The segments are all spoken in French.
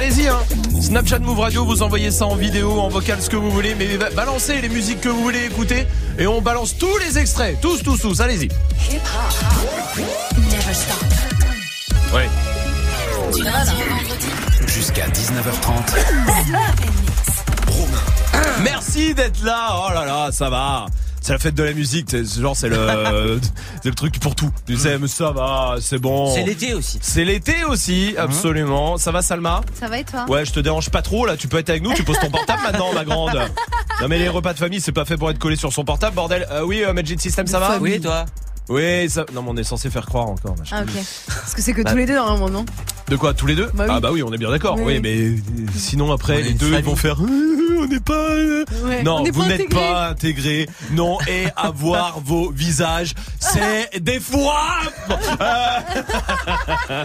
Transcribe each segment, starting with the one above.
Allez-y, hein. Snapchat Move Radio, vous envoyez ça en vidéo, en vocal, ce que vous voulez, mais balancez les musiques que vous voulez écouter et on balance tous les extraits, tous, tous, tous. Allez-y. Ouais. Jusqu'à 19h30. Merci d'être là. Oh là là, ça va. C'est la fête de la musique, genre c'est le c'est le truc pour tout. Tu sais, mais ça va, c'est bon. C'est l'été aussi. C'est l'été aussi, mhm. absolument. Ça va Salma? Ça va et toi? Ouais, je te dérange pas trop là, tu peux être avec nous, tu poses ton portable maintenant ma grande. Non mais les repas de famille, c'est pas fait pour être collé sur son portable, bordel. Euh, oui, euh, Magic System, ça va? Oui, toi? Oui, ça... non, mais on est censé faire croire encore. Ah, ok. Parce que c'est que tous les deux, normalement, non De quoi Tous les deux bah Ah, bah oui, on est bien d'accord. Oui. mais euh, sinon, après, les deux, ils vont faire. on n'est pas. Euh. non, vous n'êtes pas intégrés. Non, et avoir vos visages, c'est des fois. Euh,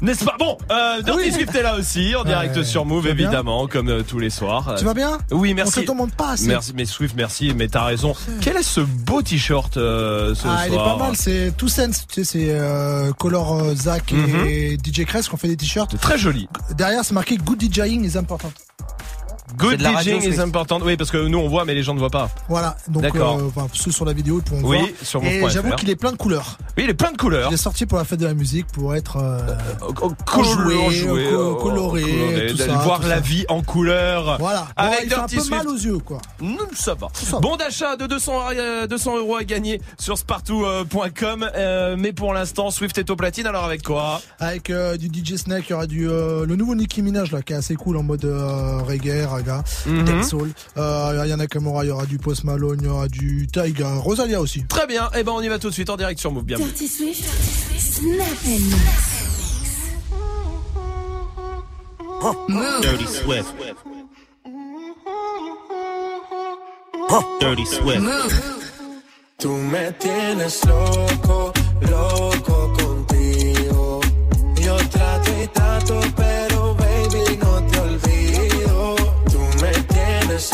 n'est-ce pas? Bon, euh, Dirty Swift est là aussi, en direct sur Move, évidemment, comme tous les soirs. Tu vas bien? Oui, merci. On te demande pas assez. Merci, mais Swift, merci, mais t'as raison. Quel est ce beau t-shirt ce ah, est pas mal, c'est Two Sense, tu sais, c'est Color Zach et mhm. DJ Crest qui ont fait des t-shirts. Très joli. Derrière, c'est marqué Good DJing is important. Good DJing is important. Oui, parce que nous on voit, mais les gens ne voient pas. Voilà. Donc, euh, ceux sur la vidéo ils pourront oui, voir. Sur Et j'avoue qu'il est plein de couleurs. Oui, il est plein de couleurs. Il est sorti pour la fête de la musique pour être euh, enjoué, coloré, tout ça, voir la vie en couleur. Voilà. Avec il fait un peu mal aux yeux, quoi. ça va. Bon d'achat de 200 200 euh, euros à gagner sur spartou.com. Euh, mais pour l'instant, Swift est au platine. Alors avec quoi? Avec du DJ Snake, il y aura du le nouveau Nicki Minaj là, qui est assez cool en mode reggae, raga, mm soul. Il y en a Kamora, il y aura du Post Malone, il y aura du Taiga, Rosalia aussi. Très bien. Et eh ben on y va tout de suite en direct sur Move. Bien. Dirty Swift, Dirty Swift. Dirty Swift. Move. Tú me tienes loco, loco contigo. Yo trato y trato, pero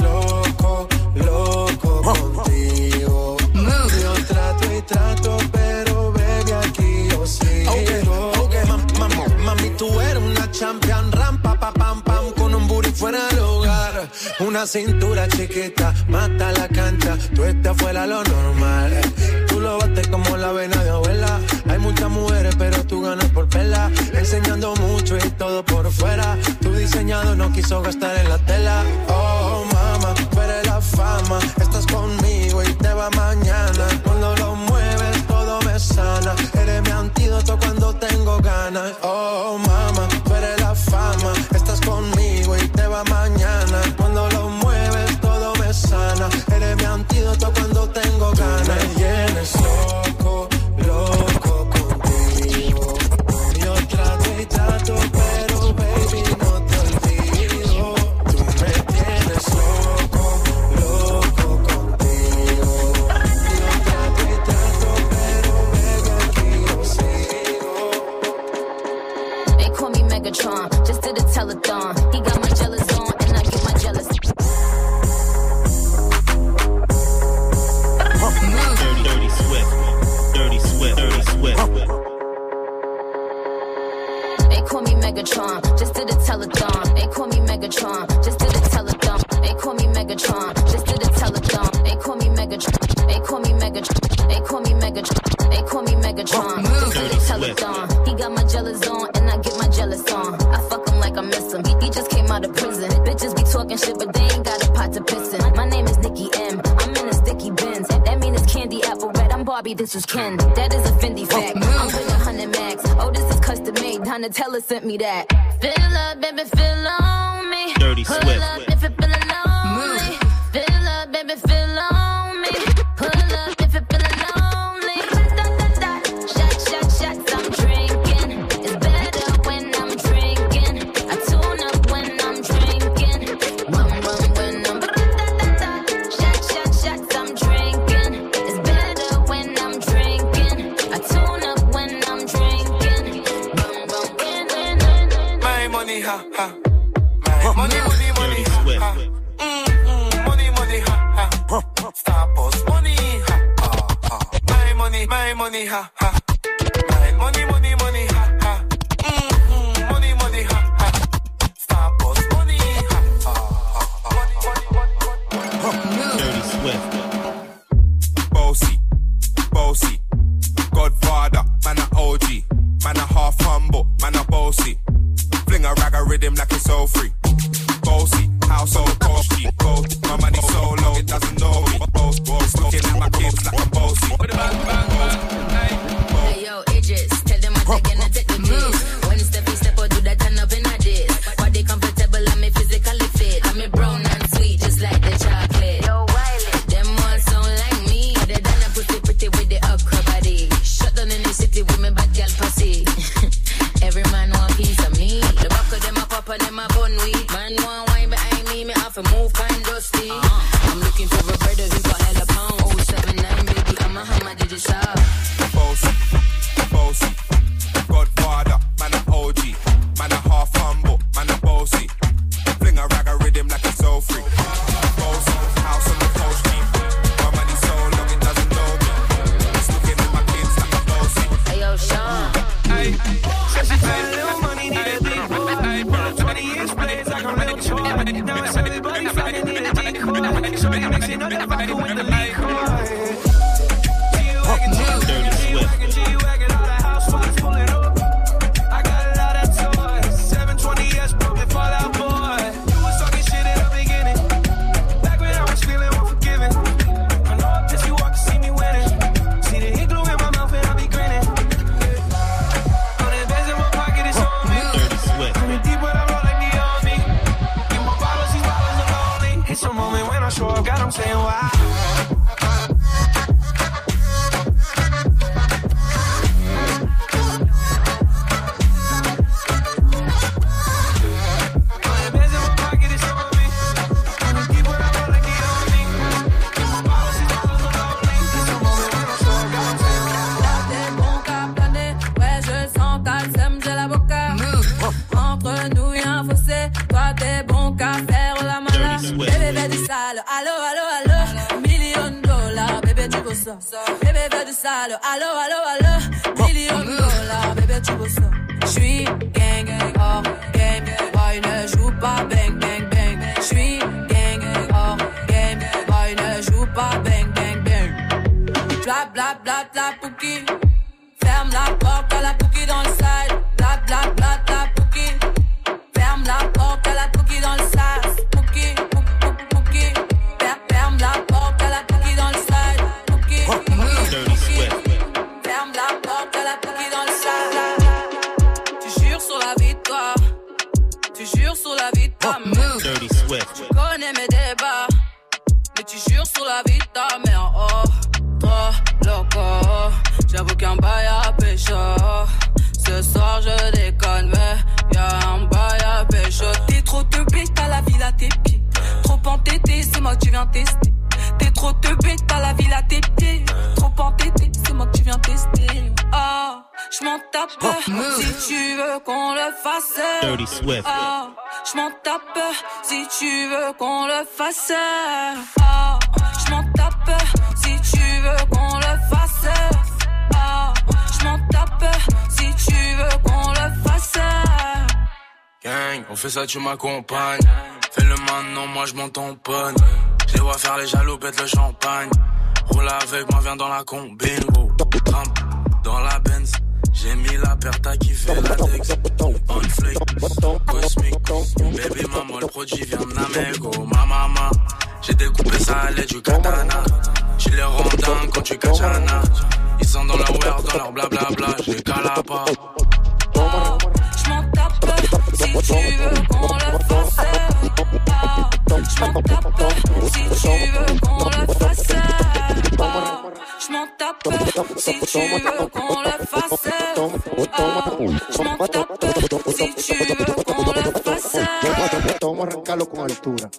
loco, loco contigo. Move. Yo trato y trato, pero baby aquí yo sigo. Okay, okay. Mami, tú eres una champion, rampa, pa, pam, pam, con un booty fuera del hogar. Una cintura chiquita, mata la cancha, tú estás fuera lo normal. Tú lo bates como la vena de abuela. Hay muchas mujeres, pero tú ganas por pela. Enseñando mucho y todo por fuera. Tu diseñado no quiso gastar en la tela. Oh, mama, tú eres la fama. Estás conmigo y te va mañana. Cuando lo mueves, todo me sana. Eres mi antídoto cuando tengo ganas. Oh, mama, eres la fama. Estás conmigo y te va mañana. Cuando lo mueves, todo me sana. Eres mi antídoto cuando tengo ganas. Call me Megatron, just did a telethon. They call me Megatron, just did a telethon. They call me Megatron. They call me Megatron. They call me Megatron. They call me Megatron, just did a telethon. He got my jealous on, and I get my jealous on. I fuck him like I miss him. He, he just came out of prison. Bitches be talking shit, but they ain't got a pot to piss in. My name is Nikki M. I'm in a sticky Benz. That mean it's candy apple red. I'm Barbie, this is Ken. That is a Fendi fact. I'm with a hundred max. Oh, this is custom made. Donatella sent me that. Fill up, baby, fill on me. Dirty Swift. Ha, ha. Money, money, money, ha, ha. Mm, mm, money, money, ha, ha. Star boss, money, ha, ha. My money, my money, ha, ha. tu m'accompagnes. Fais le maintenant, moi je m'en tamponne. Je les vois faire les jaloux, pète le champagne. Roule avec moi, viens dans la combine. Vamos a arrancarlo con altura.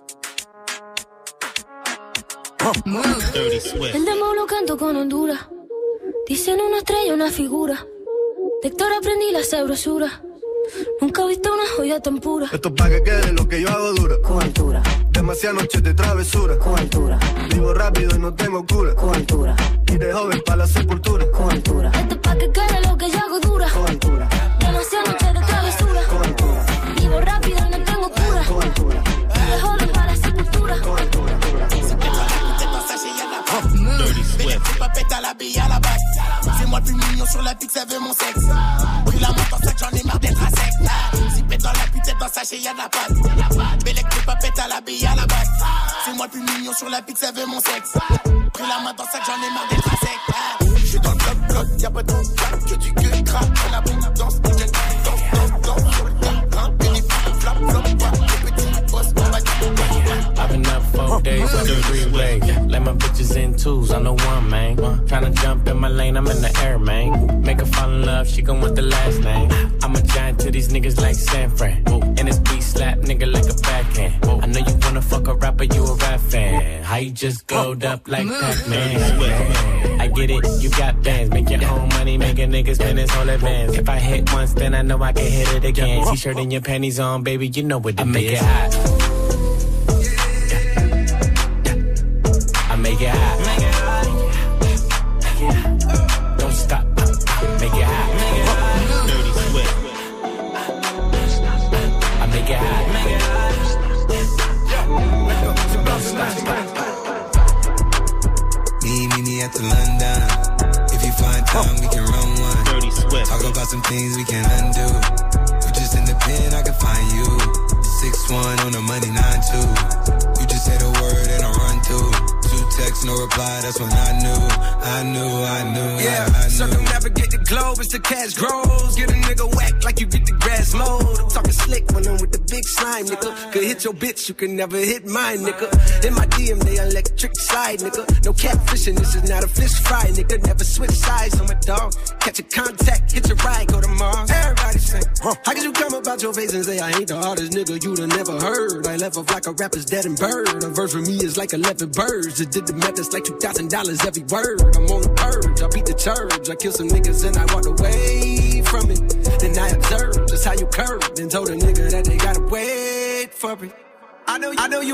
El demo lo canto con Honduras. Dicen una estrella, una figura. De Héctor aprendí la sabrosura. Nunca he visto una joya tan pura. Esto pa' que quede lo que yo hago dura. Con altura. Demasiadas noches de travesura. Con altura. Vivo rápido y no tengo cura. Con altura up like Pac-Man? I get it, you got bands. Make your own money, make a nigga spend his whole advance. If I hit once, then I know I can hit it again. T-shirt and your panties on, baby, you know what it I make it hot. Your bitch, you can never hit mine, nigga. In my DM, they electric slide, nigga. No catfishing, this is not a fish fry, nigga. Never switch sides on my dog. Catch a contact, hit your ride, go to Mars. Everybody say, huh. How could you come about your face and say I ain't the hardest nigga you'd have never heard? I left off like a rapper's dead and bird. A verse for me is like 11 birds. Just did the math, it's like $2,000 every word. I'm on the purge, I beat the church. I kill some niggas and I walk away from it. Then I observe just how you curved and told a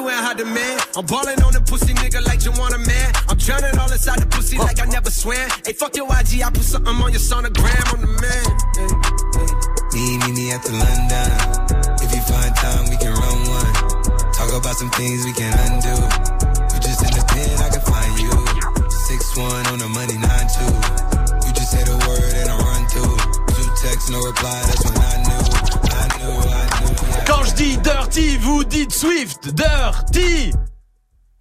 know, I ain't hot demand. I'm ballin' on the pussy nigga like you want a man. I'm drowning all inside the pussy like I never swam. Hey, fuck your IG, I put something on your sonogram. I'm the man. Hey, hey. Me, me, me at the London. If you find time, we can run one. Talk about some things we can undo. You just in the pen, I can find you. Six one on the money, nine two. You just say the word and I run through. Two texts, no reply. That's when dis dirty, vous dites Swift. Dirty.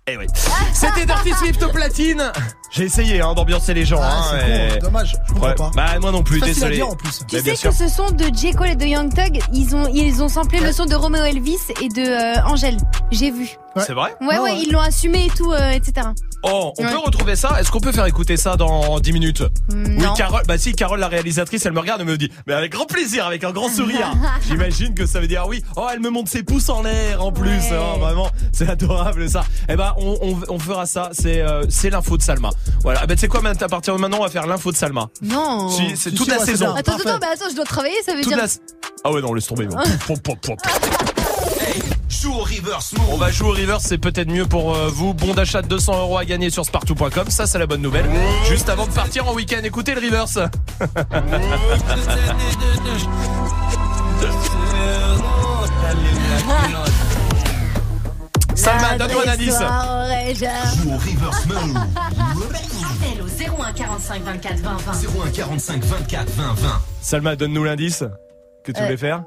Eh oui. C'était Dirty Swift au platine. J'ai essayé hein, d'ambiancer les gens. Ah, hein, c'est et- con, dommage, je comprends Ouais. pas. Bah moi non plus, désolé. dire, en plus. Mais Tu bien sais sûr. que ce son de J. Cole et de Young Thug, ils ont, ils ont samplé le son de Romeo Elvis et de euh, Angèle. J'ai vu. C'est vrai Ouais, ouais, ils l'ont assumé et tout, euh, etc. Oh, on Ouais. peut retrouver ça? Est-ce qu'on peut faire écouter ça dans 10 minutes? Mm, Oui, non. Carole, bah si, Carole, la réalisatrice, elle me regarde et me dit, mais avec grand plaisir, avec un grand sourire. J'imagine que ça veut dire oui. Oh, elle me montre ses pouces en l'air en plus. Ouais. Oh, vraiment, c'est adorable ça. Eh ben, on, on, on fera ça. C'est euh, c'est l'info de Salma. Voilà. Eh ben, tu sais quoi, maintenant, à partir de maintenant, on va faire l'info de Salma. Non. Si, c'est Si, toute si, la c'est saison. Attends, attends, bah attends, je dois travailler, ça veut Toute dire. la... Ah ouais, non, laisse tomber. non. Joue au reverse. On va jouer au reverse, c'est peut-être mieux pour euh, vous. Bon d'achat de 200 euros à gagner sur spartou.com. Ça, c'est la bonne nouvelle. Juste avant de partir en week-end, écoutez le reverse. Salma, donne-nous un indice. Joue au reverse move. Appel au 01 45 24 20 20. 01 45 24 20 20. Salma, donne-nous l'indice que tu Euh, voulais faire.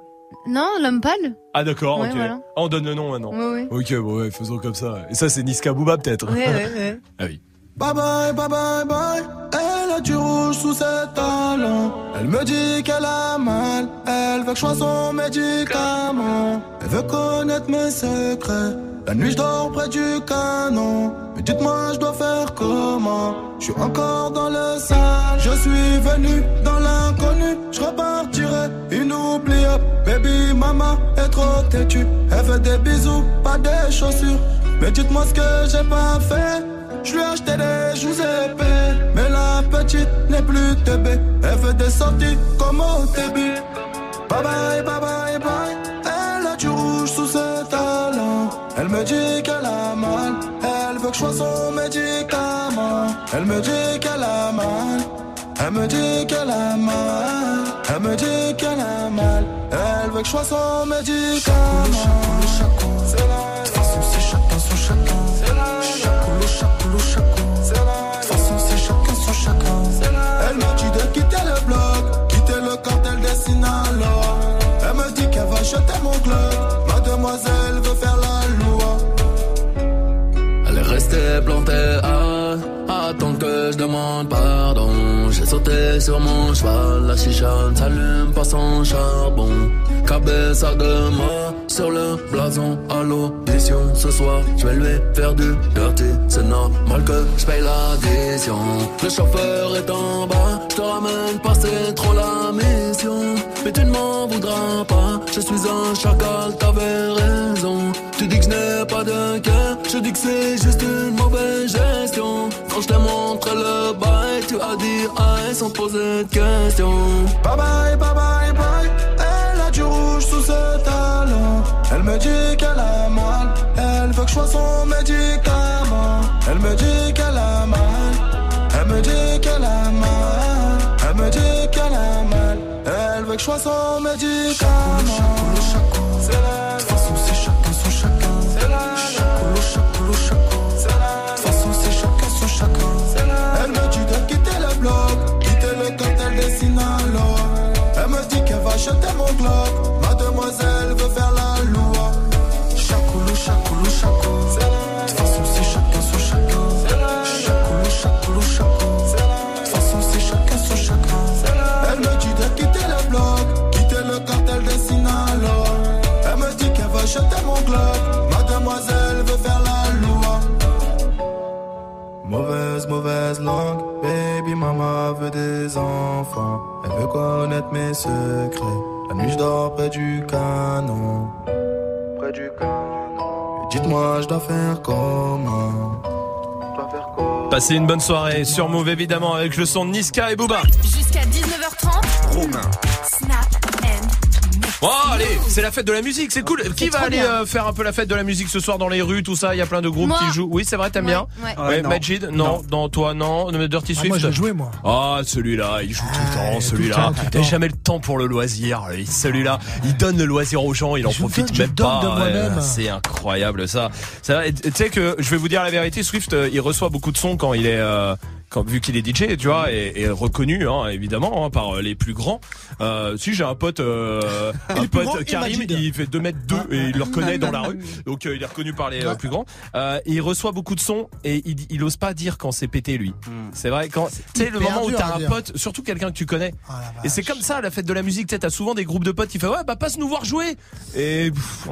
Non, l'homme pâle Ah d'accord, ouais, ok. voilà. Ah, on donne le nom maintenant. Ouais, ouais. Ok, bon, ouais, faisons comme ça. Et ça, c'est Niska Booba peut-être. Ouais, ouais, ouais. Ah oui. Bye bye, bye bye, bye. Elle a du rouge sous ses talons. Elle me dit qu'elle a mal. Elle veut que je sois son médicament. Elle veut connaître mes secrets. La nuit, je dors près du canon. Mais dites-moi, je dois faire comment? Je suis encore dans le sale. Je suis venu dans l'inconnu. Je repartirai inoubliable. Baby, maman est trop têtue. Elle fait des bisous, pas des chaussures. Mais dites-moi ce que j'ai pas fait. Je lui ai acheté des joues épais Mais la petite n'est plus TB Elle fait des sorties comme au début Bye bye, bye bye, bye me dit qu'elle a mal. Elle veut que je sois son médicament. Elle me dit qu'elle a mal. Elle me dit qu'elle a mal. Elle me dit qu'elle a mal. Elle veut que je sois son médicament. C'est la De façon c'est chacun son chacun. C'est la la De façon c'est chacun son chacun. Elle m'a dit de quitter le bloc Quitter le cartel des Sinaloa Elle me dit qu'elle va jeter mon club Ma Mademoiselle Restée plantée à attendre que je demande pardon. J'ai sauté sur mon cheval, la chicha ne s'allume pas sans charbon. Cabeza de mort sur le blason à l'audition. Ce soir, je vais lui faire du dirty. C'est normal que je paye l'addition. Le chauffeur est en bas, je te ramène pas, c'est trop la mission. Mais tu ne m'en voudras pas, je suis un chacal, t'avais raison. Tu dis que je n'ai pas de cœur, je dis que c'est juste une mauvaise gestion. Quand je t'ai montré le bail, tu as dit aïe sans poser de questions. Bye bye, bye bye, bye. Elle a du rouge sous ses talons. Elle me dit qu'elle a mal. Elle veut que je sois son médicament. Elle me dit qu'elle a mal. Elle me dit qu'elle a mal. Elle me dit qu'elle a mal. Elle veut que je sois son médicament. Acheter mon globe. Mademoiselle veut faire la loi. Chacoulou, chacoulou, chaco. De toute façon, c'est chacun son chacun. Chacoulou, chacoulou, chaco. De toute façon, c'est chacun son chacun. Elle me dit de quitter le bloc. Quitter le cartel des Sinaloa. Elle me dit qu'elle va acheter mon globe. Mademoiselle veut faire la loi. Mauvaise, mauvaise langue, baby mama veut des enfants. Elle veut connaître mes secrets. La nuit je dors près du canon. Près du canon. Dites-moi, je dois faire comment? Je dois faire comment? Passez une bonne soirée sur Move évidemment avec le son de Niska et Booba. Jusqu'à 19h30. Romain. Snap Bon allez, c'est la fête de la musique, c'est cool. Qui va aller euh, faire un peu la fête de la musique ce soir dans les rues, tout ça? Il y a plein de groupes Moi. qui jouent. Oui, c'est vrai, t'aimes bien? Ouais. Ouais, Ouais, non. Majid, non. Non. Dans toi, non. Non, mais Dirty Ah, Swift. moi, je l'ai joué, moi. Ah, celui-là, il joue tout le temps, celui-là. Il a temps. jamais le temps pour le loisir. lui. Celui-là, il donne le loisir aux gens, il en Je profite donne- même pas. de moi-même. Ouais, C'est incroyable ça. Tu sais que je vais vous dire la vérité, Swift, euh, il reçoit beaucoup de sons quand il est. quand, vu qu'il est DJ, tu vois, et, et reconnu, hein, évidemment, hein, par euh, les plus grands. Euh, si j'ai un pote, euh, un pote Karim, il fait 2 mètres 2 et il le reconnaît dans la rue, donc euh, il est reconnu par les euh, plus grands. Euh, il reçoit beaucoup de sons et il, il ose pas dire quand c'est pété lui. C'est vrai quand tu sais le moment où t'as un dire. pote, surtout quelqu'un que tu connais. et c'est comme ça la fête de la musique, tu sais, t'as souvent des groupes de potes qui font ouais bah passe nous voir jouer. Et pff,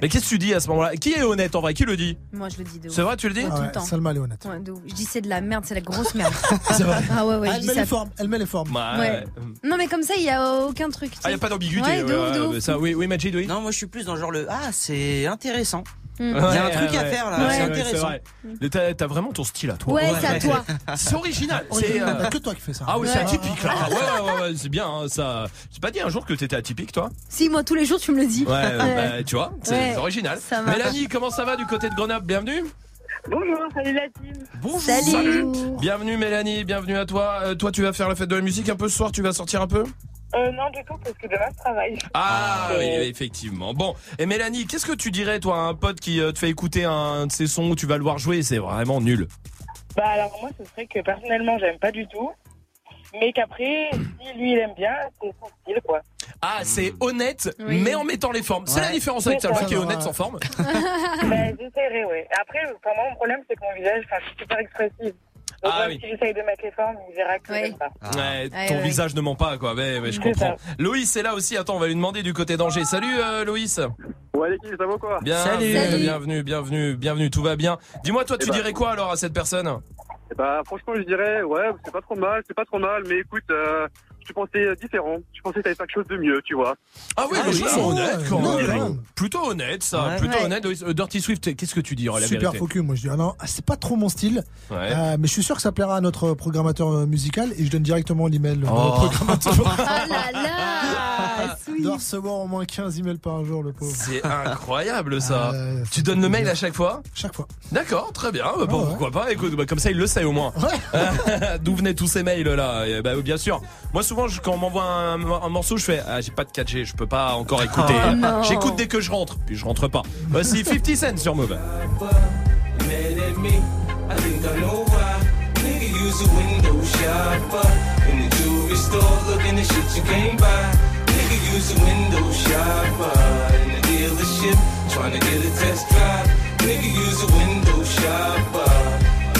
mais qu'est-ce que tu dis à ce moment-là? Qui est honnête en vrai? Qui le dit? Moi, je le dis de ouf. C'est vrai, tu le dis? Ouais, tout le temps. Salma, elle est honnête. Je dis c'est de la merde, c'est la grosse merde. C'est vrai. Ah ouais, ouais, Ah, je elle dis met ça. les formes. Elle met les formes. Ouais. Ouais. Non, mais comme ça, il y a aucun truc. tu Ah, y a pas d'ambiguïté. Ouais, de ouf, de ouf. ça, oui, oui, Majid, oui. Non, moi je suis plus dans genre le Ah, c'est intéressant. Mm. Il y a un Ouais, truc à faire là, Ouais, c'est intéressant. vrai. Mais T'as t'as vraiment ton style à toi. Ouais, c'est à toi. C'est original. Oh, C'est euh, que toi qui fais ça. Ah oui, c'est atypique là. Ouais, ouais, ouais, ouais, c'est bien. hein, ça. J'ai pas dit un jour que t'étais atypique, toi. Si, moi, tous les jours, tu me le dis. Ouais, bah, tu vois, c'est Ouais. c'est original. Ça marche. Mélanie, comment ça va du côté de Grenoble? Bienvenue. Bonjour, salut la team. Bonjour. Salut. Bienvenue Mélanie, bienvenue à toi. Euh, toi, tu vas faire la fête de la musique un peu ce soir? Tu vas sortir un peu? Euh, non, du tout, parce que demain je travaille. Ah Euh, oui, effectivement. Bon, et Mélanie, qu'est-ce que tu dirais toi à un pote qui euh, te fait écouter un de ses sons où tu vas le voir jouer? C'est vraiment nul. Bah alors moi, ce serait que personnellement, j'aime pas du tout. Mais qu'après, si lui il aime bien, c'est son style quoi. Ah, c'est honnête, Oui. mais en mettant les formes. C'est Ouais. la différence avec Salma ça. qui est honnête sans forme. bah, j'essaierai, ouais. Après, pour moi, mon problème, c'est que mon visage, enfin, je suis super expressive. Donc Ah même oui. si j'essaye de mettre les formes, il verra que pas. Ouais, Ouais, ton ouais. visage ne ment pas, quoi. Ouais, ouais, je comprends. ça. Loïs est là aussi. Attends, on va lui demander du côté d'Angers. Salut, euh, Loïs. Ouais, l'équipe, ça va quoi Bienvenue, bienvenue, bienvenue, bienvenue. Tout va bien. Dis-moi, toi, Eh tu ben, dirais quoi alors à cette personne? Bah, franchement, je dirais, ouais, c'est pas trop mal, c'est pas trop mal, mais écoute, euh, je pensais euh, différent. Je pensais que t'avais quelque chose de mieux, tu vois. Ah oui, Ah, Loïs, ouais. c'est honnête quand Non, même. non. Plutôt honnête, ça. Ouais. Plutôt Ouais. honnête. Euh, Dirty Swift, qu'est-ce que tu dirais la Super focus, moi je dis. Ah non, c'est pas trop mon style. Ouais. Euh, mais je suis sûr que ça plaira à notre programmateur musical et je donne directement l'email Oh. au programmateur. Ah là là Il doit recevoir au moins 15 emails par jour, le pauvre. C'est incroyable ça. Euh, tu donnes le mail à chaque fois? Chaque fois. D'accord, très bien. Bah, bon, Pourquoi pas Écoute, bah, comme ça il le sait au moins. D'où venaient tous ces mails là? Et, bah, Bien sûr. Moi souvent, je- quand on m'envoie un, un morceau, je fais ah, j'ai pas de 4G, je peux pas encore écouter. Oh, non. J'écoute dès que je rentre, puis je rentre pas. Voici 50 Cent sur Move. Use a window shopper in the jewelry store, looking at shit you can't buy. Use a window shopper in the dealership. trying to get a test drive. Nigga use a window shopper.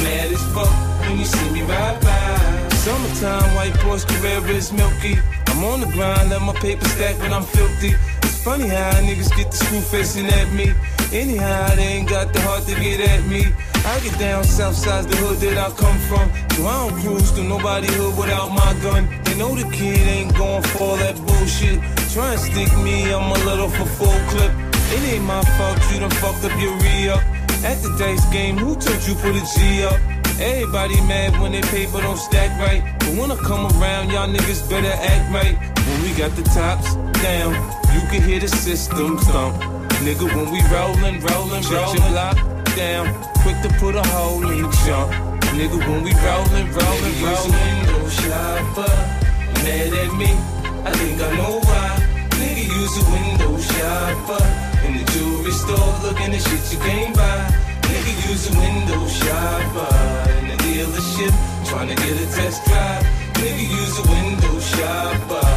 Mad as fuck when you see me ride by. Summertime, white Porsche Carrera is milky. I'm on the grind, let my paper stack when I'm filthy. Funny how niggas get the screw facing at me. Anyhow, they ain't got the heart to get at me. I get down south side the hood that I come from. So I don't cruise to nobody hood without my gun. They know the kid ain't going for all that bullshit. Try and stick me, I'm a little for full clip. It ain't my fault you done fucked up your re-up. At the dice game, who told you put a G up? Everybody mad when their paper don't stack right. But when I come around, y'all niggas better act right. When we got the tops down, you can hear the system thump. Nigga, when we rollin', rollin', rollin', your block down, quick to put a hole in the jump. Nigga, when we rollin', rollin', rollin', no shopper, mad at me. I think I know why. Nigga, use a window shopper in the jewelry store, looking at shit you can't buy. A window shopper in the dealership, trying to get a test drive. Nigga, use a window shopper.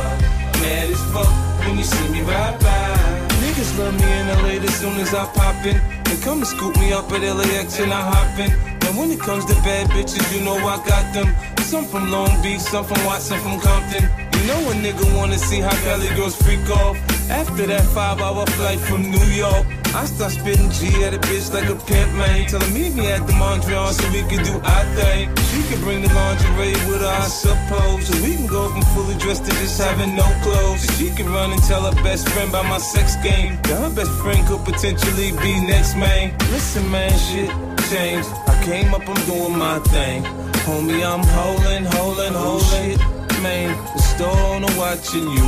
Mad as fuck when you see me ride by. Niggas love me in LA as soon as I pop in. They come and scoop me up at LAX and I hop in. And when it comes to bad bitches, you know I got them. Some from Long Beach, some from Watson, from Compton. You know a nigga wanna see how Cali girls freak off. After that five hour flight from New York, I start spitting G at a bitch like a pimp, man. Tell her meet me at the Mondrian so we can do our thing. She can bring the lingerie with her, I suppose. So we can go from fully dressed to just having no clothes. She can run and tell her best friend about my sex game. Now her best friend could potentially be next, man. Listen, man, shit I came up, I'm doing my thing. Homie, I'm holding, holding, holding. Man, the store owner watching you.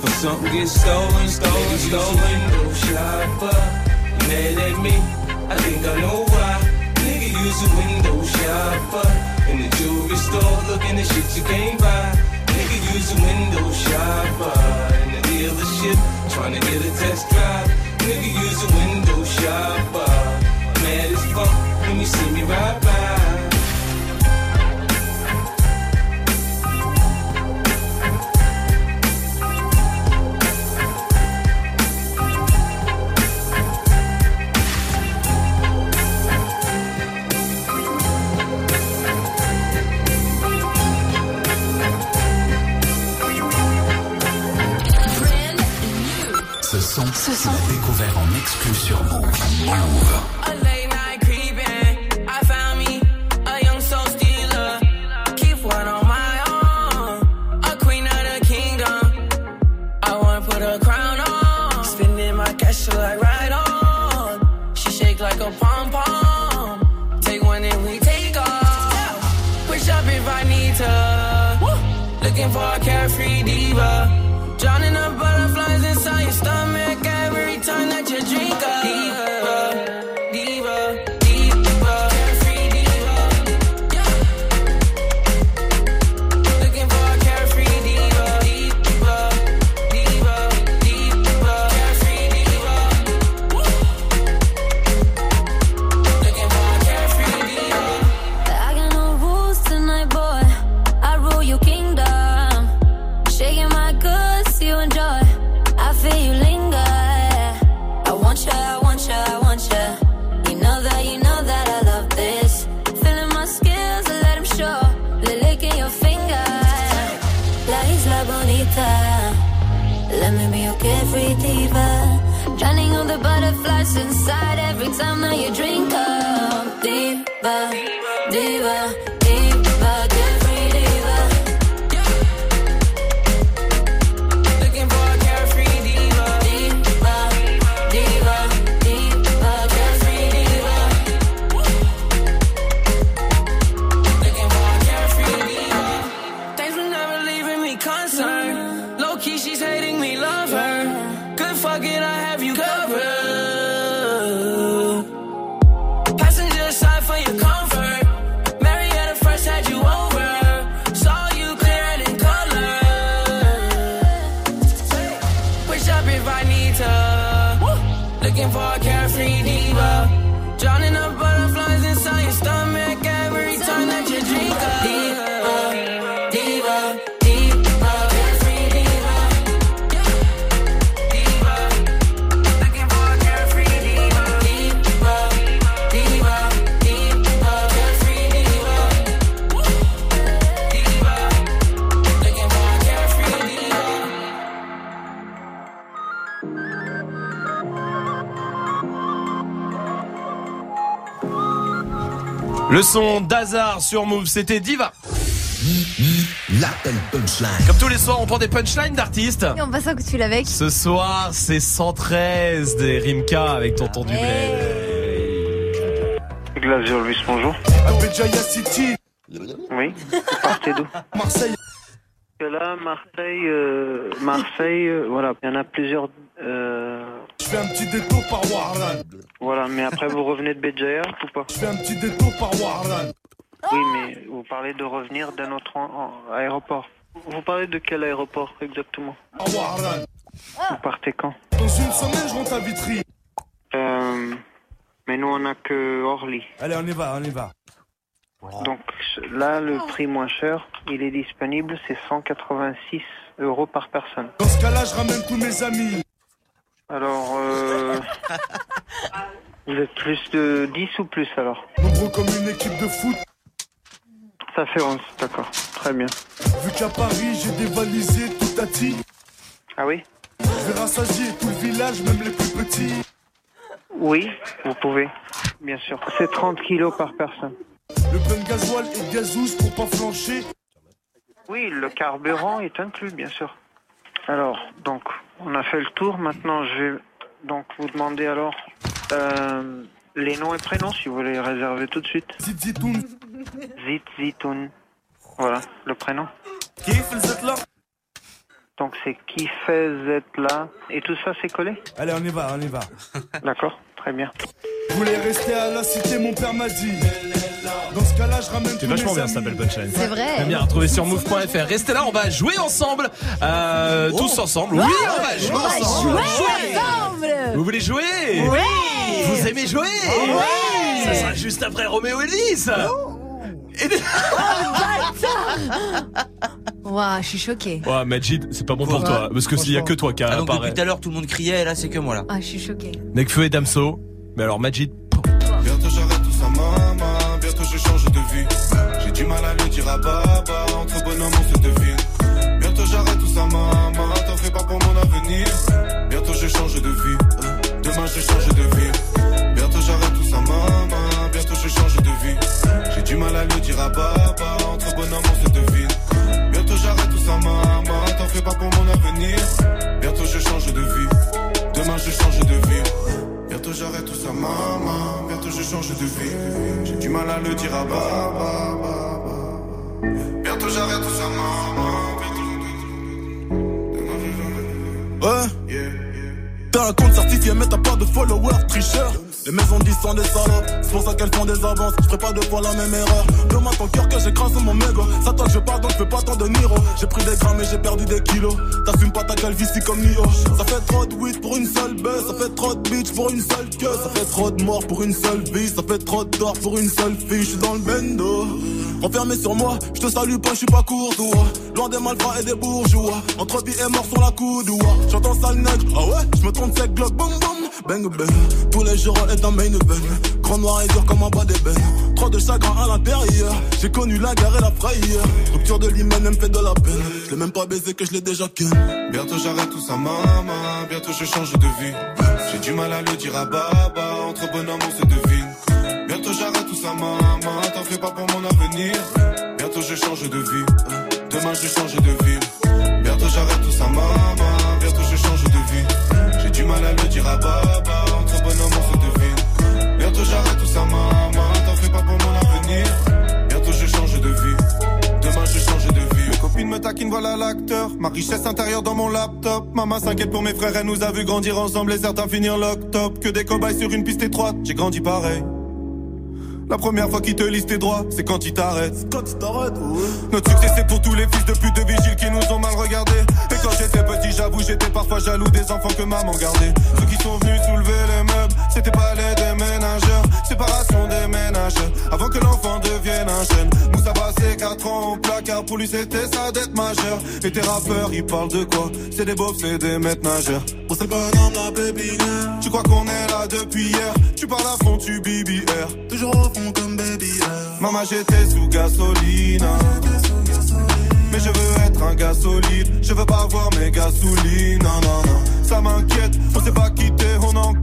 For something get stolen, stolen, stolen. No shopper, mad at me. I think I know why. Nigga use a window shopper in the jewelry store, looking at shit you can't buy. Nigga use a window shopper in the dealership, trying to get a test drive. Nigga use a window shopper. Mad as fuck you see. Ce son, l'as découvert en exclu sur Move. Looking for a carefree diva. Drowning the butterflies inside your stomach every time that you drink son d'Hazard sur Move, c'était Diva. L'appel punchline. Comme tous les soirs, on prend des punchlines d'artistes. Et on passe un coup de fil avec. Ce soir, c'est 113 des Rimka avec Tonton du Bled. Glace Luis, bonjour. City. Oui. Partez d'où Marseille. Que Là, Marseille, euh, Marseille, euh, voilà, il y en a plusieurs. euh, Je fais un petit détour par Warlan. voilà, mais après vous revenez de Béjaïa ou pas? Je fais un petit détour par Warlan. Oui, mais vous parlez de revenir d'un autre en- en- aéroport. Vous parlez de quel aéroport exactement? À Warlan. Vous partez quand? Dans une semaine, je rentre à Vitry. Euh, Mais nous, on a que Orly. Allez, on y va, on y va. Donc là, le prix moins cher, il est disponible, c'est 186 euros par personne. Dans ce cas-là, je ramène tous mes amis. Alors, euh, vous êtes plus de 10 ou plus alors Nombreux comme une équipe de foot. Ça fait 11, d'accord. Très bien. Vu qu'à Paris, j'ai dévalisé tout à ti. Ah oui Je vais rassasier tout le village, même les plus petits. Oui, vous pouvez, bien sûr. C'est 30 kilos par personne. Le plein de gasoil et de gazous pour pas flancher. Oui, le carburant est inclus, bien sûr. Alors, donc, on a fait le tour. Maintenant, je vais donc vous demander alors euh, les noms et prénoms, si vous voulez les réserver tout de suite. Zit Zitoun. Zit Zitoun. Voilà, le prénom. Donc, c'est qui fait Z là. Et tout ça, c'est collé? Allez, on y va, on y va. D'accord, très bien. Je voulais rester à la cité, mon père m'a dit. Dans ce cas-là, je ramène C'est vachement bien, ça s'appelle Punchline. C'est vrai. J'aime bien retrouver sur move.fr. Restez là, on va jouer ensemble. Euh, tous ensemble. Oui, on va jouer On va ensemble. jouer ensemble. Vous voulez jouer? Oui. Vous aimez jouer? Oui. Ça sera juste après Roméo Elvis. Et... Waouh, je suis choquée. Ouais, Majid, c'est pas bon pour toi. Parce que s'il y a que toi qui Ah, donc apparaît. depuis tout à l'heure, tout le monde criait, et là, c'est que moi, là. Ah, je suis choquée. Nekfeu et Damso. Mais alors, Majid. Bientôt j'arrête tout ça, maman. Bientôt je change de vie. J'ai du mal à le dire à baba. Entre bonhommes, on se devine. Bientôt j'arrête tout ça, maman. T'en fais pas pour mon avenir. Bientôt je change de vie. Demain je change de vie. De vie. J'ai du mal à le dire à baba. Bientôt j'arrête tout ça, maman. Ouais. T'as un compte certifié, mais t'as pas de followers, tricheur. Les maisons disent sont des salopes, c'est pour ça qu'elles font des avances. Je ferai pas deux fois la même erreur. Demande ton cœur que j'écrase mon mégot. Ça toi je parle, donc je fais pas tant de Niro. J'ai pris des grammes et j'ai perdu des kilos. T'assumes pas ta calvitie comme Nio. Ça fait trop de weed pour une seule baisse. Ça fait trop de bitch pour une seule queue. Ça fait trop de morts pour une seule vie. Ça fait trop de tort pour une seule fille. Je suis dans le bendo. Enfermé sur moi, je te salue pas, je suis pas courtois. Loin des malfrats et des bourgeois. Entre vie et mort sur la coudoua. J'entends sale nègre, ah ouais, je me trompe sec, glock, boum boum. Bang bang, tous les jours est un main event. Grand noir et dur comme un bas d'ébène. Trop de chagrin à l'intérieur. J'ai connu la guerre et la frayeur. Rupture de l'hymen, elle me fait de la peine. Je l'ai même pas baisé que je l'ai déjà ken. Bientôt j'arrête tout ça, maman. Bientôt je change de vie. J'ai du mal à le dire à baba. Entre bonhommes, on se devine. Bientôt j'arrête tout ça, maman. T'en fais pas pour mon avenir. Bientôt je change de vie. Demain je change de vie. Bientôt j'arrête tout ça, maman. Mal à le dire à baba. Entre bonhommes, on se devine. Bientôt j'arrête tout ça, maman. T'en fais pas pour mon avenir. Bientôt je change de vie. Demain je change de vie. Mes copines me taquinent, voilà l'acteur. Ma richesse intérieure dans mon laptop. Maman s'inquiète pour mes frères, elle nous a vu grandir ensemble et certains finir lock-top. Que des cobayes sur une piste étroite, j'ai grandi pareil. La première fois qu'ils te lisent tes droits, c'est quand ils t'arrêtent. Quand tu t'arrêtes, ouais. Notre succès c'est pour tous les fils de pute de vigiles qui nous ont mal regardés. Et quand j'étais petit, j'avoue, j'étais parfois jaloux des enfants que maman gardait. Ceux qui sont venus soulever les meubles, c'était pas les déménageurs. Séparation des ménageurs, avant que l'enfant devienne un jeune. Moussa passé 4 ans au placard, pour lui c'était sa dette majeure. Et tes rappeurs, ils parlent de quoi? C'est des beaufs, c'est des maîtres nageurs. Oh, c'est le bonhomme, la baby. Tu crois qu'on est là depuis hier? Tu parles à fond, tu BBR. Toujours Maman, j'étais sous gasoline. Mais je veux être un gars solide. Je veux pas voir mes gasolines. Non, non. Ça m'inquiète, on s'est pas quitté, on en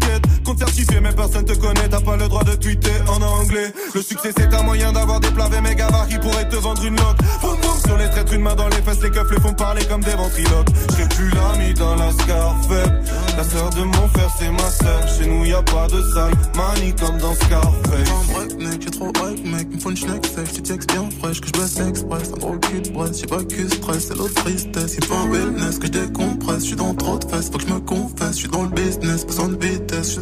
de tweeter en anglais. Le succès c'est un moyen d'avoir des plats mes gabarits pourraient te vendre une loque. Boum boum sur les traîtres, une main dans les fesses, les keufs les font parler comme des ventriloques. J'ai plus l'ami dans la Scarface. La sœur de mon frère c'est ma sœur. Chez nous y a pas de sale manie comme dans Scarface. Un break, mec, j'ai trop hype, mec, me faut une schneck sèche, tu bien fraîche, que je baisse express, un gros cul de brasse, j'ai pas que stress, c'est l'autre tristesse, il faut un wellness, que je décompresse, je suis dans trop de fesses, faut que je me confesse, je suis dans le business, besoin de vitesse, je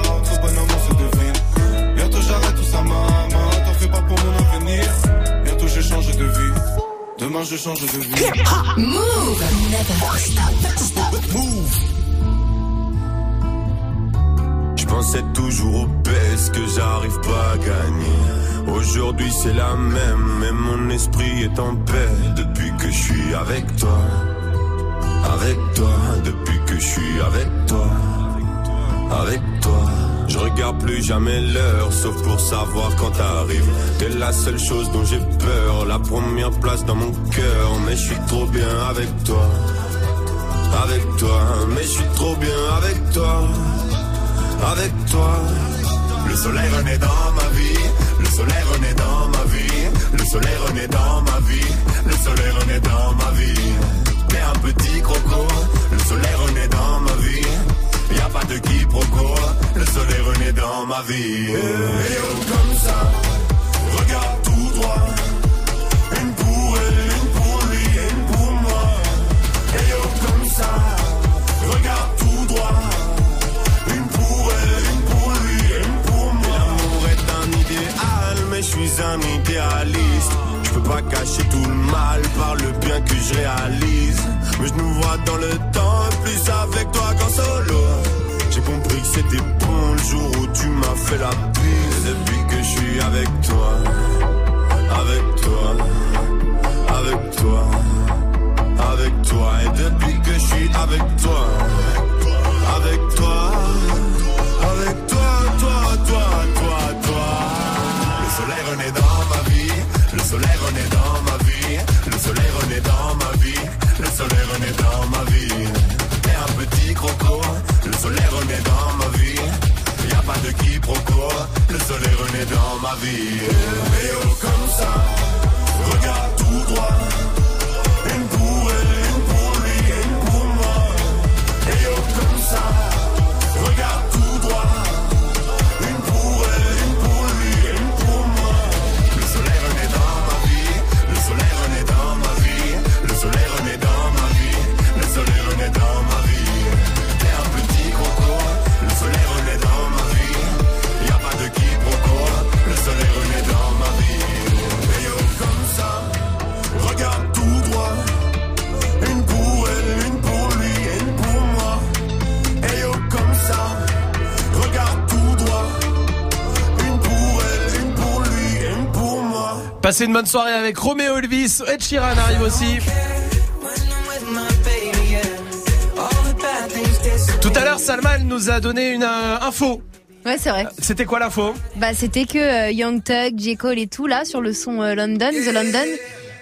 Demain je change de vie. Move. Never stop. Stop. Move. Je pensais toujours au baisse que j'arrive pas à gagner. Aujourd'hui c'est la même, mais mon esprit est en paix depuis que je suis avec toi. Avec toi, depuis que je suis avec toi. Avec toi. Je regarde plus jamais l'heure, sauf pour savoir quand t'arrives. T'es la seule chose dont j'ai peur, la première place dans mon cœur. Mais je suis trop bien avec toi. Avec toi, mais je suis trop bien avec toi. Avec toi. Le soleil renaît dans ma vie. Le soleil renaît dans ma vie. Le soleil renaît dans ma vie. Le soleil renaît dans ma vie. T'es un petit croco. Le soleil renaît dans ma vie. Y a pas de quiproquo. Le soleil renaît dans ma vie. Et oh, comme ça. Regarde tout droit. Une pour elle, une pour lui, une pour moi. Et oh, comme ça. Regarde tout droit. Une pour elle, une pour lui, une pour moi. L'amour est un idéal, mais je suis un idéaliste. Je peux pas cacher tout le mal par le bien que je réalise. Mais je nous vois dans le temps, plus avec toi qu'en solo. J'ai compris que c'était bon le jour où tu m'as fait la bise. Depuis que je suis avec toi, avec toi, avec toi, avec toi. Et depuis que je suis avec toi, avec toi, avec toi, toi, toi, toi, toi. Le soleil renaît dans ma vie, le soleil renaît dans ma vie, le soleil renaît dans ma vie, le soleil renaît dans ma vie. De quiproquo, le soleil renaît dans ma vie. Et oh comme ça, regarde tout droit. Passez une bonne soirée avec Roméo Elvis. Ed Sheeran arrive aussi. Tout à l'heure, Salman nous a donné une euh, info. Ouais, c'est vrai. C'était quoi l'info? Bah, c'était que euh, Young Thug, J. Cole et tout, là, sur le son euh, London, The London,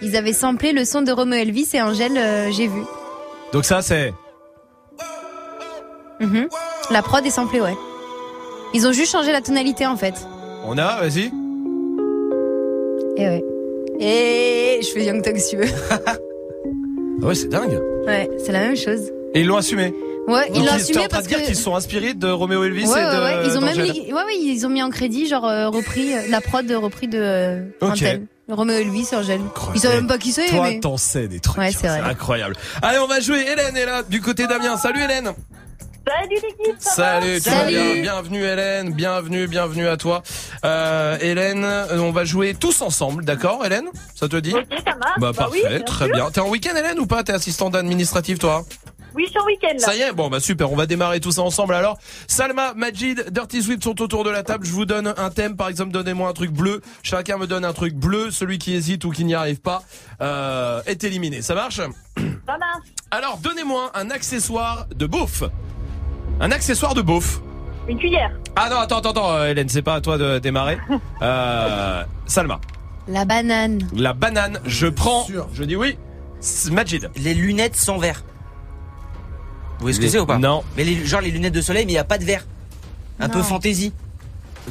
ils avaient samplé le son de Romeo Elvis et Angèle, j'ai vu. Donc ça, c'est... Mhm. La prod est samplée, ouais. Ils ont juste changé la tonalité, en fait. On a, vas-y. Et ouais. Et je fais Young Thug si tu veux. Ah ouais, c'est dingue. Ouais, c'est la même chose. Et ils l'ont assumé. Ouais, ils Donc, l'ont assumé en train parce de dire qu'ils se sont inspirés de Roméo Elvis Ouais, et ouais, de ouais. Ils ont même mis, ouais, ouais, ils ont mis en crédit, genre, euh, repris, euh, la prod de repris de, euh, Ok. un tel. Roméo Elvis et Angèle. Ils savent même pas qui c'est, Toi, mais. t'en sais des trucs. Ouais, c'est vrai. incroyable. Allez, on va jouer. Hélène est là, du côté d'Amiens. Salut Hélène. Salut l'équipe, Salut, vas bien Bienvenue Hélène, bienvenue, bienvenue à toi. Euh, Hélène, euh, on va jouer tous ensemble, d'accord Hélène? Ça te dit? Ok, ça marche. Bah Bah oui, parfait, bien très sûr. bien. T'es en week-end Hélène ou pas? T'es assistante administrative toi? Oui, je suis en week-end là. Ça y est, bon bah super, on va démarrer tout ça ensemble alors. Salma, Majid, Dirty Swift sont autour de la table. Je vous donne un thème, par exemple, donnez-moi un truc bleu. Chacun me donne un truc bleu. Celui qui hésite ou qui n'y arrive pas euh, est éliminé. Ça marche? Ça marche. Alors, donnez-moi un accessoire de beauf. Un accessoire de beauf. Une cuillère. Ah non, attends, attends, attends, euh, Hélène, c'est pas à toi de démarrer. Euh, Salma. La banane. La banane, je prends. Je dis oui. Majid. Les lunettes sans verre. Vous voyez ce que Les- c'est ou pas? Non. Mais les, genre les lunettes de soleil, mais il n'y a pas de verre. Un Non. peu fantaisie.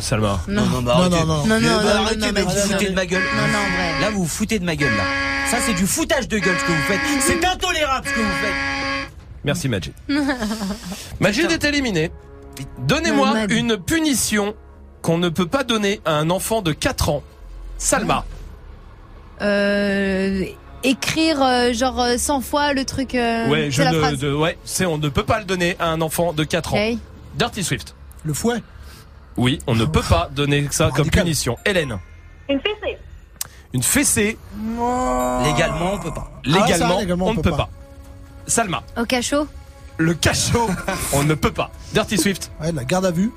Salma. Non, non, bah, Non, arrêtez. non, non. Mais Non, non, bah, non, arrêtez, non, mais non, vous non, foutez non. de ma gueule. Non, non, vrai. Là, vous vous foutez de ma gueule, là. Ça, c'est du foutage de gueule, ce que vous faites. C'est intolérable, ce que vous faites. Merci Majid. Majid est éliminé. Donnez-moi une punition qu'on ne peut pas donner à un enfant de 4 ans. Salma. Euh, écrire euh, genre euh, 100 fois le truc. euh, ouais, c'est je la ne, phrase. de- ouais, c'est on ne peut pas le donner à un enfant de 4 ans. Dirty Swift. Le fouet. Oui, on ne peut pas donner ça comme punition. Hélène. Une fessée. Une fessée. Légalement, on peut pas. Légalement, Ah, ça, légalement, on ne peut pas. Salma. Au cachot. Le cachot, on ne peut pas. Dirty Swift. Ouais, la garde à vue.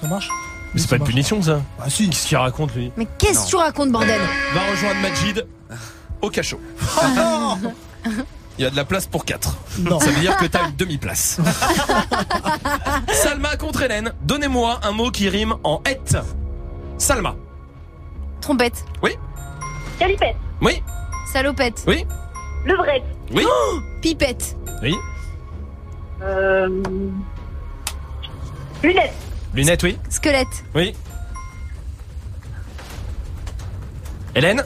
Ça marche Mais c'est pas une punition ça. Ah si. Qu'est-ce qu'il raconte lui Mais qu'est-ce que tu racontes, bordel Va rejoindre Majid au cachot. Il y a de la place pour 4. Non. Ça veut dire que t'as une demi-place. Salma contre Hélène. Donnez-moi un mot qui rime en et. Salma. Trompette. Oui. Calipette. Oui. Salopette. Oui. Levrette. Oui. Pipette. Oui. Euh... Lunettes. Lunettes, oui. Squelette. Oui. Hélène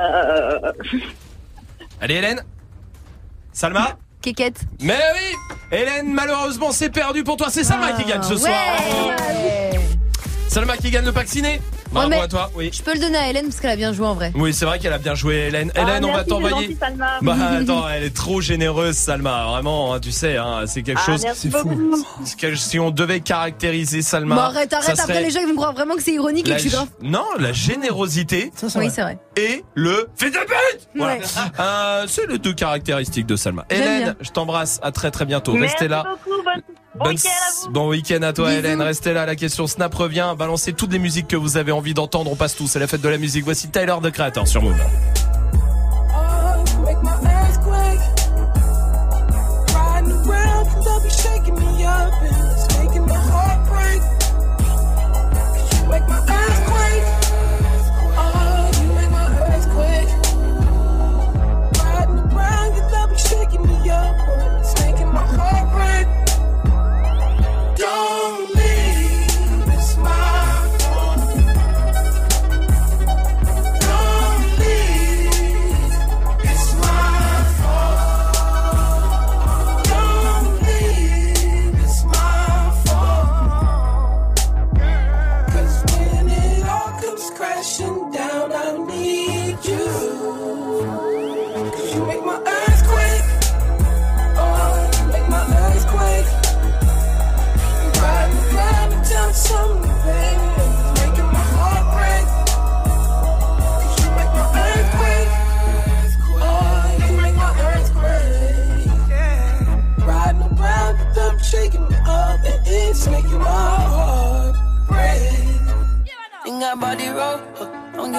Euh... Allez Hélène Salma Kékette. Mais oui Hélène, malheureusement, c'est perdu pour toi. C'est Salma qui gagne ce soir. Ouais. Salma qui gagne le pack ciné. Bravo Ouais, à toi. Oui. Je peux le donner à Hélène parce qu'elle a bien joué en vrai. Oui, c'est vrai qu'elle a bien joué, Hélène. Ah, Hélène, on va t'envoyer. Bah attends, elle est trop généreuse, Salma. Vraiment, hein, tu sais, hein, c'est quelque Ah, chose. c'est que- Si on devait caractériser Salma. Bon, arrête, arrête, serait après les gens ils vont croire vraiment que c'est ironique et que je suis g- grave. Non, la générosité Oui, c'est vrai. et le fils de pute. Voilà. Ouais. Euh, c'est les deux caractéristiques de Salma. Hélène, bien. je t'embrasse. À très très bientôt. Merci Restez là. beaucoup. Bonne... Bon week-end à. Bon toi Bisous. Hélène, restez là, la question Snap revient, balancez toutes les musiques que vous avez envie d'entendre, on passe tous, c'est la fête de la musique, voici Tyler de Creator sur Move.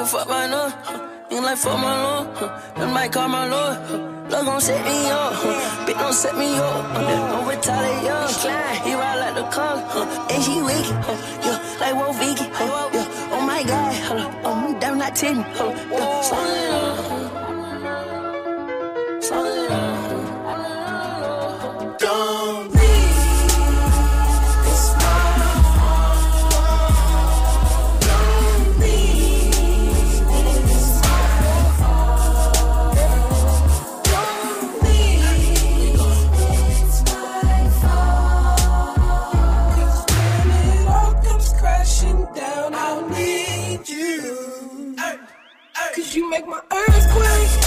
Fuck by no. Huh. Like fuck my lord, huh. might call my lord. Huh. Love gon' set me up, huh. bitch don't set me up. Huh. Don't retaliate, huh. he ride like the car, huh. and she weak, huh. yeah, like Wolf Vicky, huh. yeah. oh my god, huh. oh me damn not ten, huh. yeah. Slow it down, huh. slow down. 'Cause you make my earthquake.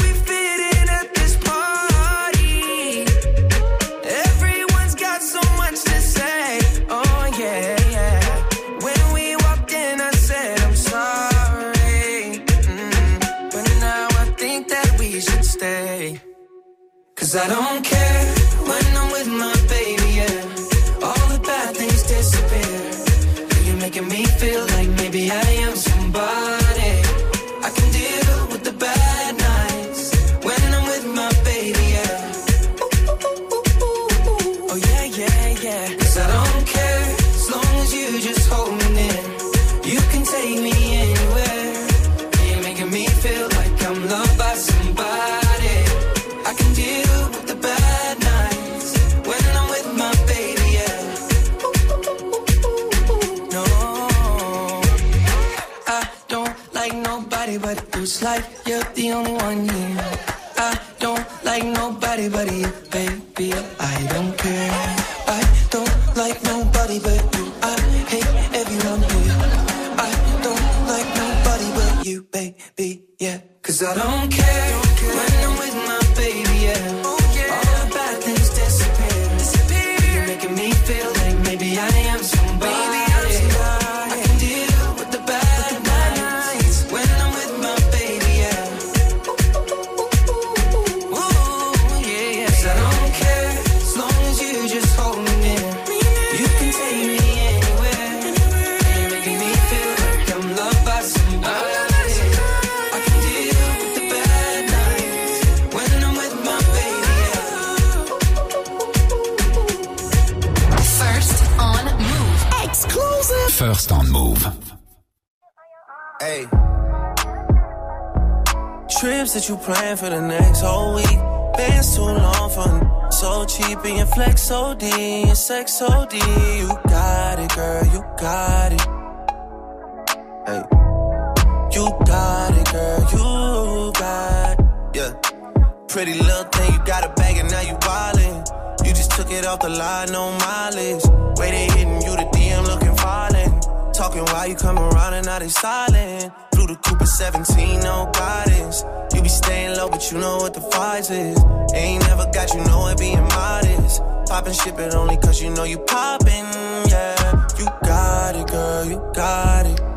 Cause I don't care the only one plan for the next whole week. Been too long for so cheap and your flex so D, your sex so D. You got it, girl, you got it. Hey. You got it, girl, you got it. Yeah. Pretty little thing, you got a bag and now you wildin'. You just took it off the line, no mileage. They hitting you, the DM looking violent. Talking while you come around and now they silent. Blue the Cooper 17, no guidance. You be staying low, but you know what the price is. Ain't never got you know it being modest. Poppin' shit, but only cause you know you poppin', yeah. You got it, girl, you got it.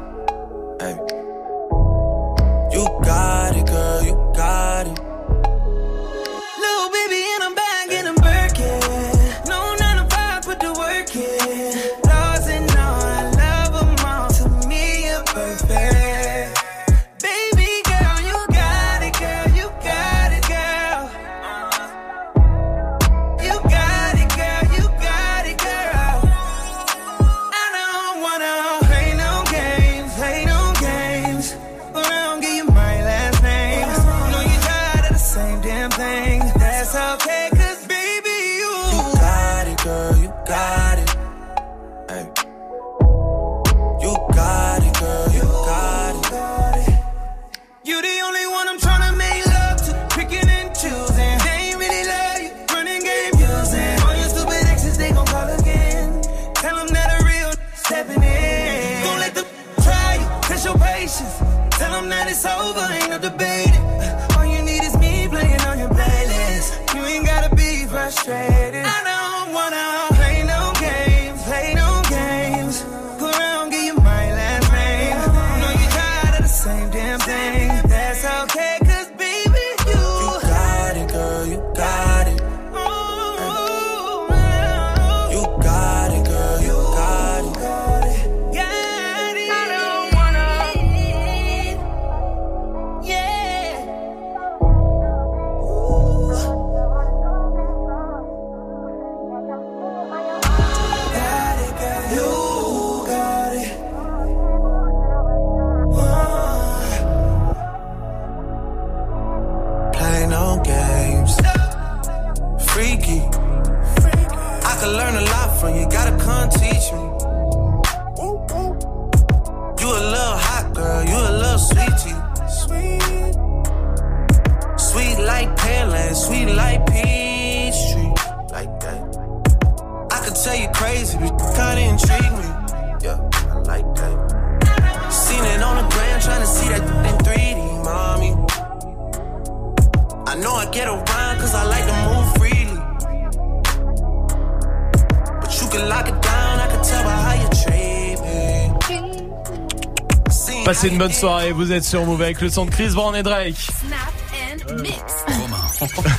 Bonne soirée, vous êtes sur Move avec le son de Chris Brown et Drake. Snap and mix.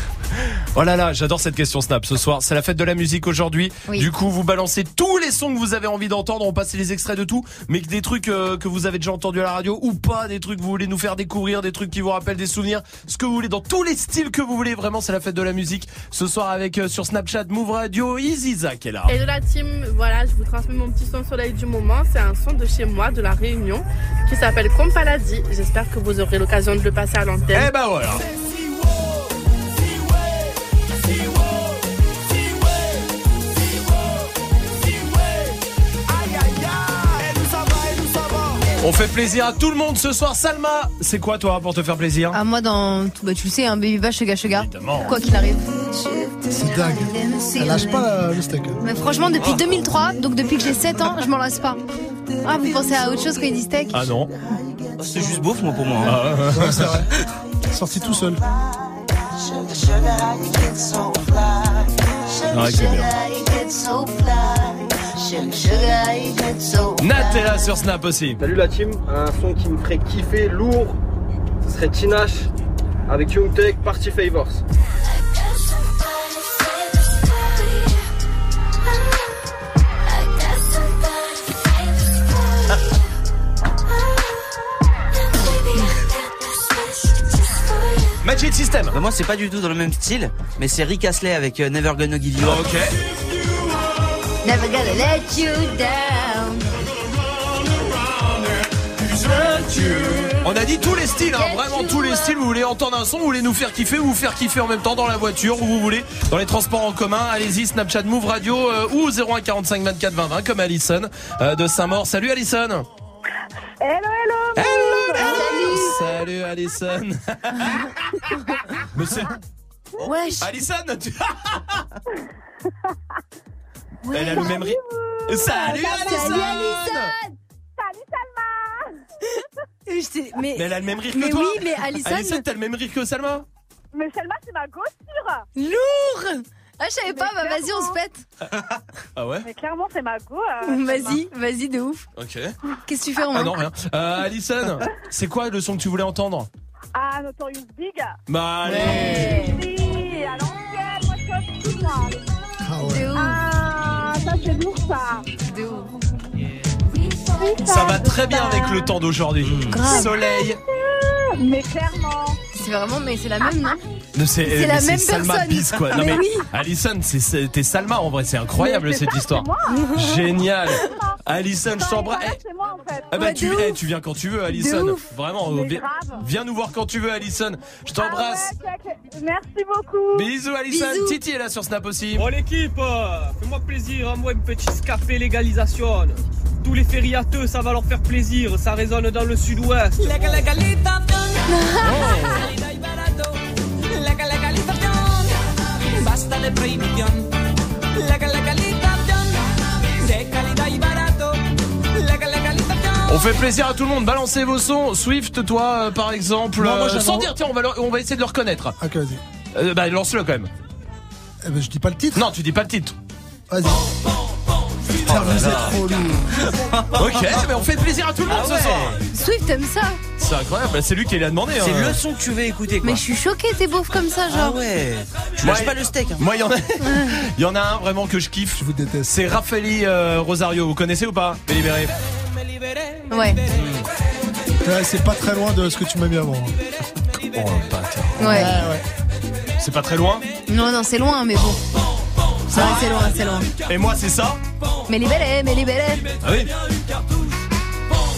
Oh là là, j'adore cette question Snap ce soir. C'est la fête de la musique aujourd'hui. Oui. Du coup, vous balancez les sons que vous avez envie d'entendre. On passe les extraits de tout, mais que des trucs euh, que vous avez déjà entendus à la radio ou pas, des trucs que vous voulez nous faire découvrir, des trucs qui vous rappellent des souvenirs, ce que vous voulez dans tous les styles que vous voulez. Vraiment, c'est la fête de la musique ce soir avec euh, sur Snapchat Move Radio Iziza qui est là. Et de la team, voilà, je vous transmets mon petit son soleil du moment. C'est un son de chez moi, de la Réunion, qui s'appelle Compaladi. J'espère que vous aurez l'occasion de le passer à l'antenne. Eh ben voilà. On fait plaisir à tout le monde ce soir. Salma, c'est quoi toi pour te faire plaisir Ah, moi, dans. Bah, tu le sais, un baby bash, sugar sugar. Évidemment. Quoi qu'il arrive. C'est dingue. Elle lâche pas euh, le steak. Mais franchement, depuis 2003, donc depuis que j'ai 7 ans, je m'en lasse pas. Ah, vous pensez à autre chose quand il dit steak Ah non. C'est juste beauf, moi, pour moi. hein. Ah, Ouais, c'est vrai. Sorti tout seul. Bien. Nat est là sur Snap aussi. Salut la team, un son qui me ferait kiffer lourd, ce serait Tinash avec Young Tech Party Favors. Magic System. Bah, moi, c'est pas du tout dans le même style, mais c'est Rick Astley avec euh, Never Gonna Give You Up. Ok. Never gonna let you down. On a dit tous les styles, hein, vraiment tous les styles. Vous voulez entendre un son, vous voulez nous faire kiffer, ou vous faire kiffer en même temps dans la voiture, où vous voulez, dans les transports en commun. Allez-y, Snapchat Move Radio euh, ou 01 45 24 20 20 comme Alison euh, de Saint-Maur. Salut Alison. Hello, hello. Salut Alison. Mais c'est- Wesh. Alison, tu... Elle a le même rythme. Salut Alison. Salut Alison. Salut Salma. Mais, Mais elle a le même rire mais que toi. oui, mais Alison. Alison, t'as le même rire que Salma. Mais Salma, c'est ma gossure. Lourd Ah, je savais pas, bah vas-y, on se pète. Ah ouais Mais clairement, c'est ma go. euh, Vas-y, vas-y, de ouf. Ok. Qu'est-ce que tu fais, Romain Ah non, rien. Euh, Alison, c'est quoi le son que tu voulais entendre? Ah, Notorious Big. Bah allez Oui, à l'ancienne, moi je suis au moi. Ah ouais. De ouf. Ah, ça c'est lourd ça. De ouf. Ça va très bien avec le temps d'aujourd'hui. Grave. Soleil. Mais clairement. C'est vraiment, mais c'est la même, non? C'est C'est la mais même Salma personne. Bis quoi. Non Mais mais, oui. Alison, c'est- c'est- t'es Salma en vrai, c'est incroyable cette ça, histoire. c'est moi. Génial. Alison, je t'embrasse. Eh, ah bah tu, eh, tu viens quand tu veux, Alison. Vraiment, Mais viens, grave. viens nous voir quand tu veux, Alison. Je t'embrasse. Ah ouais. Merci beaucoup. Bisous, Alison. Bisous. Titi est là sur Snap aussi. Bon l'équipe, euh, fais-moi plaisir, moi une petite scapé légalisation. Tous les fériateux, ça va leur faire plaisir, ça résonne dans le sud-ouest. On fait plaisir à tout le monde. Balancez vos sons. Swift, toi, euh, par exemple. Non, moi, euh, sans dire, tiens, on va, le- on va essayer de le reconnaître. Ok, vas-y. Euh, bah, lance-le quand même. Eh ben, je dis pas le titre. Non, tu dis pas le titre. Vas-y. Putain, Oh vous êtes trop lourd. Ok, mais on fait plaisir à tout le monde Ah ce soir. Swift aime ça. C'est incroyable, bah, c'est lui qui l'a demandé. C'est hein. le son que tu veux écouter quoi. Mais je suis choquée, t'es beauf comme ça, Ah genre. ouais. Tu Moi, lâches pas le steak. hein. Moi, il y en a, il y en a un vraiment que je kiffe. Je vous déteste. C'est Raffaeli euh, Rosario. Vous connaissez ou pas? Me libérer. Ouais. Ouais, c'est pas très loin de ce que tu m'as mis avant. Oh, bâtard. Ouais. Ouais, ouais. C'est pas très loin? Non, non, c'est loin, mais bon. Ouais, c'est loin, c'est loin. Et moi, c'est ça. Mais libéré, mais libéré. Ah oui.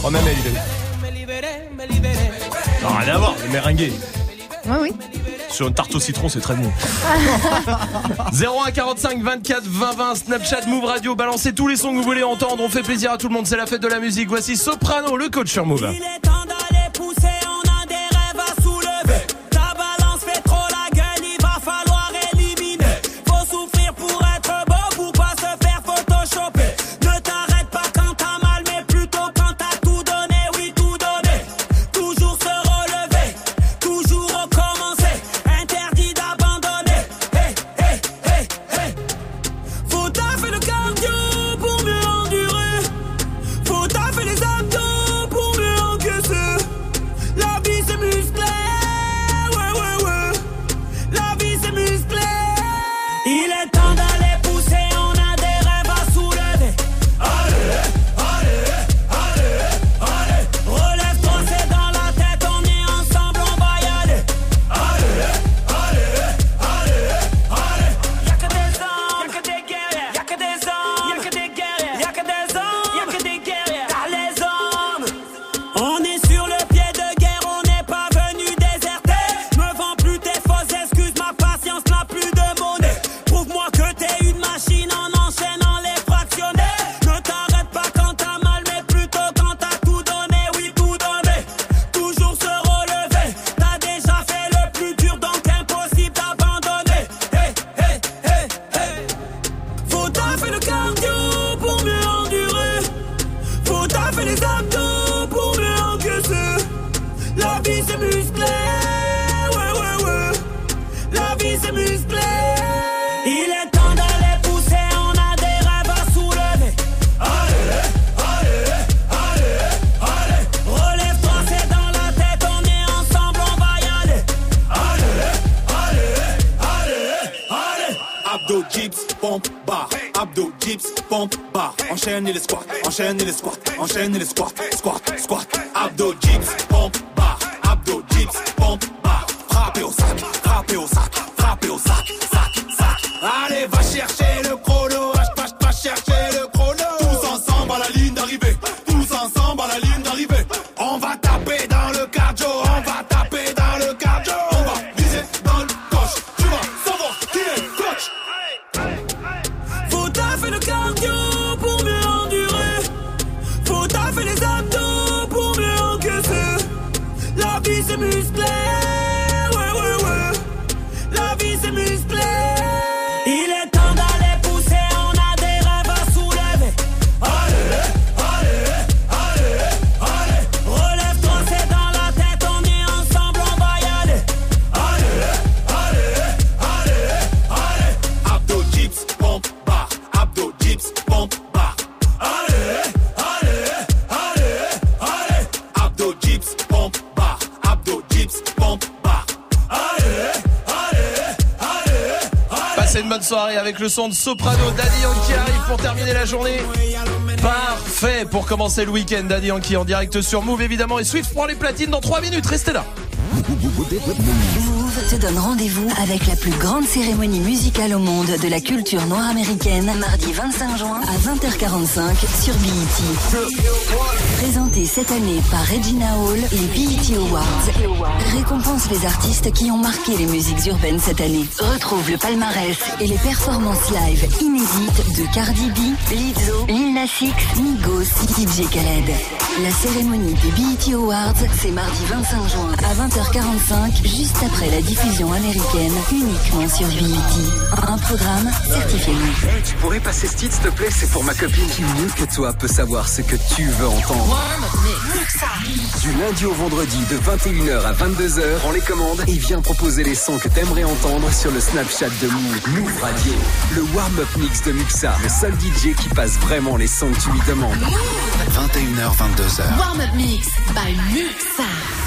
Oh, même elle, il est. Non, rien à voir, le meringué. Ouais, oui. Sur une tarte au citron, c'est très bon. 01 45 24 20 20 Snapchat Move Radio, balancez tous les sons que vous voulez entendre. On fait plaisir à tout le monde. C'est la fête de la musique. Voici Soprano, le coach sur Move. Il est temps commencer le week-end. Daddy Yankee en direct sur Move évidemment. Et Swift prend les platines dans 3 minutes. Restez là. Te donne rendez-vous avec la plus grande cérémonie musicale au monde de la culture noire américaine, mardi 25 juin à 20h45 sur BET. Présenté cette année par Regina Hall et BET Awards, récompense les artistes qui ont marqué les musiques urbaines cette année. Retrouve le palmarès et les performances live inédites de Cardi B, Lizzo, Lil Nas X, Migos, DJ Khaled. La cérémonie des BET Awards, c'est mardi 25 juin à 20h45, juste après la diffusion américaine uniquement sur BET. Un programme certifié. Hey, tu pourrais passer ce titre, s'il te plaît? C'est pour ma copine qui, mieux que toi, peut savoir ce que tu veux entendre? Du lundi au vendredi, de 21h à 22h, on les commandes et viens proposer les sons que t'aimerais entendre sur le Snapchat de Move. Move Radio. Le warm-up mix de Muxa, le seul DJ qui passe vraiment les sons que tu lui demandes. 21h, 22h. Warm-up mix by Muxa.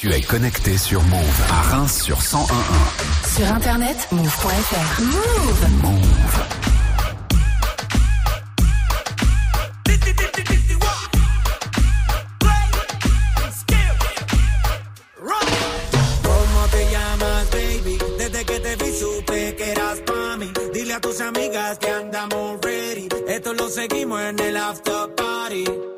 Tu es connecté sur Move à Reims sur 101.1. Sur internet, move.fr. Move. Move. ¿Cómo te llamas, baby? Desde que te vi supe que eras pa' mí. Dile a tus amigas que andamos ready. Esto lo seguimos en el after party.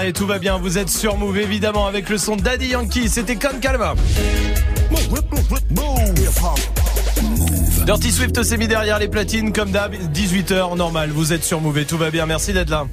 Soirée, tout va bien. Vous êtes sur Move évidemment avec le son Daddy Yankee. C'était Con Calma. Dirty Swift s'est mis derrière les platines comme d'hab. 18h normal. Vous êtes sur Move et tout va bien. Merci d'être là.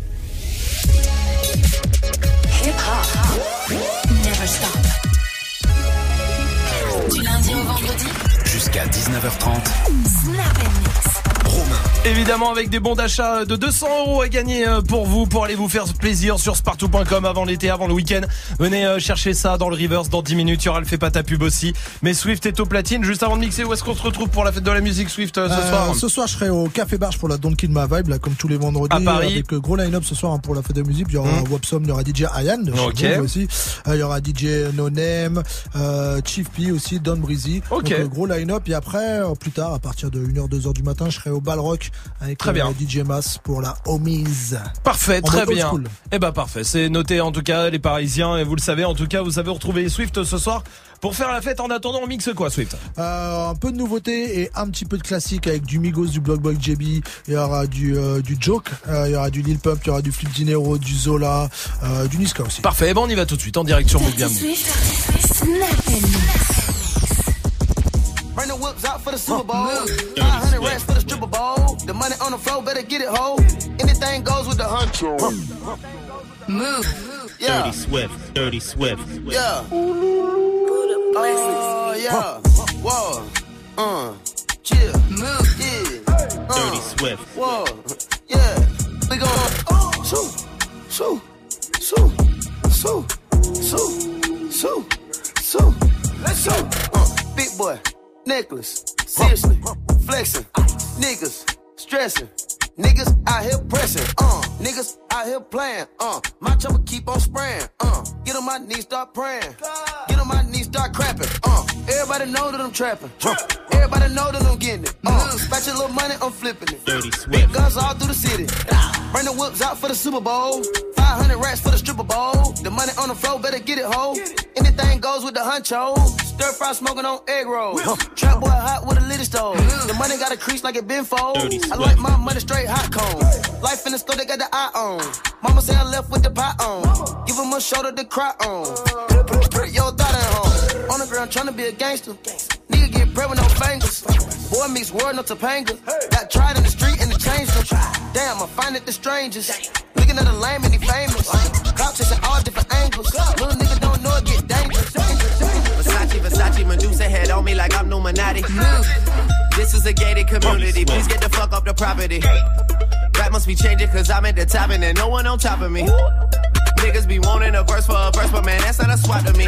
Évidemment avec des bons d'achat de 200 euros à gagner euh, pour vous, pour aller vous faire plaisir sur spartou.com avant l'été, avant le week-end. Venez euh, chercher ça dans le reverse dans 10 minutes. Il y aura le fait pas ta pub aussi. Mais Swift est au platine. Juste avant de mixer, où est-ce qu'on se retrouve pour la fête de la musique Swift euh, ce Euh, soir ce soir, je serai au Café Barge pour la Don't Kill My Vibe, là, comme tous les vendredis. À Paris. Avec euh, gros line-up ce soir hein, pour la fête de musique. Il y aura Mm. Wapsom, il y aura DJ Ayan, Ok. Aussi. Euh, il y aura DJ No Name, euh, Chief P aussi, Don Breezy. Ok. Donc, euh, gros line-up. Et après, euh, plus tard, à partir de 1h, 2h du matin, je serai au Balrock avec Très bien. DJ Mas pour la Homies. Parfait, En très bien. school. Eh ben parfait, c'est noté en tout cas les Parisiens et vous le savez en tout cas vous savez retrouver Swift ce soir pour faire la fête. En attendant, on mixe quoi Swift? Euh, un peu de nouveauté et un petit peu de classique avec du Migos, du Block Boy JB. Il y aura du, euh, du Joke, euh, il y aura du Lil Pump, il y aura du Flip Dinero, du Zola, euh, du Niska aussi. Parfait, eh ben on y va tout de suite en direct sur Move. Move. Snap and mix. Bring the whips out for the Super Bowl. 500 racks for the stripper bowl. The money on the floor, better get it whole. Anything goes with the huncho. Move. Yeah. Dirty Swift, Dirty Swift. Yeah. Oh, yeah. Whoa, uh, chill, move, yeah, uh, Dirty Swift. Whoa, yeah, we gon' oh, shoo, shoo, shoo, shoo, shoo, shoo, shoo, let's go. Uh, big boy, necklace, seriously, flexing, niggas, stressing. Niggas out here pressing, uh. Niggas out here playing, uh. My chopper keep on spraying, uh. Get on my knees, start praying. Get on my knees, start crapping, uh. Everybody know that I'm trapping, uh. Everybody know that I'm getting it, uh. Spatch a little money, I'm flipping it. Dirty Big guns all through the city. Bring the whips out for the Super Bowl. 500 racks for the stripper bowl. The money on the floor, better get it, ho. Anything goes with the huncho. Stir fry smoking on egg rolls. Trap boy hot with a little stove. The money got a crease like it been fold. I like my money straight hot cone. Life in the store, they got the eye on. Mama say I left with the pot on. Give him a shoulder to cry on. Put your thought at home. On the ground trying to be a gangster. Nigga get bread with no fingers. Boy meets world, no Topanga. Got tried in the street and the changed them. Damn, I find it the strangest. Looking at the lame and he famous. Clout chasing all different angles. Little nigga don't know it get dangerous. Versace, Versace, Medusa head on me like I'm Illuminati. This is a gated community. Please get the fuck up the property. Rap must be changing cause I'm at the top and there's no one on top of me. Niggas be wanting a verse for a verse, but man, that's not a swap to me.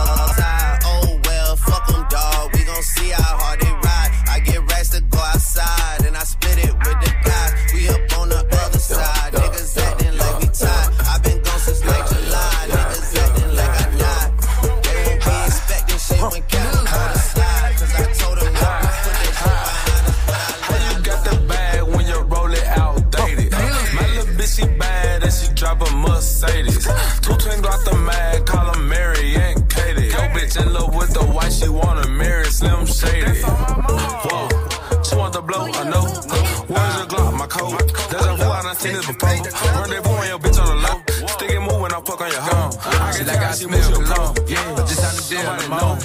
other side. Oh well, fuck 'em, dawg. We gon' see how hard they ride. I get racks to go outside, and I split it with the guys. We up on the other side. Niggas acting like we tied. I've been gone since like July. Niggas acting like I died. They won't be expecting shit when Cap on the slide. Cause I told them not to put that shit How you got the bag when you roll it outdated? Oh, My little bitch, she bad and she drive a Mercedes. Two twin got the mag, love with the white, she wanna marry Slim Shady. Whoa, she want the blow, I know. Where's your Glock, my coat? There's a who I done seen this before. Rendezvous on your bitch on the low. Stick it move when I fuck on your home. I get like I she smell move your cologne. cologne. Yeah, just how the deal in know.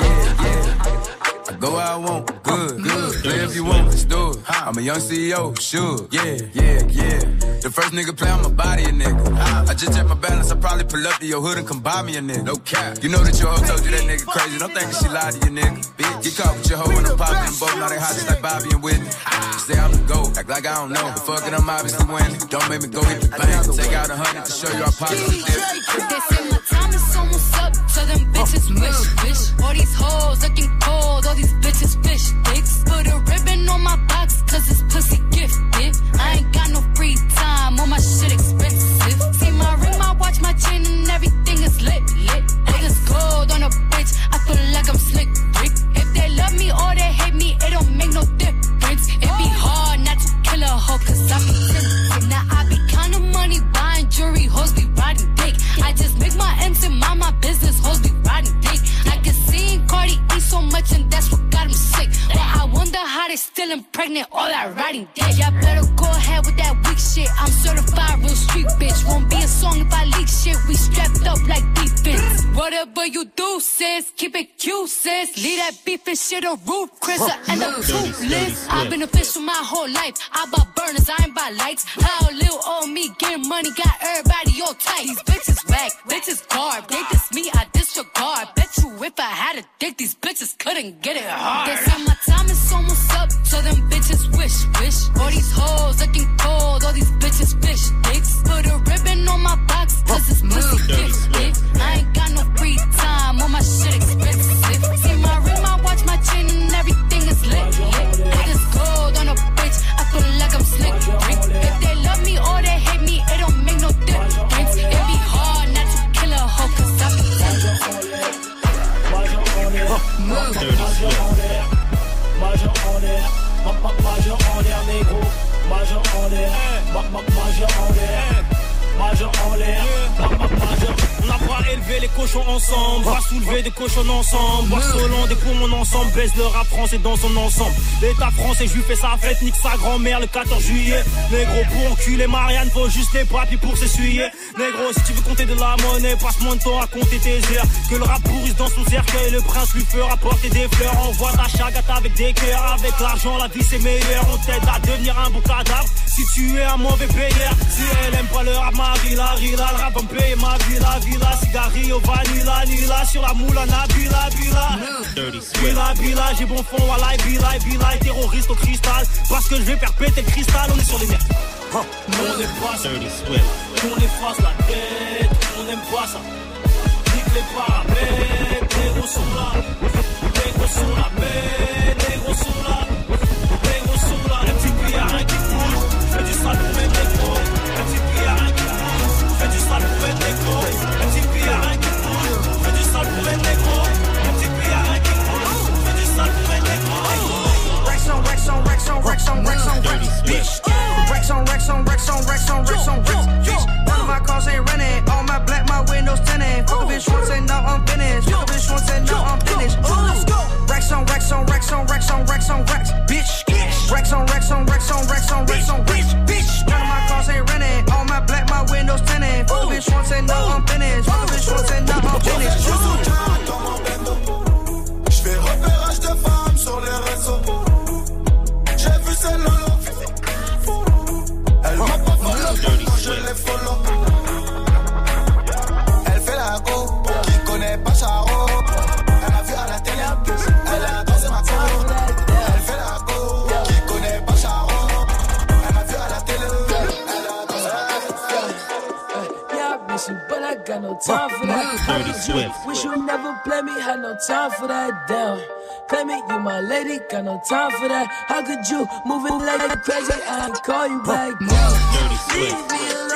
Yeah, yeah. I go where I want, good, good. Play if you want, let's do it. I'm a young CEO, sure. Yeah, yeah, yeah. The first nigga play my body, a nigga. I just check my balance, I probably pull up to your hood and come buy me a nigga. No cap. You know that your hoe told you that nigga crazy. Don't think she lied to you, nigga. Bitch, get caught with your hoe and I'm popping both. Now they hot just like Bobby and Whitney. Say I'm the GOAT, act like I don't know. Fuck it, I'm obviously winning. Don't make me go hit the bank. Take out a hundred to show you I'm positive. They say my time is almost up, so them bitches oh. wish, wish. All these hoes looking cold, all these bitches fish dicks. Put a ribbon on my box, cause it's pussy gifted. I ain't got no free time, all my shit expensive. See my ring, my watch, my chain, and everything is lit, lit. Niggas cold on a bitch, I feel like I'm slick, Rick. If they love me or they hate me, it don't make no difference. It be hard not to kill a hoe, cause I be tempted. Now I be counting money, buying jewelry, hoes be riding dick. I just make my ends and mind my business, hoes be riding Cardi eat so much and that's what got him sick. But I wonder how they still impregnate all that riding dick. Y'all better go ahead with that weak shit. I'm certified real street bitch. Won't be a song if I leak shit. We strapped up like defense. Whatever you do, sis, keep it cute, sis. Leave that beef and shit on roof, Chris. I end up toothless. I've been official my whole life. I bought burners, I ain't buy lights. How little old me getting money got everybody all tight. These bitches whack, bitches garb. They diss me, I disregard. Bet you if I had a dick, these bitches couldn't get it hard. They say my time is almost up, so them bitches wish, wish. All these hoes looking cold, all these bitches fish dicks. Put a ribbon on my box, cause it's pussy gifted. I ain't got no free time, all my shit expensive. Ensemble, boire Solon des poumons ensemble, le rap français dans son ensemble. L'État français, je lui fais sa fête, nique sa grand-mère le 14 juillet. Négro, pour enculer Marianne, faut juste les papiers pour s'essuyer. Négro, si tu veux compter de la monnaie, passe moins de temps à compter tes heures. Que le rap pourrisse dans son cercueil, le prince lui fera porter des fleurs. Envoie ta chagate avec des cœurs, avec l'argent, la vie c'est meilleur. On t'aide à devenir un beau cadavre si tu es un mauvais payeur. Si elle aime pas le rap, ma villa, rila, le rap me payer ma villa, villa, cigarillo, vanilla, lila, sur la moula, nabila, bila. Bila, bila, j'ai bon fond, walai, bila, bila, terroriste au cristal. Parce que je vais faire péter le cristal, on est sur les mers. On efface, on efface la tête, on n'aime pas ça. Nique les paramètres, les gros sont là, les gros sont là, mais les gros sont là, Rex on Rex on Rex, bitch. Rex on Rex on Rex on Rex on Rex on Rex, bitch. None of my cars ain't running. All my black, my windows tinted. Fuck a bitch once and now I'm finished. Fuck a bitch once and now I'm finished. On Rex on Rex on Rex on Rex on Rex, bitch. Rex on Rex on Rex on Rex on Rex on Rex, bitch. None of my cars ain't running. All my black, my windows tinted. Fuck a bitch once and now I'm finished. Fuck a bitch once and now I'm finished. Je fais repérage de femmes sur les réseaux. Elle fait la go, qui connaît pas Charo. Elle a vu à la télé, elle a dansé ma. Elle fait la go, qui connaît pas Charo. Elle a vu à la télé, elle a dansé Yeah, I miss you, but I got no time for that. Dirty? Swift. Wish you never play me, had no time for that. Damn. Play me, you my lady, got no time for that. How could you move it like crazy? I call you back. Damn. Swift.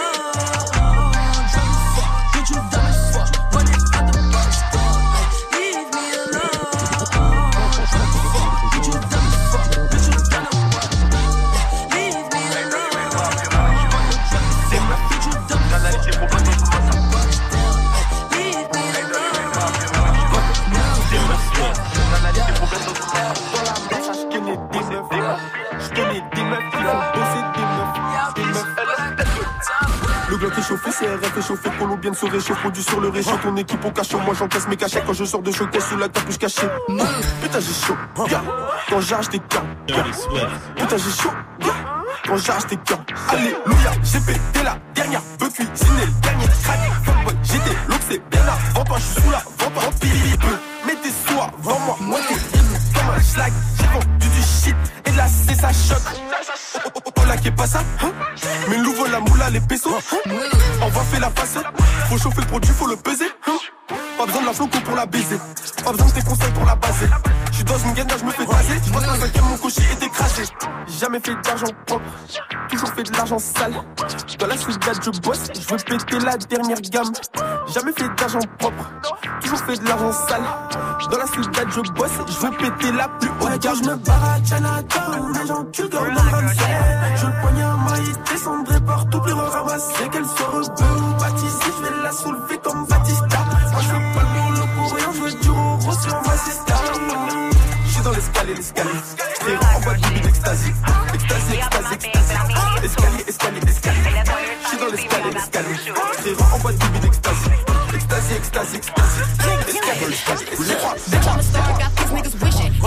Est chauffé, CRF est chauffé, colombienne se réchauffe, produit sur le réchaud, ton équipe au cachot, moi j'encaisse mes cachets. Quand je sors de showcase sous la capuche cachée. Putain j'ai chaud, gars, quand j'arrache des camps, Putain j'ai chaud, gars, quand j'arrache des camps. Alléluia, j'ai pété la dernière, veux cuisiner le dernier crack. Fuckboy, j'étais l'oxé bien avant toi, je suis sous la vente, vampire. Mets tes sous avant moi, moi t'es comme un schlag, j'ai vendu du shit et de la C ça pas ça, hein. Mais l'ouvre la moula, les pesos, hein. On va faire la face, faut chauffer le produit, faut le peser, hein Pas besoin de la floco pour la baiser, pas besoin de tes conseils pour la baser. Je suis dans une gaine, je me fais baser, je pense qu'un cinquième, mon cocher était craché. Jamais fait d'argent propre, toujours fait de l'argent sale. Dans la suite je bosse, je veux péter la dernière gamme. Jamais fait d'argent propre, toujours fait de l'argent sale. Dans la suite je bosse, je veux péter la plus haute gamme. je me barre à Chinatown, les gens culent dans 27 Je le poignard maïs, descendrai partout, plus ramasser Qu'elle soit rebeu ou baptisée, je vais la soulever comme Batista l'escalier, l'escalier. J'tire en bas de bibine extasie. Extasie, extasie. Escalier, escalier, escalier. Je suis dans l'escalier, l'escalier. J'tire en bas de bibine extasie. Extasie, extasie, extasie. Escalier, escalier, escalier.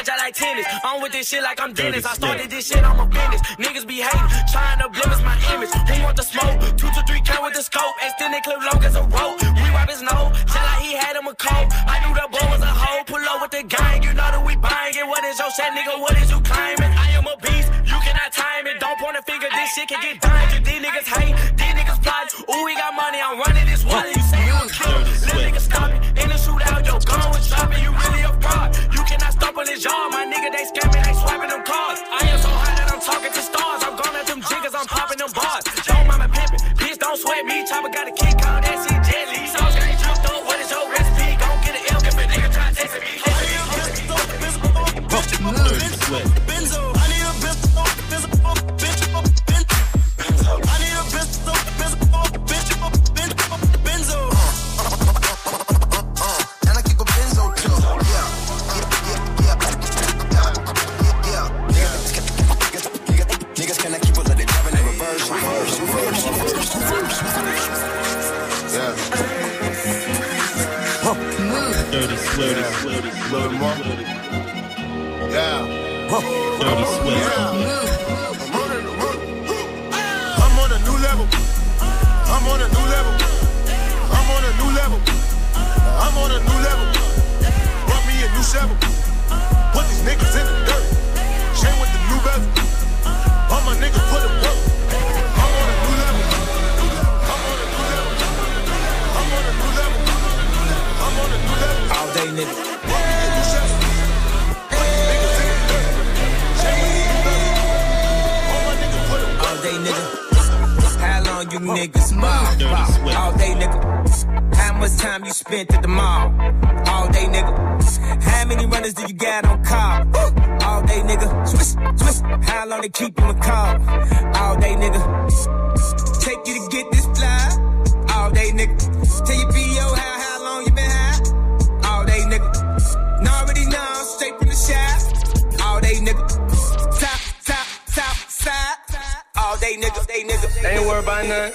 bitch, I like tennis. On with this shit like I'm Dennis. I started this shit, I'm a business. Niggas be hating, trying to blemish my image. Who want the smoke? Two to three count with the scope. and still they clip long as a rope. We wipe his nose, tell like he had him a cold. I knew the boy was a hoe. Pull up with the gang, you know that we buying it. What is your shit, nigga? What is you claiming? I am a beast, you cannot time it. Don't point a finger, this shit can get dangerous. These niggas hate, these niggas plot. Ooh, we got money, I'm running this wallet. You say you a killer, let niggas stop it. In the shootout, your gun was dropping. You really a fraud. You on his. My nigga, they scamming, they swiping them cars. I am so hot that I'm talking to stars. Yeah. Yeah. I'm on a new level. I'm on a new level. I'm on a new level. I'm on a new level. Brought me a new shovel. Put these niggas in the dirt. Chain with the new bezel. All my niggas put it bezel. All my niggas put it work. All day, nigga. How long you niggas ball? All day, nigga. How much time you spent at the mall? All day, nigga. How many runners do you got on call? All day, nigga. Swish, swish. How long they keep you in call? All day, nigga. Take you to get this fly? All day, nigga. Tell your PO how, All day, nigga, day, nigga. Ain't worried about nothing.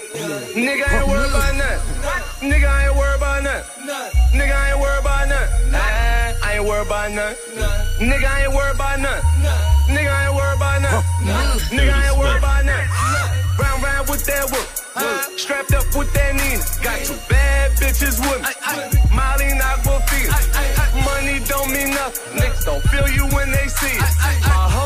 Nigga ain't worried about nothing. Nigga ain't worried about nothing. Nigga ain't worried about. Ah, I ain't worried about nothing. Nigga ain't worried about nothing. Nigga ain't worried about nothing. Nigga ain't worried about nothing. Round round with that whoop. Strapped up with that Nina. Got two bad bitches with me. Molly Aquafina. Money don't mean nothing. Niggas don't feel you when they see it. My whole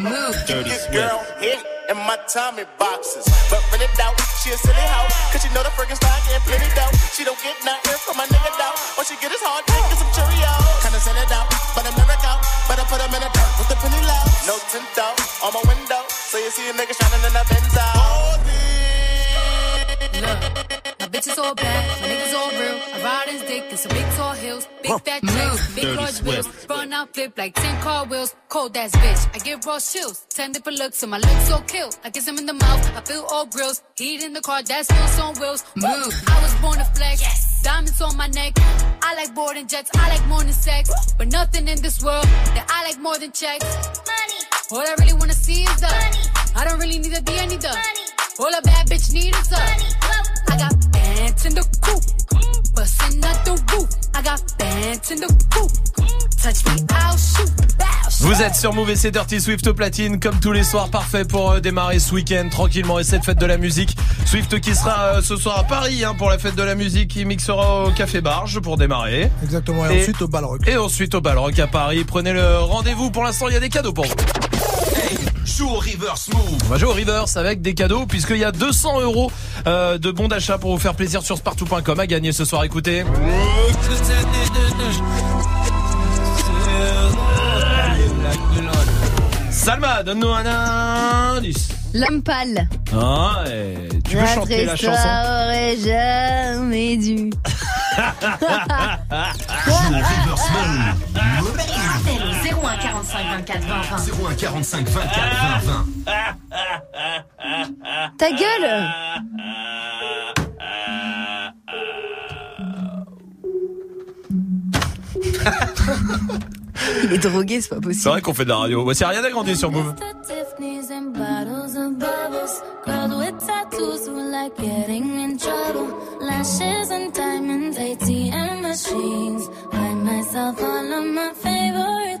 Dirty girl hit in my Tommy boxes. But rent it out, she a silly hoe. Cause she know the friggin' style getting plenty dough. She don't get nothing from my nigga though. What she get is hard dick and some Cheerios. Kinda send it out, but I'm never go. Better put them in a dirt with the penny low. No tint though, on my window. So you see a nigga shining in the Benzo. My bitches all bad, my niggas all real. I ride his dick in some big tall hills, big fat checks, big Dirty large bills. Swift. Run out flip like 10 car wheels. Cold ass bitch, I give raw chills. 10 different looks, so my looks so kill. I kiss him in the mouth, I feel all grills. Heat in the car, that's wheels on wheels. Move. I was born to flex. Diamonds on my neck. I like boarding jets, I like more than sex. But nothing in this world that I like more than checks. Money. All I really wanna see is the money. I don't really need to be any the money. All a bad bitch need is the money. I got bands in the coop, bustin' out the roof. I got bands in the coop. Touch me, I'll shoot. Bow, shoot. Vous êtes sur Move et c'est Dirty Swift au platine comme tous les soirs parfait pour euh, démarrer ce week-end tranquillement et cette fête de la musique. Swift qui sera euh, ce soir à Paris hein, pour la fête de la musique qui mixera au Café Barge pour démarrer. Exactement, et, ensuite au Balrock. Et ensuite au Balrock à Paris. Prenez le rendez-vous pour l'instant il y a des cadeaux pour vous. Joue au reverse move. On va jouer au reverse avec des cadeaux puisqu'il y a 200 euros euh, de bons d'achat pour vous faire plaisir sur spartou.com à gagner ce soir. Écoutez. Salma, donne-nous un indice. L'homme pâle. Ah, et tu veux chanter la chanson aurait jamais dû. Appel au 01 45 24 20 20. 01 45 24 20 20. Ta gueule Il est drogué, c'est pas C'est possible. vrai qu'on fait de la radio. Voici rien agrandi sur Move. Tiffany's and bottles of bubbles. Girls with tattoos who like getting in trouble. Lashes and diamonds, ATM machines. Buy myself all of my favorite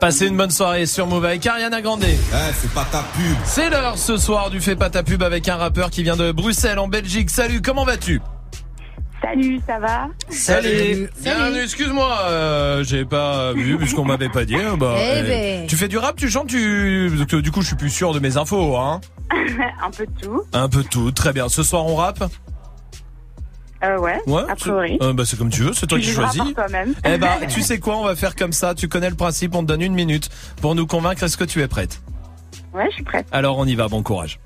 Passez une bonne soirée sur Move avec Ariana Grande. c'est pas ta pub. C'est l'heure ce soir du Fais pas ta pub avec un rappeur qui vient de Bruxelles en Belgique. Salut, comment vas-tu? Salut, ça va? Salut. Bienvenue, excuse-moi, euh, j'ai pas vu puisqu'on m'avait pas dit. euh, Bah, Eh euh, ben. Tu fais du rap, tu chantes, tu parce que du coup je suis plus sûr de mes infos hein. Un peu de tout. Un peu de tout, très bien. Ce soir on rappe? Euh, ouais, Ouais. a priori. c'est- euh, bah c'est comme tu veux, c'est toi Tu qui choisis. toi-même. Eh ben, tu sais quoi, on va faire comme ça. Tu connais le principe, on te donne une minute pour nous convaincre. Est-ce que tu es prête? Ouais, je suis prête. Alors on y va, bon courage.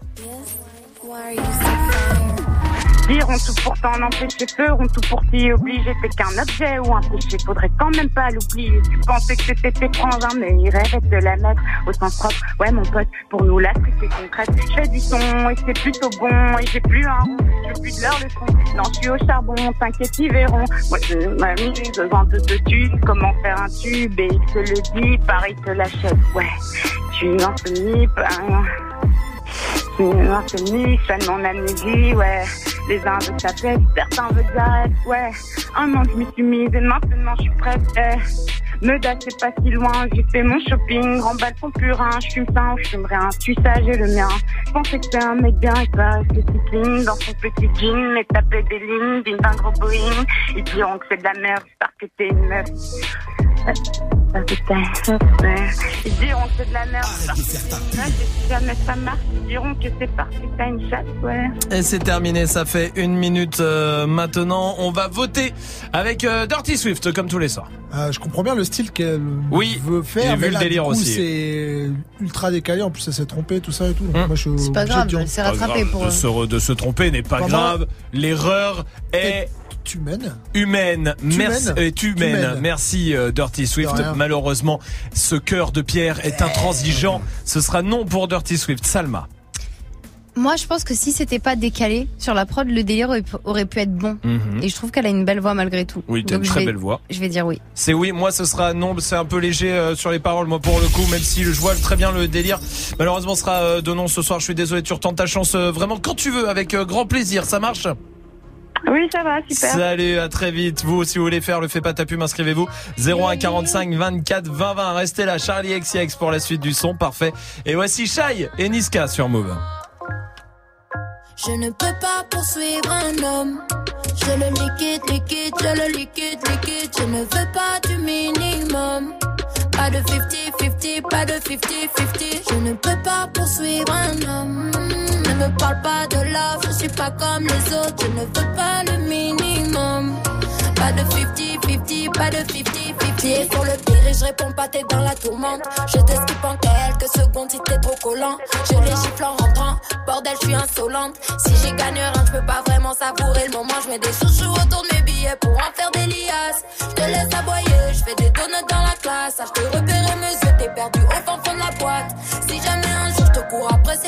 Dire on tout pour t'en empêcher feu, on tout pour t'y obliger. T'es qu'un objet ou un péché, faudrait quand même pas l'oublier. Tu pensais que c'était tes frangins, mais ils rêvaient de la mettre au sens propre. Ouais, mon pote, pour nous la truc est concrète. Je fais du son et c'est plutôt bon. Et j'ai plus un rond, j'ai plus de leur leçon. Non, je suis au charbon, t'inquiète, ils verront. Moi, je m'amuse devant de dessus. Comment faire un tube et il te le dit, pareil, te l'achète. Ouais, tu n'en finis pas. Non, de mon amnésie, ouais. Les uns veulent tête, certains veulent j'arrête, ouais. Un an, je m'y suis mise et maintenant je suis prête, eh. Me c'est pas si loin, j'ai fait mon shopping, remballe ton purin, je fume ça je fume rien, tu sais, j'ai le mien. Je pensais que c'était un mec bien, paraît que c'est clean, dans son petit jean, mais taper des lignes, d'une d'un gros Boeing. Ils diront que c'est de la merde, j'espère que t'es une meuf. Euh, c'est. Ils diront que de la merde, et si jamais ça marche, ils diront que c'est parce que t'as une chatte, ouais. Et c'est terminé, ça fait une minute euh, maintenant. On va voter avec euh, Dirty Swift comme tous les soirs. Euh, je comprends bien le style qu'elle Oui, veut faire. j'ai vu mais le là, délire du coup, aussi. C'est ultra décalé. En plus, elle s'est trompée, tout ça et tout. Hum. moi, je suis C'est pas grave, elle s'est rattrapée pour. de, se, re- de se tromper n'est pas grave. L'erreur est humaine. Humaine, merci. Humaine. Merci euh, Dirty Swift. Malheureusement, ce cœur de pierre est intransigeant. Ce sera non pour Dirty Swift. Salma. Moi, je pense que si c'était pas décalé sur la prod, le délire aurait pu- être bon. Mhm. Et je trouve qu'elle a une belle voix malgré tout. Oui, t'as une très vais- belle voix. Je vais dire oui. C'est oui, moi ce sera non, c'est un peu léger euh, sur les paroles, moi pour le coup, même si je vois très bien le délire. Malheureusement, ce sera euh, de non ce soir. Je suis désolé, tu retentes ta chance euh, vraiment quand tu veux, avec euh, grand plaisir. Ça marche? Oui, ça va, super. Salut, à très vite. Vous, si vous voulez faire le fait pas ta pub, inscrivez-vous. 01 45 24 20 20. Restez là, Charlie XCX pour la suite du son. Parfait. Et voici Shai et Niska sur Move. Je ne peux pas poursuivre un homme. Je le liquide, liquide, je le liquide, liquide. Je ne veux pas du minimum. Pas de 50-50, pas de 50-50. Je ne peux pas poursuivre un homme. Ne me parle pas de love, je suis pas comme les autres. Je ne veux pas le minimum. Pas de 50-50, pas de 50-50. Pied sur le pire et je réponds pas, t'es dans la tourmente. Je t'esquive en quelques secondes si t'es trop collant. Je les gifle en rentrant, bordel, je suis insolente. Si j'y gagne rien, je peux pas vraiment savourer le moment. Je mets des chouchous autour de mes billets pour en faire des liasses. Je te laisse aboyer, je fais des donuts dans la classe. Ah, je te repérer mes yeux, t'es perdu au fond de la boîte.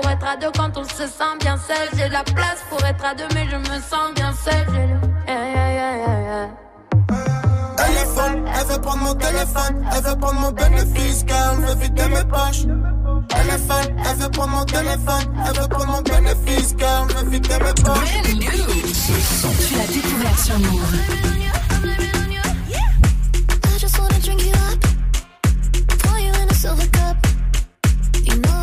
pour être à deux quand on se sent bien seul. J'ai de la place pour être à deux, mais je me sens bien seul. Le- Yeah, yeah, yeah, yeah, yeah. Elle est folle, elle veut prendre mon téléphone, elle veut prendre mon bénéfice, girl, veut vider mes poches. Elle est folle, elle veut prendre mon téléphone, elle veut prendre mon bénéfice, girl, veut vider mes poches. Tu l'as découvert sur Move. I just wanna drink you up, pour you in a silver cup. You know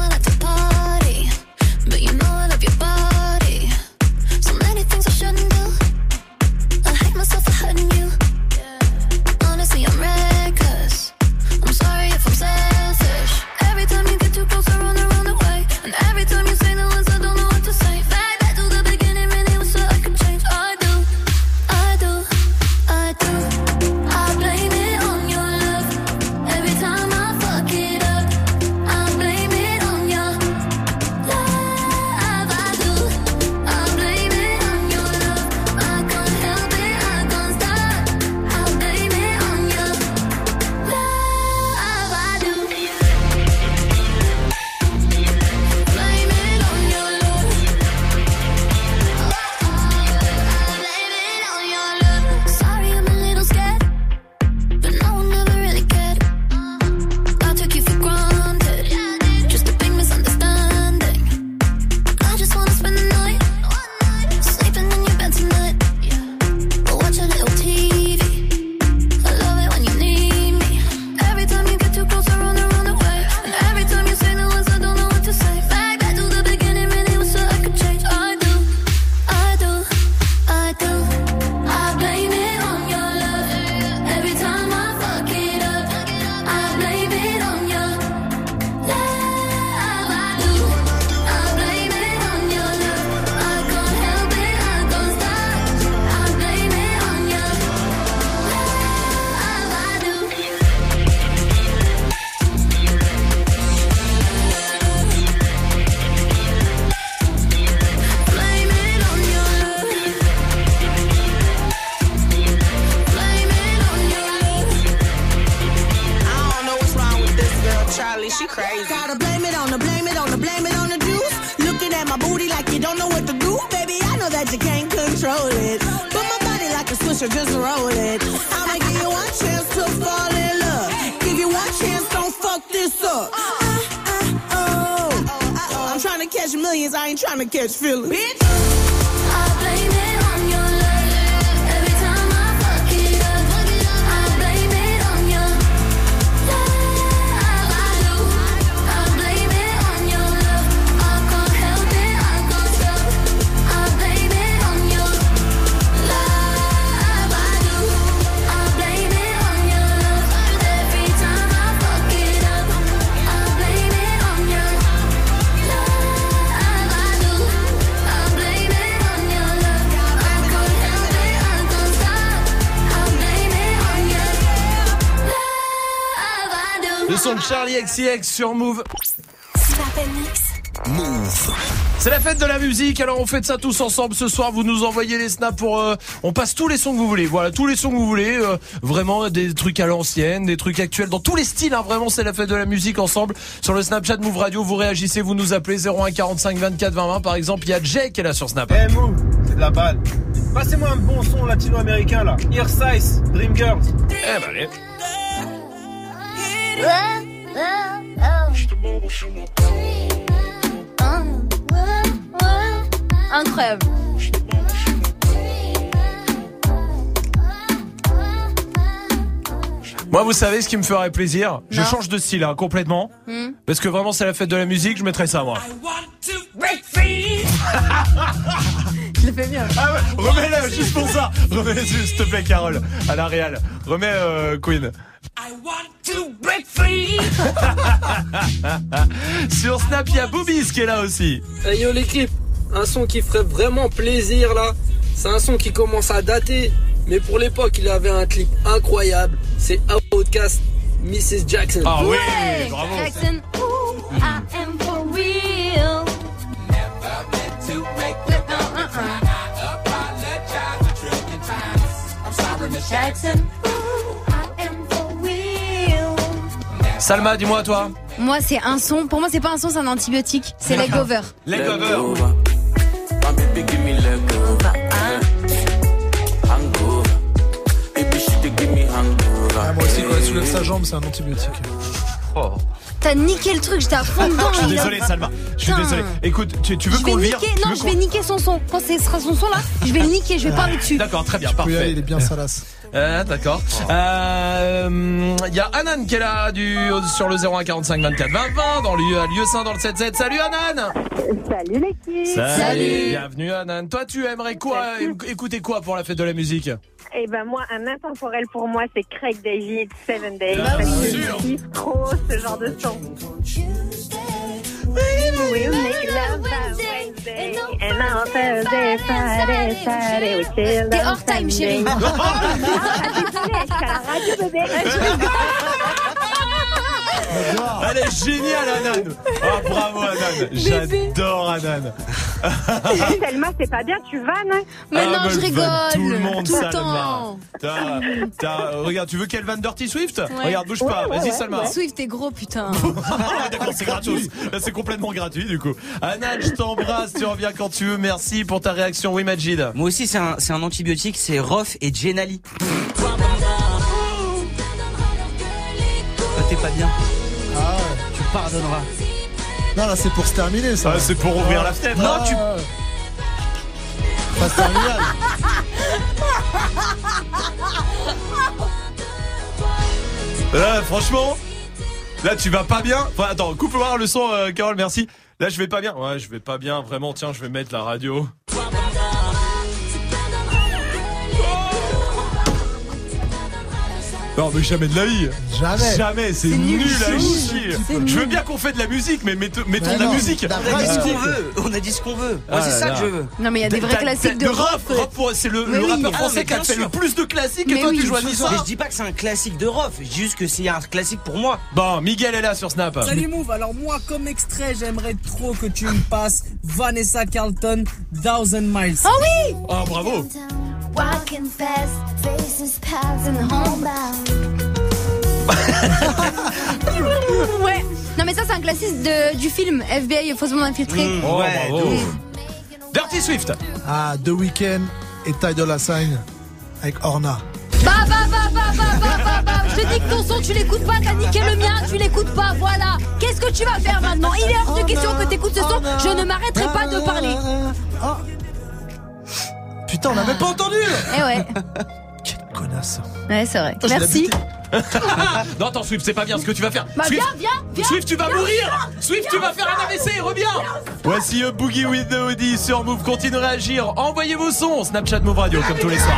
sur Move. Move. C'est la fête de la musique, alors on fait ça tous ensemble ce soir. Vous nous envoyez les snaps pour. euh, on passe tous les sons que vous voulez. Voilà, tous les sons que vous voulez. euh, vraiment des trucs à l'ancienne, des trucs actuels, dans tous les styles. Hein, vraiment, c'est la fête de la musique ensemble. Sur le Snapchat Move Radio, vous réagissez, vous nous appelez 01 45 24 20 20. Par exemple, il y a Jay qui est là sur Snap. Eh Move, c'est de la balle. Passez-moi un bon son latino-américain là. Ear Size, Dream Girls. Eh ben allez. Incroyable. Moi, vous savez ce qui me ferait plaisir? Je change de style hein, complètement. Hmm. Parce que vraiment, c'est la fête de la musique, je mettrais ça, moi. Je le fais bien. Ah remets-la juste pour ça. Remets, s'il te plaît, Carole, à la Real. Remets euh, Queen. Sur Snap, il y a Boobies qui est là aussi. Hey yo l'équipe, un son qui ferait vraiment plaisir là. C'est un son qui commence à dater, mais pour l'époque il avait un clip incroyable. C'est Outcast, Mrs. Jackson. Ah oui, Ouais, bravo. Jackson. Ooh, I am for real. Jackson. Salma, dis-moi à toi. Moi, c'est un son. Pour moi, c'est pas un son, c'est un antibiotique. C'est leg over. Leg over. Ah, moi aussi, quand elle soulève sa jambe, c'est un antibiotique. T'as niqué le truc, j'étais à fond dedans. Je suis désolé, Salma. Je suis désolé. Écoute, tu, tu veux Je vais qu'on le vire niquer, non, je vais niquer son son. Quand ce sera son son là, je vais le niquer, je vais parler dessus. D'accord, très bien, parfait. il est bien salace. Euh, D'accord. Euh, Il y a Anan qui est là du, sur le 01 45 24 20 20 dans le lieu Saint dans le 77. Salut Anan Salut l'équipe. Bienvenue Anan. Toi tu aimerais quoi éc- Écouter quoi pour la fête de la musique? Eh ben moi, un intemporel pour moi, c'est Craig David, Seven Days. Bien parce que sûr. je kiffe trop ce genre de son. We'll make love by Wednesday and on Thursday, Friday, Saturday, we chill T'es on hors time, chérie. Sunday. Ah, désolé, je suis à la radio, bébé. Elle est géniale Anan Ah bravo Anan J'adore Anan Selma, c'est pas bien, tu vannes. hein Mais Ah, non, je vanne rigole. Tout le monde Tout le temps. T'as- Regarde, tu veux qu'elle Van Dirty Swift? Ouais. Regarde, bouge pas, vas-y Salma Swift, t'es gros, putain. Ah, D'accord, c'est gratos. Là, c'est complètement gratuit du coup. Anan, je t'embrasse, tu reviens quand tu veux. Merci pour ta réaction. Oui, Majid. Moi aussi, c'est un, antibiotique, c'est Rof et Jenali. T'es pas bien. Ah. Non, là, c'est pour se terminer, ça. Ah, c'est pour ouvrir la fenêtre. Non, tu. Phase terminale. Là, franchement, là, tu vas pas bien. Enfin, attends, coupe voir le son, euh, Carole, merci. Là, je vais pas bien. Ouais, je vais pas bien. Vraiment, tiens, je vais mettre la radio. Non, mais jamais de la vie. Jamais. Jamais, c'est nul, nul, à chier. Je veux bien qu'on fait de la musique, mais mettons, de la musique. On a dit ce qu'on veut. On a dit ce qu'on veut. Moi, c'est Ah ça là que je veux. Non, mais il y a des vrais classiques de rap. c'est le, Mais le oui. rappeur Ah, français qui a fait le plus de classiques et Mais toi oui, tu choisis ça. Mais je dis pas que c'est un classique de Rof, je dis juste que c'est un classique pour moi. Bon, Miguel est là sur Snap. Salut Move, alors moi comme extrait j'aimerais trop que tu me passes Vanessa Carlton, Thousand Miles. Oh oui Oh, bravo. Walking fast, faces passing homebound. Ouais. Non, mais ça, c'est un classique de, du film FBI, faussement infiltré. Oh, Ouais. Dirty Swift. Ah, The Weeknd et Ty Dolla Sign avec Orna. Bah, bah, bah, bah, bah, bah, bah, bah. Je te dis que ton son, tu l'écoutes pas, t'as niqué le mien, tu l'écoutes pas, voilà. Qu'est-ce que tu vas faire maintenant? Il est hors de question que t'écoutes ce son, je ne m'arrêterai pas de parler. Ah. Putain, on l'avait pas entendu Eh ouais. Quelle connasse. Ouais, c'est vrai. Ah, Merci. non, attends, Swift, c'est pas bien ce que tu vas faire. Bah, Swift, viens, viens, Swift, tu vas mourir. Swift, tu vas faire un AVC. Reviens. Voici a Boogie with the Audi sur Move. Continuez à agir. Envoyez vos sons. Snapchat Move Radio, comme tous les soirs.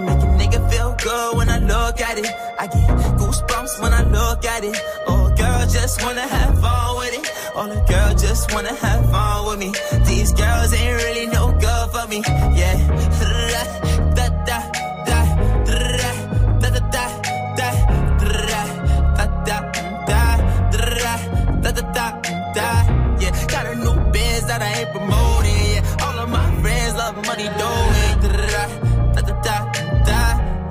She make a nigga feel good when I look at it. I get goosebumps when I look at it. Oh, girl, just wanna have fun with it. All the girls just wanna have fun with me. These girls ain't really no good for me. Yeah. Da, da, da, da, da, da, da, da. Yeah, got a new biz that I ain't promoting. Yeah, all of my friends love money doing.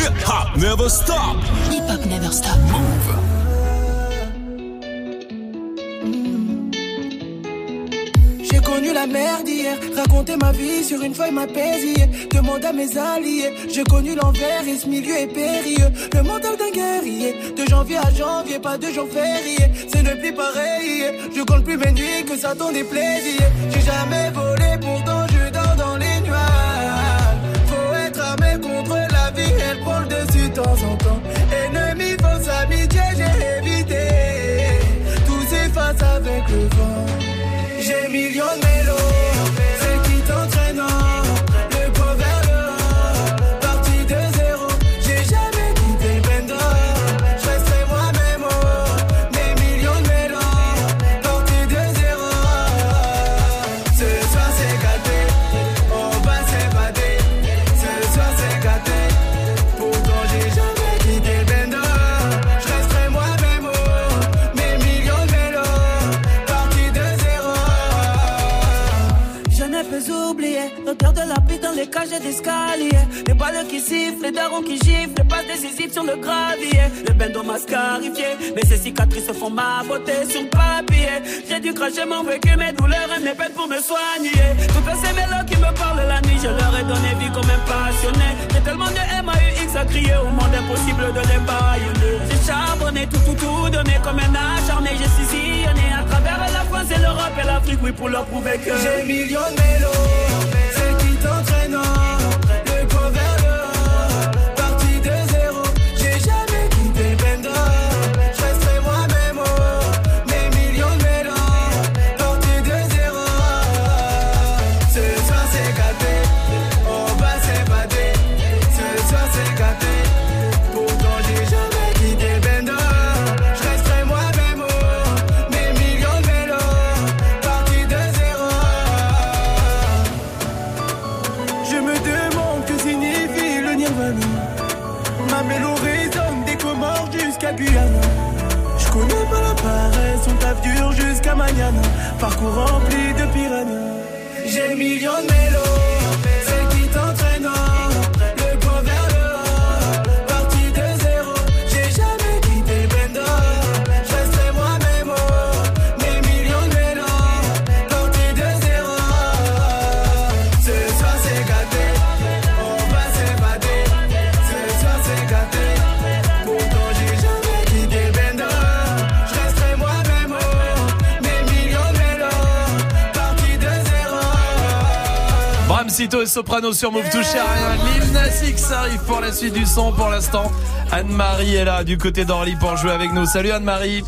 Hip hop never stop. Hip hop never stop. Move. J'ai connu la merde hier, raconter ma vie sur une feuille m'apaisait. Demande à mes alliés, j'ai connu l'envers et ce milieu est périlleux. Le mental d'un guerrier, de janvier à janvier, pas de jour férié. C'est ne plus pareil, je compte plus mes nuits que ça t'en déplaisir. J'ai jamais volé, pourtant elle prend le dessus de temps en temps. Ennemi, fausse amitié, j'ai évité. Tout s'efface avec le vent. Les balles qui sifflent, les darons qui giflent, les passes décisives sur le gravier. Le bendo m'a scarifié, mais ces cicatrices font ma beauté sur le papier. J'ai dû cracher mon vécu, mes douleurs et mes peines pour me soigner. Toutes ces mélos qui me parlent la nuit, je leur ai donné vie comme un passionné. J'ai tellement de MAUX à crier au monde impossible de les baïonner. J'ai charbonné tout, tout, tout donné comme un acharné. J'ai sillonné à travers la France et l'Europe et l'Afrique, oui, pour leur prouver que j'ai millions de mélos. Parcours rempli de piranhas. J'ai millions Bram Cito et Soprano sur Move touché à rien. Lil Nas X arrive pour la suite du son pour l'instant. Anne-Marie est là du côté d'Orly pour jouer avec nous. Salut Anne-Marie.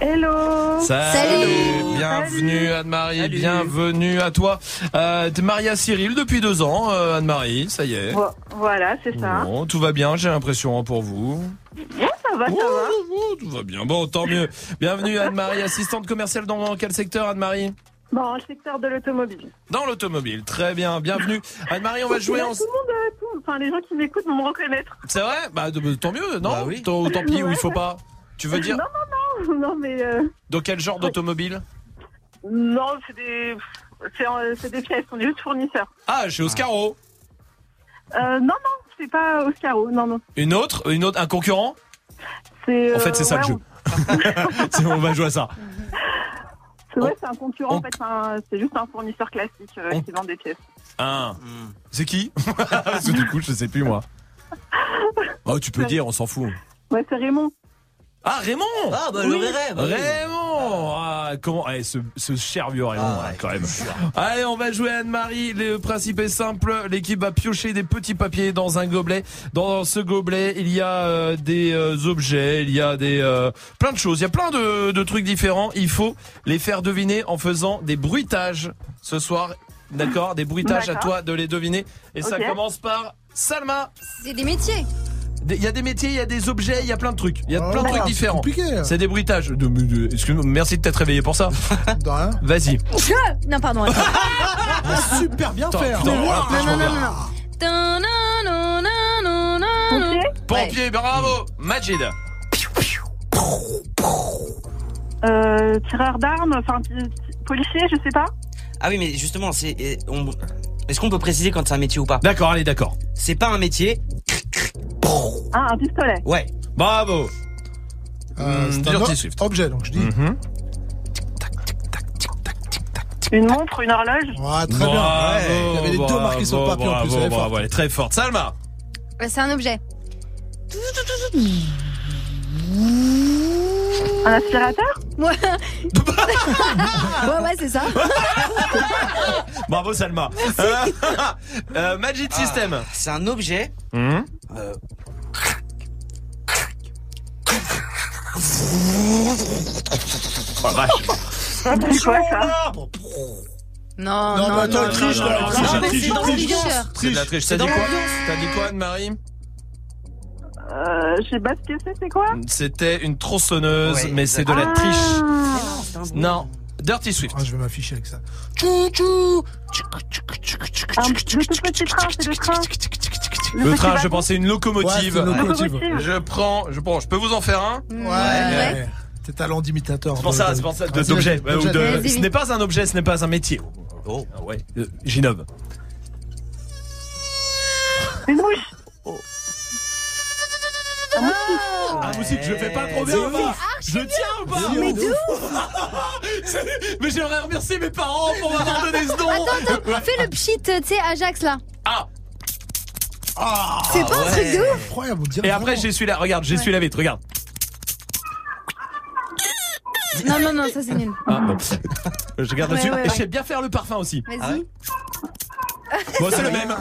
Hello Salut. Bienvenue Anne-Marie, bienvenue à toi. Euh, T'es mariée à Cyril depuis deux ans, euh, Anne-Marie, ça y est. Vo- Voilà, c'est ça. Bon, tout va bien, j'ai l'impression hein, pour vous. Ouais, ça va, ça va. Tout va bien, bon, tant mieux. Bienvenue Anne-Marie, assistante commerciale dans quel secteur Anne-Marie? Dans le secteur de l'automobile. Dans l'automobile, très bien, bienvenue. Anne-Marie, on va jouer en... Tout le monde, euh, tout- enfin les gens qui m'écoutent vont me reconnaître. C'est vrai? Bah de- tant mieux, non? Tant, tant pis, ou il faut pas? Tu veux dire? Non, non, non, non, mais euh, Dans quel genre d'automobile? Non, c'est des, c'est, euh, c'est des pièces, on est juste fournisseurs. Ah, chez Oscaro. Euh, non, non, c'est pas Oscaro, non, non. Une autre? Une autre? Un concurrent? C'est. En fait, c'est ça ouais, le jeu. C'est- on va jouer à ça. C'est ouais, c'est un concurrent, en fait, c'est juste un fournisseur classique euh, qui vend des pièces. Un. C'est qui Parce que du coup, je sais plus moi. Oh, tu peux dire, on s'en fout. Ouais, c'est Raymond. Ah, Raymond Ah, bah, le Oui. Bah oui. Raymond ah, comment eh, ce, ce cher vieux Raymond Ah, hein, quand même. Allez, on va jouer à Anne-Marie. Le principe est simple. L'équipe va piocher des petits papiers dans un gobelet. Dans ce gobelet, il y a euh, des euh, objets, il y a des euh, plein de choses. Il y a plein de, de trucs différents. Il faut les faire deviner en faisant des bruitages ce soir. D'accord? Des bruitages à toi de les deviner. Et ça commence par Salma. C'est des métiers. Il y a des métiers, il y a des objets, il y a plein de trucs. Il y a Oh plein de là trucs différents. C'est des bruitages. De, de- excuse-moi, merci de t'être réveillé pour ça. De rien. Vas-y. Non, pardon. Super bien voilà, Non, non, non, non, non. Tan, nan, nan, nan, nan, nan. Pompier, bravo. Majid. Euh, tireur d'armes, enfin, policier, je sais pas. Ah oui, mais justement, c'est. on- Est-ce qu'on peut préciser quand c'est un métier ou pas? D'accord, allez, d'accord. C'est pas un métier. Ah, un pistolet. Ouais. Bravo. Euh, Hmm, c'est un Swift. objet, donc je dis. Mhm. Une montre, une horloge. Ouais, très bien. Ouais, il y avait les deux marqués sur le papier en plus. Bravo, elle est bravo, forte. elle est très forte. Salma. C'est un objet. Un aspirateur? Ouais. ouais, ouais, c'est ça. Bravo, Salma. Euh, euh, Magic System. Ah, C'est un objet. Mhm. euh, Oh, vache. C'est quoi ça Non, Non, non, mais attends, non, elle triche, non, non, elle triche, non, elle mais triche, c'est dans triche. de la triche. T'as dit quoi. T'as dit quoi, Anne-Marie? Euh, Je sais pas ce que c'est, c'est quoi? C'était une tronçonneuse, Ouais, mais c'est de la Ah. triche. Non. Dirty Swift. Ah, je vais m'afficher avec ça. Tchou, tchou. Un, le tout petit train, c'est le train. Le petit train, je pensais une locomotive. Ouais, c'est une locomotive. Locomotive. Je prends, je prends, je peux vous en faire un? Ouais, Ouais. ouais. Tes talents d'imitateur. C'est pour ça, c'est pour ça, d'objet. ouais, ou de- Vas-y, ce n'est pas un objet, ce n'est pas un métier. Oh. Ah ouais, euh, j'innove. Une mouche. Ah, moustique, je fais pas trop bien. ou pas Je tiens ou pas Mais d'où Mais j'aimerais remercier mes parents pour m'avoir donné ce don. Attends, attends, fais le pchit, tu sais, Ajax là. Ah, C'est pas un truc de ouf. Incroyable, et après j'ai celui-là, regarde, j'ai celui-là vite, regarde. Non, non, non, ça c'est nul. Ah, bon. Je regarde Ouais, dessus. ouais, Et je ouais. sais bien faire le parfum aussi. Vas-y. Bon, c'est le même.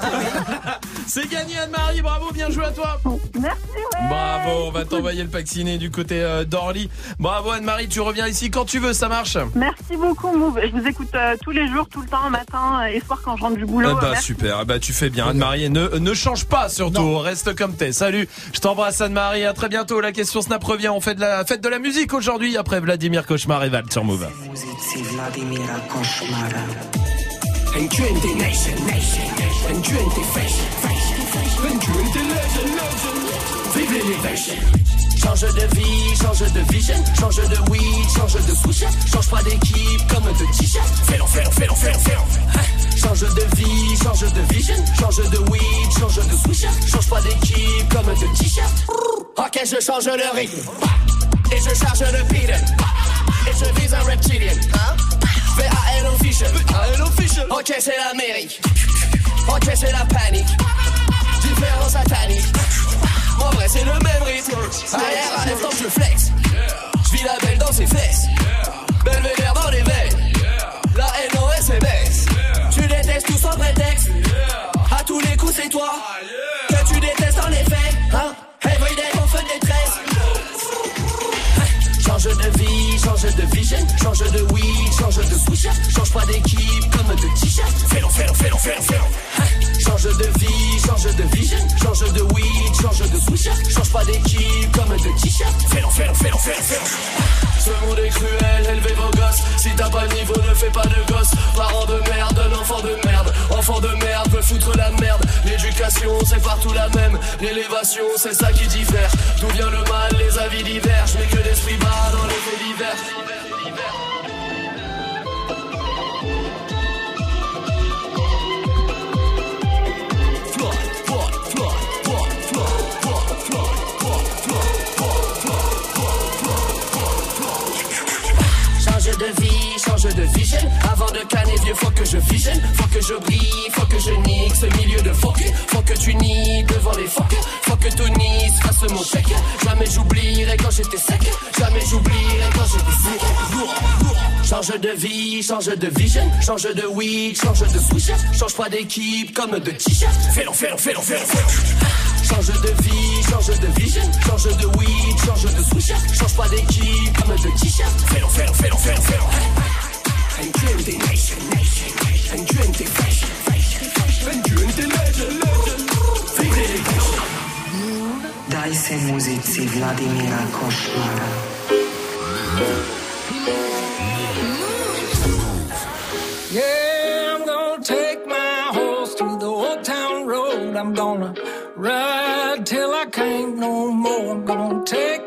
c'est gagné Anne-Marie, bravo, bien joué à toi. Merci, ouais. Bravo, on va t'envoyer le pack ciné du côté euh, d'Orly. Bravo Anne-Marie, tu reviens ici quand tu veux, ça marche. Merci beaucoup, Move. Je vous écoute euh, tous les jours, tout le temps, matin et soir quand je rentre du boulot. Eh bah Merci. super, eh bah tu fais bien Anne-Marie et ne, ne change pas surtout, reste comme t'es. Salut, je t'embrasse Anne-Marie, à très bientôt. La question Snap revient, on fait de la fête de la musique aujourd'hui après Vladimir Cauchemar et Val sur Move. Nation, nation. Change de vie, change de vision, change de weed, change de switch, change pas d'équipe comme de t-shirt. Fais-le, fais-le, fais-le, fais-le, fais-le. Hein? Change de vie, change de vision, change de weed, change de switch, change pas d'équipe comme de t-shirt. Ok, je change le rythme. Et je charge le beat. Et je vise un reptilien. Hein? V-A-L official. Ok, c'est l'Amérique. Ok, c'est la panique. Différence satanique. En vrai, c'est le même rythme. Arrière, à l'instant, je flex. Je vis la belle dans ses fesses. Belvédère dans les veines. La NOS est baisse. Tu détestes tout sans prétexte. À tous les coups, c'est toi. Que tu détestes en effet. Hein? Everyday, change de vision, change de weed, change de switch, change pas d'équipe comme de t-shirt. Fais-le, fais-le, fais-le. Change de vie, change de vision, change de weed, change de switch, change pas d'équipe comme de t-shirt. Fais-le, fais-le, fais-le, fais-le. Ce monde est cruel, élevez vos gosses. Si t'as pas de niveau, ne fais pas de gosse. Parents de merde, un enfant de merde. Enfant de merde, veut foutre la merde. L'éducation c'est partout la même. L'élévation, c'est ça qui diffère. D'où vient le mal, les avis divergent. Mais que l'esprit bat dans les faits divers. De vie, change de vision. Avant de canner vieux, faut que je vision. Faut que je brille, faut que je nique ce milieu de fuck. Faut que tu nies devant les fuck. Faut que Tony fasse mon chèque. Jamais j'oublierai quand j'étais sec. Jamais j'oublierai quand j'étais sec. Change de vie, change de vision. Change de weed, change de switch. Change pas d'équipe comme de t-shirt. Fais-le, fais-le, fais-le. Change de vie, change de vision. Change de weed, change de switch. Change pas d'équipe comme de t-shirt. Fais-le, fais-le, fais-le. Daj se muzici Vladimira Košmara. Yeah, I'm gonna take my horse to the old town road. I'm gonna ride till I can't no more. I'm gonna take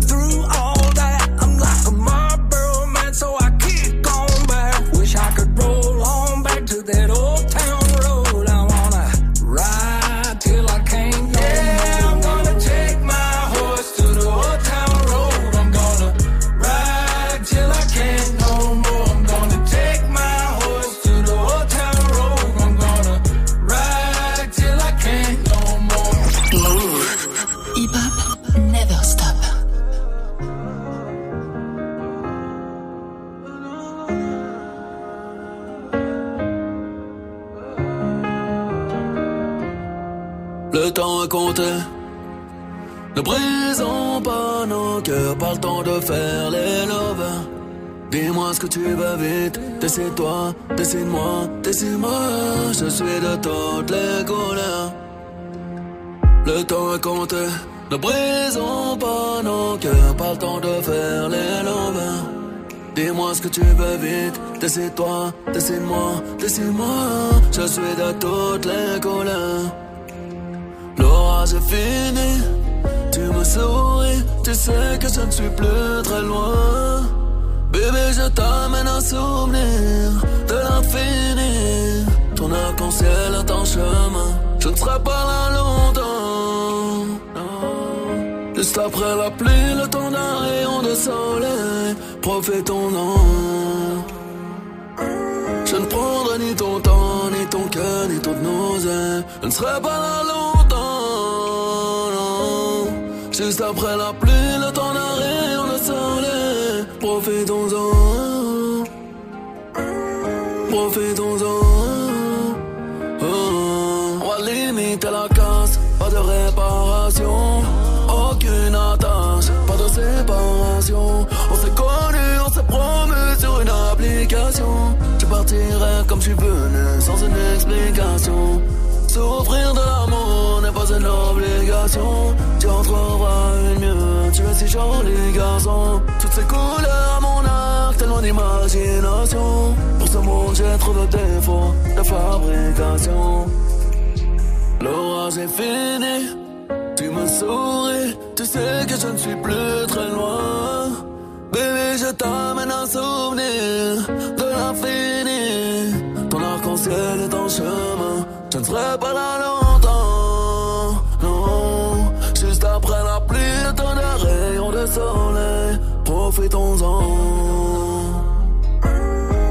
Compté. Ne brisons pas nos cœurs, pas le temps de faire les lovers. Dis-moi ce que tu veux vite, décide-toi, décide-moi, décide-moi. Je suis de toutes les couleurs. Le temps est compté. Ne brisons pas nos cœurs, pas le temps de faire les lovers. Dis-moi ce que tu veux vite, décide-toi, décide-moi, décide-moi. Je suis de toutes les couleurs. L'orage est fini, tu me souris, tu sais que je ne suis plus très loin. Bébé, je t'amène un souvenir de l'infini. Ton arc-en-ciel est en chemin, je ne serai pas là longtemps. Juste après la pluie, le temps d'un rayon de soleil, profitons-en. Je ne prendrai ni ton temps, Je ne serai pas là longtemps. Juste après la pluie, le temps d'un rayon de soleil. Profitons-en. Profitons-en. On va limiter la casse, pas de réparation. Aucune attache, pas de séparation. On s'est connus, on s'est promu sur une application. J'ai pas partirais comme je suis une explication. Souffrir de l'amour n'est pas une obligation. Tu en trouveras une mieux, tu es si joli garçon. Toutes ces couleurs mon arc, tellement d'imagination. Pour ce monde, j'ai trop de défauts de fabrication. L'orage est fini, tu me souris, tu sais que je ne suis plus très loin. Bébé, je t'amène un souvenir de l'infini. Arc-en-ciel est en chemin, je ne serai pas là longtemps. Non, juste après la pluie, le temps d'un rayon de soleil. Profitons-en.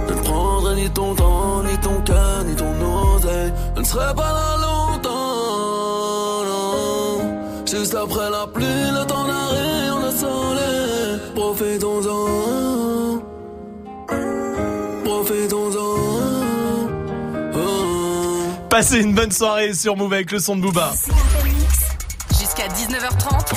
Je ne prendrai ni ton temps, ni ton cœur, ni ton oseille. Je ne serai pas là longtemps. Non, juste après la pluie, le temps rayon de soleil. Profitons-en. Passez une bonne soirée sur Move avec le son de Booba. Jusqu'à 19h30.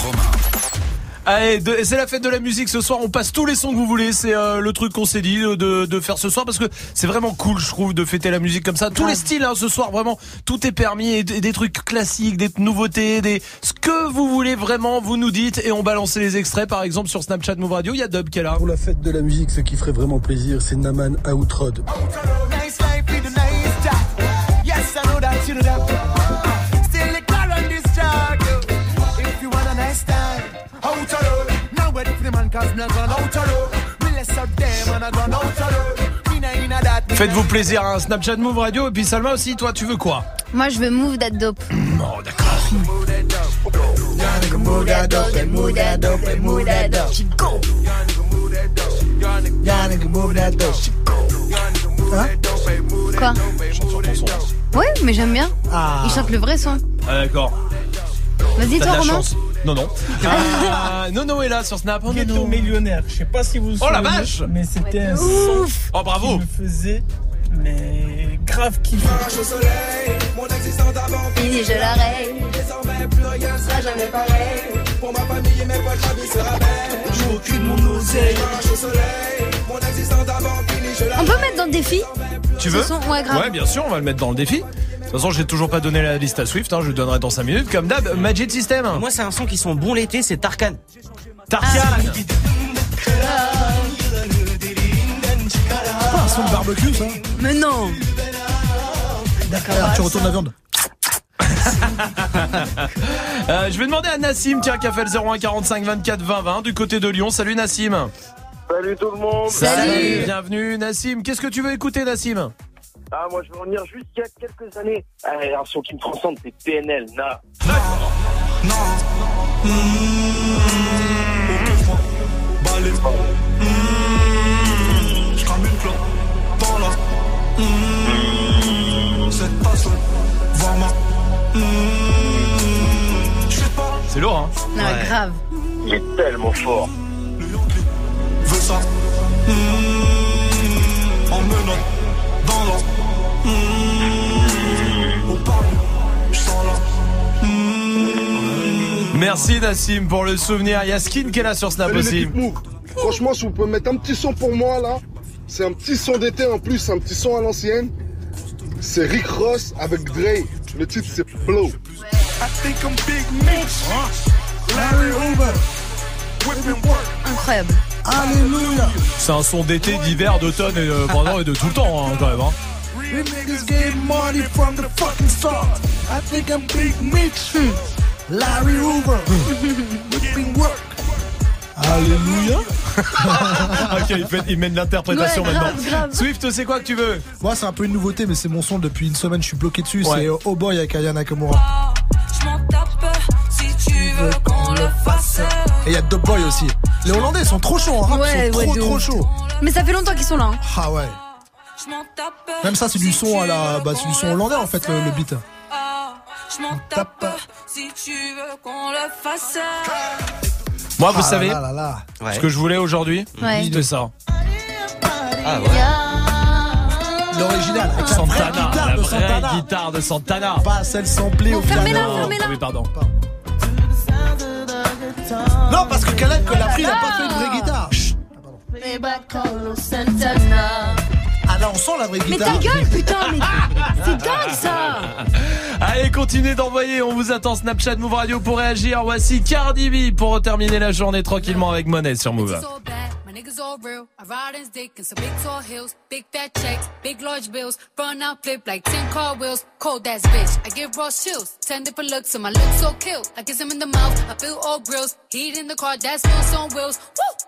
Allez, de- c'est la fête de la musique ce soir. On passe tous les sons que vous voulez. C'est euh, le truc qu'on s'est dit de, de- de faire ce soir parce que c'est vraiment cool, je trouve, de fêter la musique comme ça. Tous les styles, hein, ce soir, vraiment, tout est permis. Et, des trucs classiques, des nouveautés, des ce que vous voulez vraiment, vous nous dites et on balance les extraits. Par exemple, sur Snapchat Move Radio, il y a Dub qui est là. Pour la fête de la musique, ce qui ferait vraiment plaisir, c'est Naman Outrod. Nice Faites-vous plaisir, hein, Snapchat Move Radio. Et puis Salma aussi, toi, tu veux quoi Moi, je veux move that dope. Oh, d'accord. Hein Quoi Ouais, mais j'aime bien. Ah. Il chante le vrai son. Ah, d'accord. Vas-y, T'as toi, de la Romain. chance. Non, non. Ah, Nono est là sur Snap. Oh, Ghetto Nono. millionnaire. Je sais pas si vous vous Oh, la souvenez, vache Mais c'était un son Oh, bravo qui me faisait mais grave kiffer. Fini, je l'oreille. Désormais, plus rien sera jamais pareil. Pour ma famille et mes potes, la vie sera belle. Je m'occupe de mon oseille. Marche au soleil. Mon existence d'avant fini, je la On peut mettre dans le défi Tu veux son, ouais, grave. Ouais, bien sûr, on va le mettre dans le défi. De toute façon, j'ai toujours pas donné la liste à Swift, hein, je le donnerai dans 5 minutes. Comme d'hab, Magic System. Moi, c'est un son qui sont bon l'été, c'est Tarkan. Tarkan Pas un son de barbecue, ça Mais non Regarde, tu retournes la viande. Euh, Je vais demander à Nassim, tiens, qui a fait le 01 45 24 20 20 du côté de Lyon. Salut Nassim. Salut tout le monde. Bienvenue Nassim. Qu'est-ce que tu veux écouter Nassim Ah, moi je veux revenir juste il y a quelques années. Ah, un son qui me transcende, c'est PNL. Na. Balai. Je crame une clope dans la. Mmh. Cette passion, C'est lourd, hein Non, grave. Il est tellement fort. Merci Nassim pour le souvenir. Il y a Skin qui est là sur Snap aussi. Franchement, si vous pouvez mettre un petit son pour moi là, c'est un petit son d'été en plus, un petit son à l'ancienne. C'est Rick Ross avec Dre. Le titre c'est Blow. I think I'm Big Mitch. Larry Hoover. Whipping work. Incroyable. Alléluia. C'est un son d'été, d'hiver, d'automne et de, pardon, et de tout le temps hein, quand même. Hein. We niggas gave money from the fucking start. I think I'm Big Mitch. Larry Hoover. Alléluia. ok, il, fait- il mène l'interprétation Ouais, maintenant. grave. Swift, c'est quoi que tu veux? Moi, c'est un peu une nouveauté, mais c'est mon son depuis une semaine. Je suis bloqué dessus. Ouais. C'est Oh Boy avec Aya Nakamura. Je m'en tape si tu veux qu'on le fasse. Et il y a Dub Boy aussi. Les Hollandais sont trop chauds, hein. Ouais, ils sont ouais, trop trop chauds. Mais ça fait longtemps qu'ils sont là. hein. Ah ouais. Même ça, c'est du son à la, bah, c'est du son hollandais en fait le, le beat. Je m'en tape si tu veux qu'on le fasse. Moi, vous Ah là savez, là là là. ce que je voulais aujourd'hui, Ouais. c'était ça. Ah L'original. avec la Santana, vraie guitare la de vraie Santana. guitare de Santana. Pas celle samplée au piano. fermez-la, fermez-la. Ah Oui, pardon. Non, parce que Khaled, quand il a pris, il a pas fait une vraie guitare. Chut. Ah là, on sent la vraie Mais guitare. ta gueule, putain, mais c'est dingue ça Allez, continuez d'envoyer. On vous attend Snapchat Move Radio pour réagir. Voici Cardi B pour terminer la journée tranquillement avec Monnaie sur Move. so bad, my niggas all real. I ride in dick and some big tall hills, big fat checks, big large bills, run out flip like 10 car wheels, cold ass bitch. I give raw chills, 10 different looks, and my looks so kill. I kiss him in the mouth, I feel all grills, heat in the car, that's wheels on wheels. Woo!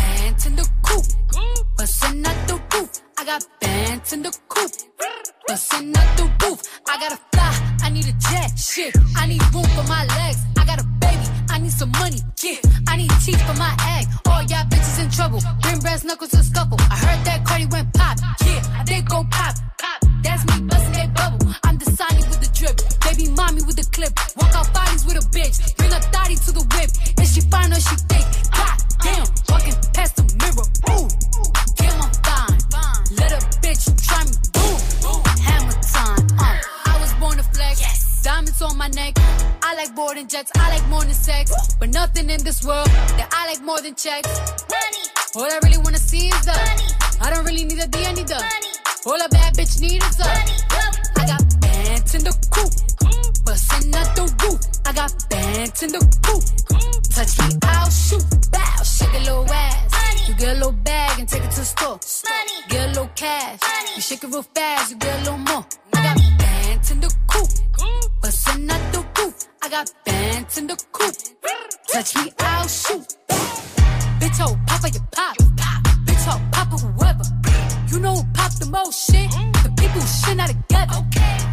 bands in the coop, bustin' out the roof. I got bands in the coop, bustin' out the roof. I gotta fly, I need a jet, shit. I need room for my legs. I got a baby, I need some money, yeah. I need teeth for my egg. All y'all bitches in trouble, bring brass knuckles to scuffle. I heard that Cardi went pop, yeah. They go pop, pop. That's me bustin' that bubble. I'm the Sonny with the drip, baby mommy with the clip. Walk out bodies with a bitch, bring a thotty to the whip. Is she fine or she thick? God damn, walking past the mirror, ooh. Damn, I'm fine. Let a bitch try me, boom. Hammer time, uh. I was born to flex. Diamonds on my neck. I like boarding jets. I like more than sex. But nothing in this world that I like more than checks. Money. All I really wanna see is the money. I don't really need a D, I need the money. All a bad bitch need is the money. Bands in the coop. Bustin' out the roof. I got bands in the coop. Touch me, I'll shoot. Bow, shake a little ass. You get a little bag and take it to the store. Get a little cash. You shake it real fast, you get a little more. I got bands in the coop. Bustin' out the roof. I got bands in the coop. Touch me, I'll shoot. Bitch, oh, papa, you pop. Bitch, oh, papa, whoever. You know who pop the most shit? The people who shit not together.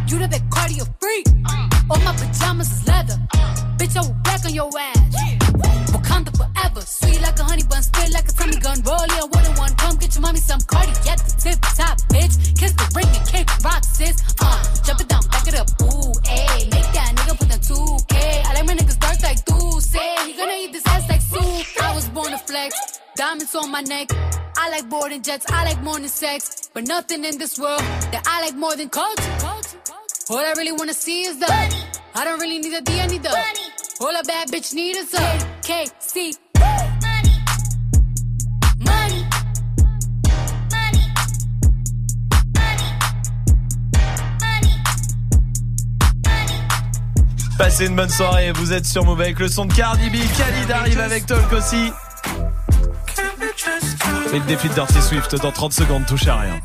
You the big cardio freak. Uh. All my pajamas is leather. Uh. Bitch, I will back on your ass. Wakanda forever. Sweet like a honey bun, spit like a Tommy gun. Roll in one on one. Come get your mommy some Cardi at the tip top, bitch. Kiss the ring and kick rock, sis. Uh, uh. jump it down, back it up. Ooh, ayy. Make that nigga put the 2K. I like my niggas dark like say. He gonna eat this ass Diamonds on my neck. I like boarding jets. I like than sex. But nothing in this world that I like more than culture. All I really wanna see is the money. I don't really need a D, I need the money. All a bad bitch need is a KC. Money. Money. Passez une bonne soirée. Vous êtes sur Move avec le son de Cardi B. Khalid arrive avec Talk aussi. Et le défi de Dirty Swift dans 30 secondes, touche à rien.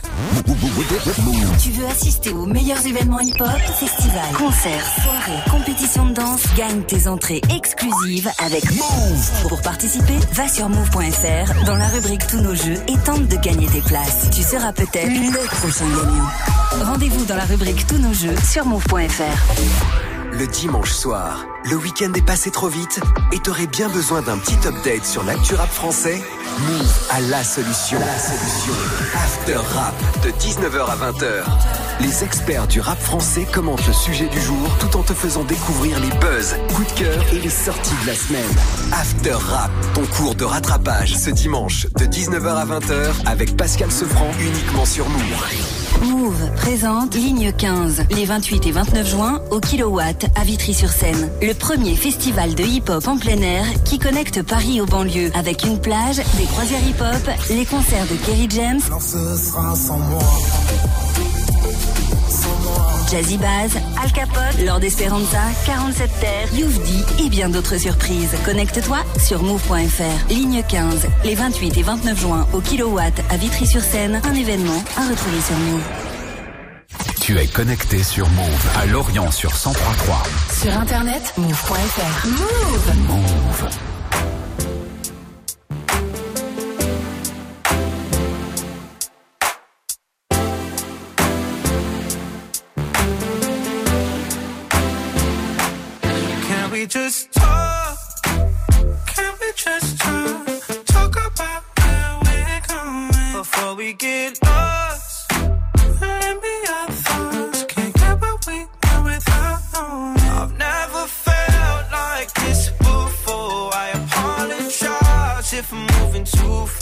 Tu veux assister aux meilleurs événements hip-hop, festivals, concerts, soirées, compétitions de danse Gagne tes entrées exclusives avec Move. Pour participer, va sur move.fr dans la rubrique Tous nos jeux et tente de gagner tes places. Tu seras peut-être le prochain gagnant. Rendez-vous dans la rubrique Tous nos jeux sur move.fr. Le dimanche soir, le week-end est passé trop vite et t'aurais bien besoin d'un petit update sur l'actu rap français? Move à la solution. La solution. After Rap de 19h à 20h. Les experts du rap français commentent le sujet du jour tout en te faisant découvrir les buzz, coups de cœur et les sorties de la semaine. After Rap, ton cours de rattrapage ce dimanche de 19h à 20h avec Pascal Sefranc uniquement sur Move. Move présente Ligne 15 les 28 et 29 juin au Kilowatt à Vitry-sur-Seine. Premier festival de hip-hop en plein air qui connecte Paris aux banlieues avec une plage, des croisières hip-hop, les concerts de Kerry James, Jazzy Baz, Al Capote, Lord Esperanza, 47 Terres, Youvdi et bien d'autres surprises. Connecte-toi sur move.fr. Ligne 15 les 28 et 29 juin au Kilowatt à Vitry-sur-Seine. Un événement à retrouver sur Move. Tu es connecté sur Move à Lorient sur 1033. Sur internet, move.fr. Move. Move. Can we just talk? Can we just talk? Talk about where we're going before we get lost.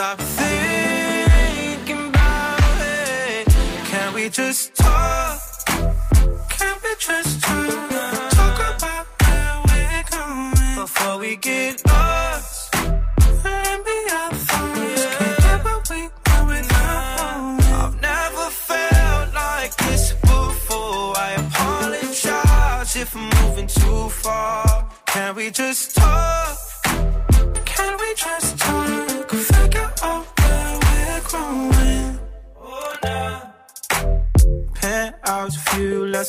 stop thinking about it. Can we just talk? Can we just talk? Talk about where we're going before we get lost. We. I've never felt like this before. I apologize if I'm moving too far. Can we just talk?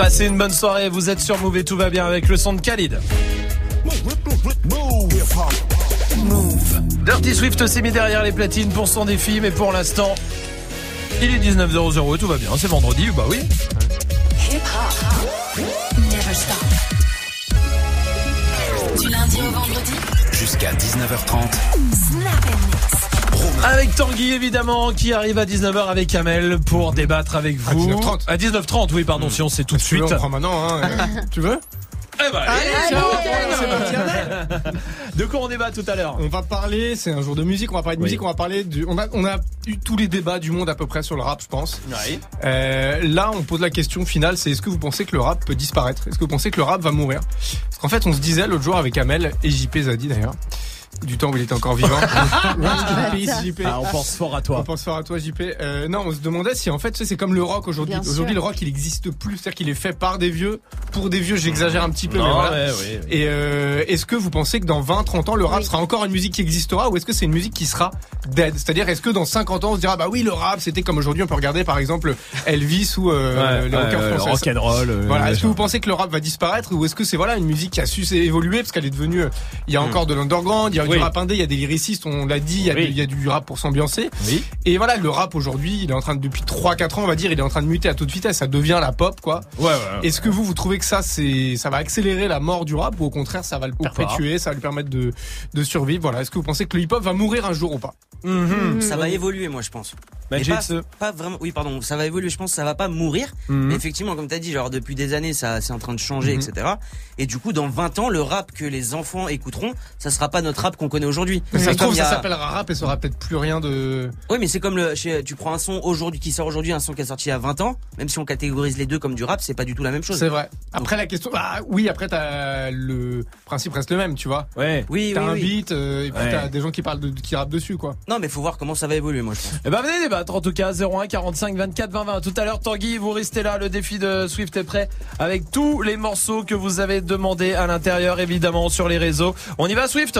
Passez une bonne soirée, vous êtes sur Move et tout va bien avec le son de Khalid. Move. Dirty Swift s'est mis derrière les platines pour son défi, mais pour l'instant, il est 19h00 et tout va bien. C'est vendredi, bah oui. Hip hop. Never stop. Du lundi au vendredi. Jusqu'à 19h30. Snap. Avec Tanguy évidemment qui arrive à 19h avec Kamel pour débattre avec vous. 19h30. À 19h30, oui pardon, si on sait tout de tu veux, suite. on prend maintenant, hein. tu veux Eh ben, Allez, ciao. De quoi on débat tout à l'heure? On va parler, c'est un jour de musique, on va parler de Oui. musique, on va parler du. On a, on a eu tous les débats du monde à peu près sur le rap, je pense. Oui. Euh, là, on pose la question finale, c'est est-ce que vous pensez que le rap peut disparaître? Est-ce que vous pensez que le rap va mourir? Parce qu'en fait, on se disait l'autre jour avec Amel et JP Zadi d'ailleurs, du temps où il était encore vivant. JP. Ah, on pense fort à On toi. pense fort à toi, JP. Euh, non, on se demandait si en fait, tu sais, c'est comme le rock aujourd'hui. Aujourd'hui, le rock, il existe plus. C'est-à-dire qu'il est fait par des vieux, pour des vieux. J'exagère un petit peu, mais voilà. ouais, ouais, ouais. Et euh, est-ce que vous pensez que dans 20, 30 ans, le rap Oui. sera encore une musique qui existera ou est-ce que c'est une musique qui sera dead? C'est-à-dire, est-ce que dans 50 ans, on se dira, bah oui, le rap, c'était comme aujourd'hui, on peut regarder par exemple Elvis ou euh, Ouais, les ouais, rockers ouais, français. rock'n'roll, euh, Voilà. Est-ce que vous pensez que le rap va disparaître ou est-ce que c'est voilà une musique qui a su évoluer parce qu'elle est devenue, euh, il y a encore de l'underground, il y a Hmm. Oui. du rap indé, il y a des lyricistes, on l'a dit, il y a, Oui. du- il y a du rap pour s'ambiancer. Oui. Et voilà, le rap aujourd'hui, il est en train de, depuis 3-4 ans, on va dire, il est en train de muter à toute vitesse. Ça devient la pop, quoi. Ouais, ouais. Est-ce que vous, vous trouvez que ça, c'est, ça va accélérer la mort du rap ou au contraire, ça va le perpétuer, ça va lui permettre de, de survivre? Voilà. Est-ce que vous pensez que le hip-hop va mourir un jour ou pas? Mhm. Ça va évoluer, moi, je pense. Mais Magic, pas, vraiment. Oui, pardon. Ça va évoluer. Je pense que ça va pas mourir. Mhm. Mais effectivement, comme t'as dit, genre depuis des années, ça c'est en train de changer, etc. Et du coup, dans 20 ans, le rap que les enfants écouteront, ça sera pas notre rap qu'on connaît aujourd'hui. Mais ça se trouve, ça a- s'appellera rap et ça aura peut-être plus rien de. Oui, mais c'est comme le. chez- Tu prends un son aujourd'hui qui sort aujourd'hui, un son qui est sorti il y a 20 ans. Même si on catégorise les deux comme du rap, c'est pas du tout la même chose. C'est vrai. Après, la question, ah, oui, après, t'as le principe reste le même, tu vois. Ouais. Oui, T'as oui, un oui. beat, euh, et puis Ouais. t'as des gens qui parlent de, qui rappent dessus, quoi. Non, mais faut voir comment ça va évoluer, moi, je pense. Eh ben venez débattre en tout cas 01 45 24 20 20. Tout à l'heure Tanguy, vous restez là, le défi de Swift est prêt avec tous les morceaux que vous avez demandé à l'intérieur évidemment sur les réseaux. On y va Swift?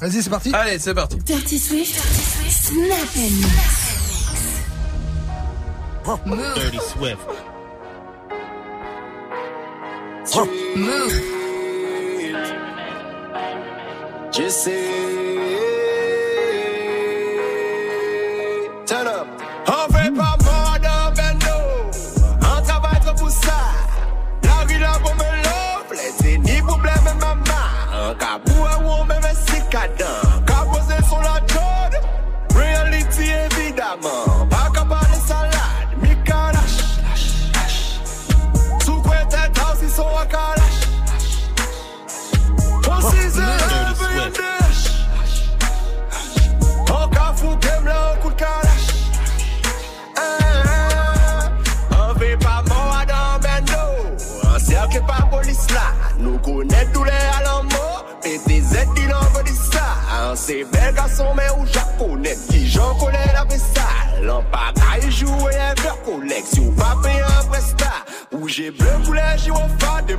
Vas-y, c'est parti. Allez, c'est parti. Dirty Swift. Snap and mix. Dirty Swift. Move. Turn up. Si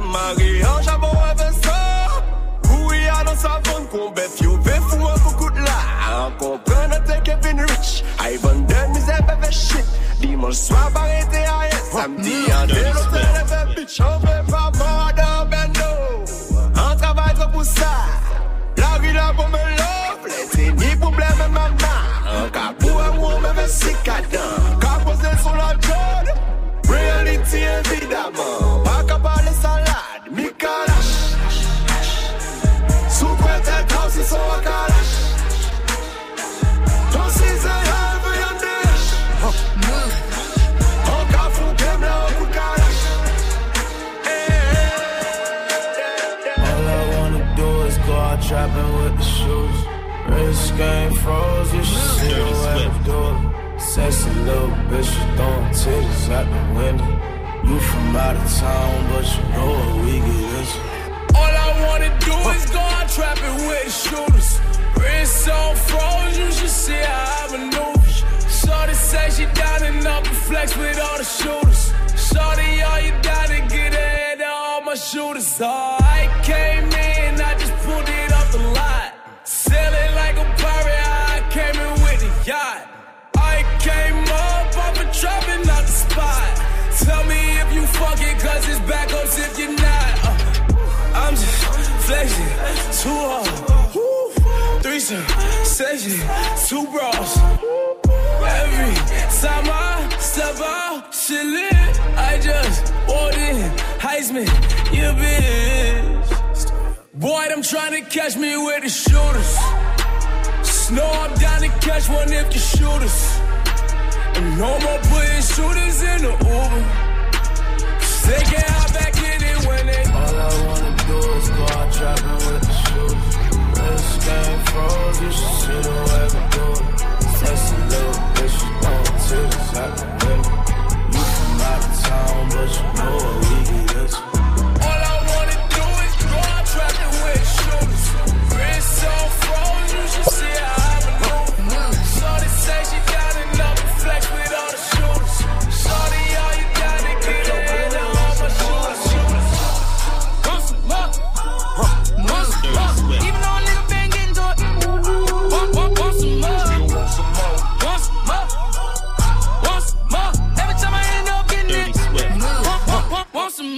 mari an javon eve sa Ou i anan savon kon bef yo ve fou an pou kout la An kompren an te Kevin Rich. A i vanden mize shit. Dimanj out of town, but you know what we get into. All I wanna do is go out trapping with shooters. Wrist on froze, you should see how I maneuver. Shorty say she down and up two bras. Every time I step out, shit. I just walked in, Heisman, you bitch. Boy, I'm trying to catch me with the shooters. Snow, I'm down to catch one if you shoot us. And no more putting shooters in the Uber. 'Cause They get out back in it when they. All I wanna do is go out trapping. Froze, you should see the way we do it. Sexy little bitch, you window. You from out of town, but you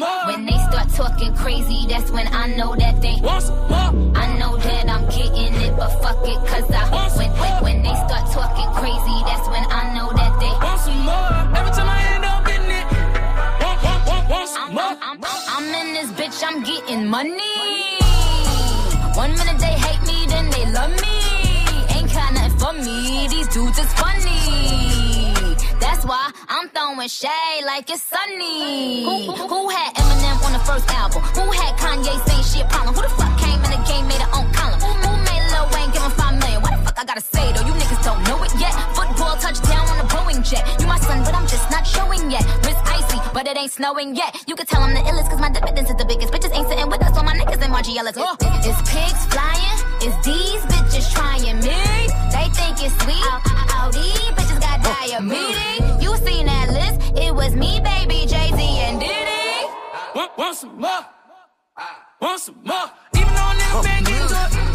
more? When they start talking crazy, that's when I know that they want more. I know that I'm getting it, but fuck it, cause I when, when, when they start talking crazy, that's when I know that they want some more. Every time I end up getting it. Want, want, want, want some I'm, more? I'm, I'm, I'm in this bitch, I'm getting money. One minute they hate me, then they love me. Ain't got nothing for me, these dudes is funny. That's why I'm throwing shade like it's sunny. Who, who, who had Eminem on the first album? Who had Kanye saying she a problem? Who the fuck came in the game, made her own column? Who made Lil Wayne give him five million? What the fuck I gotta say though? You niggas don't know it yet. Football touchdown on a Boeing jet. You my son, but I'm just not showing yet. Wrist icy, but it ain't snowing yet. You can tell I'm the illest, cause my dividends is the biggest. Bitches ain't sitting with us, all my niggas and Margie Ellis. Oh, is pigs flying? Is these bitches trying me? They think it's sweet. All, all these bitches got oh. diabetes. You seen that list? It was me, baby, Jay Z, and Diddy. Want, want some more? Ah. Want some more? Even though a nigga oh, been getting to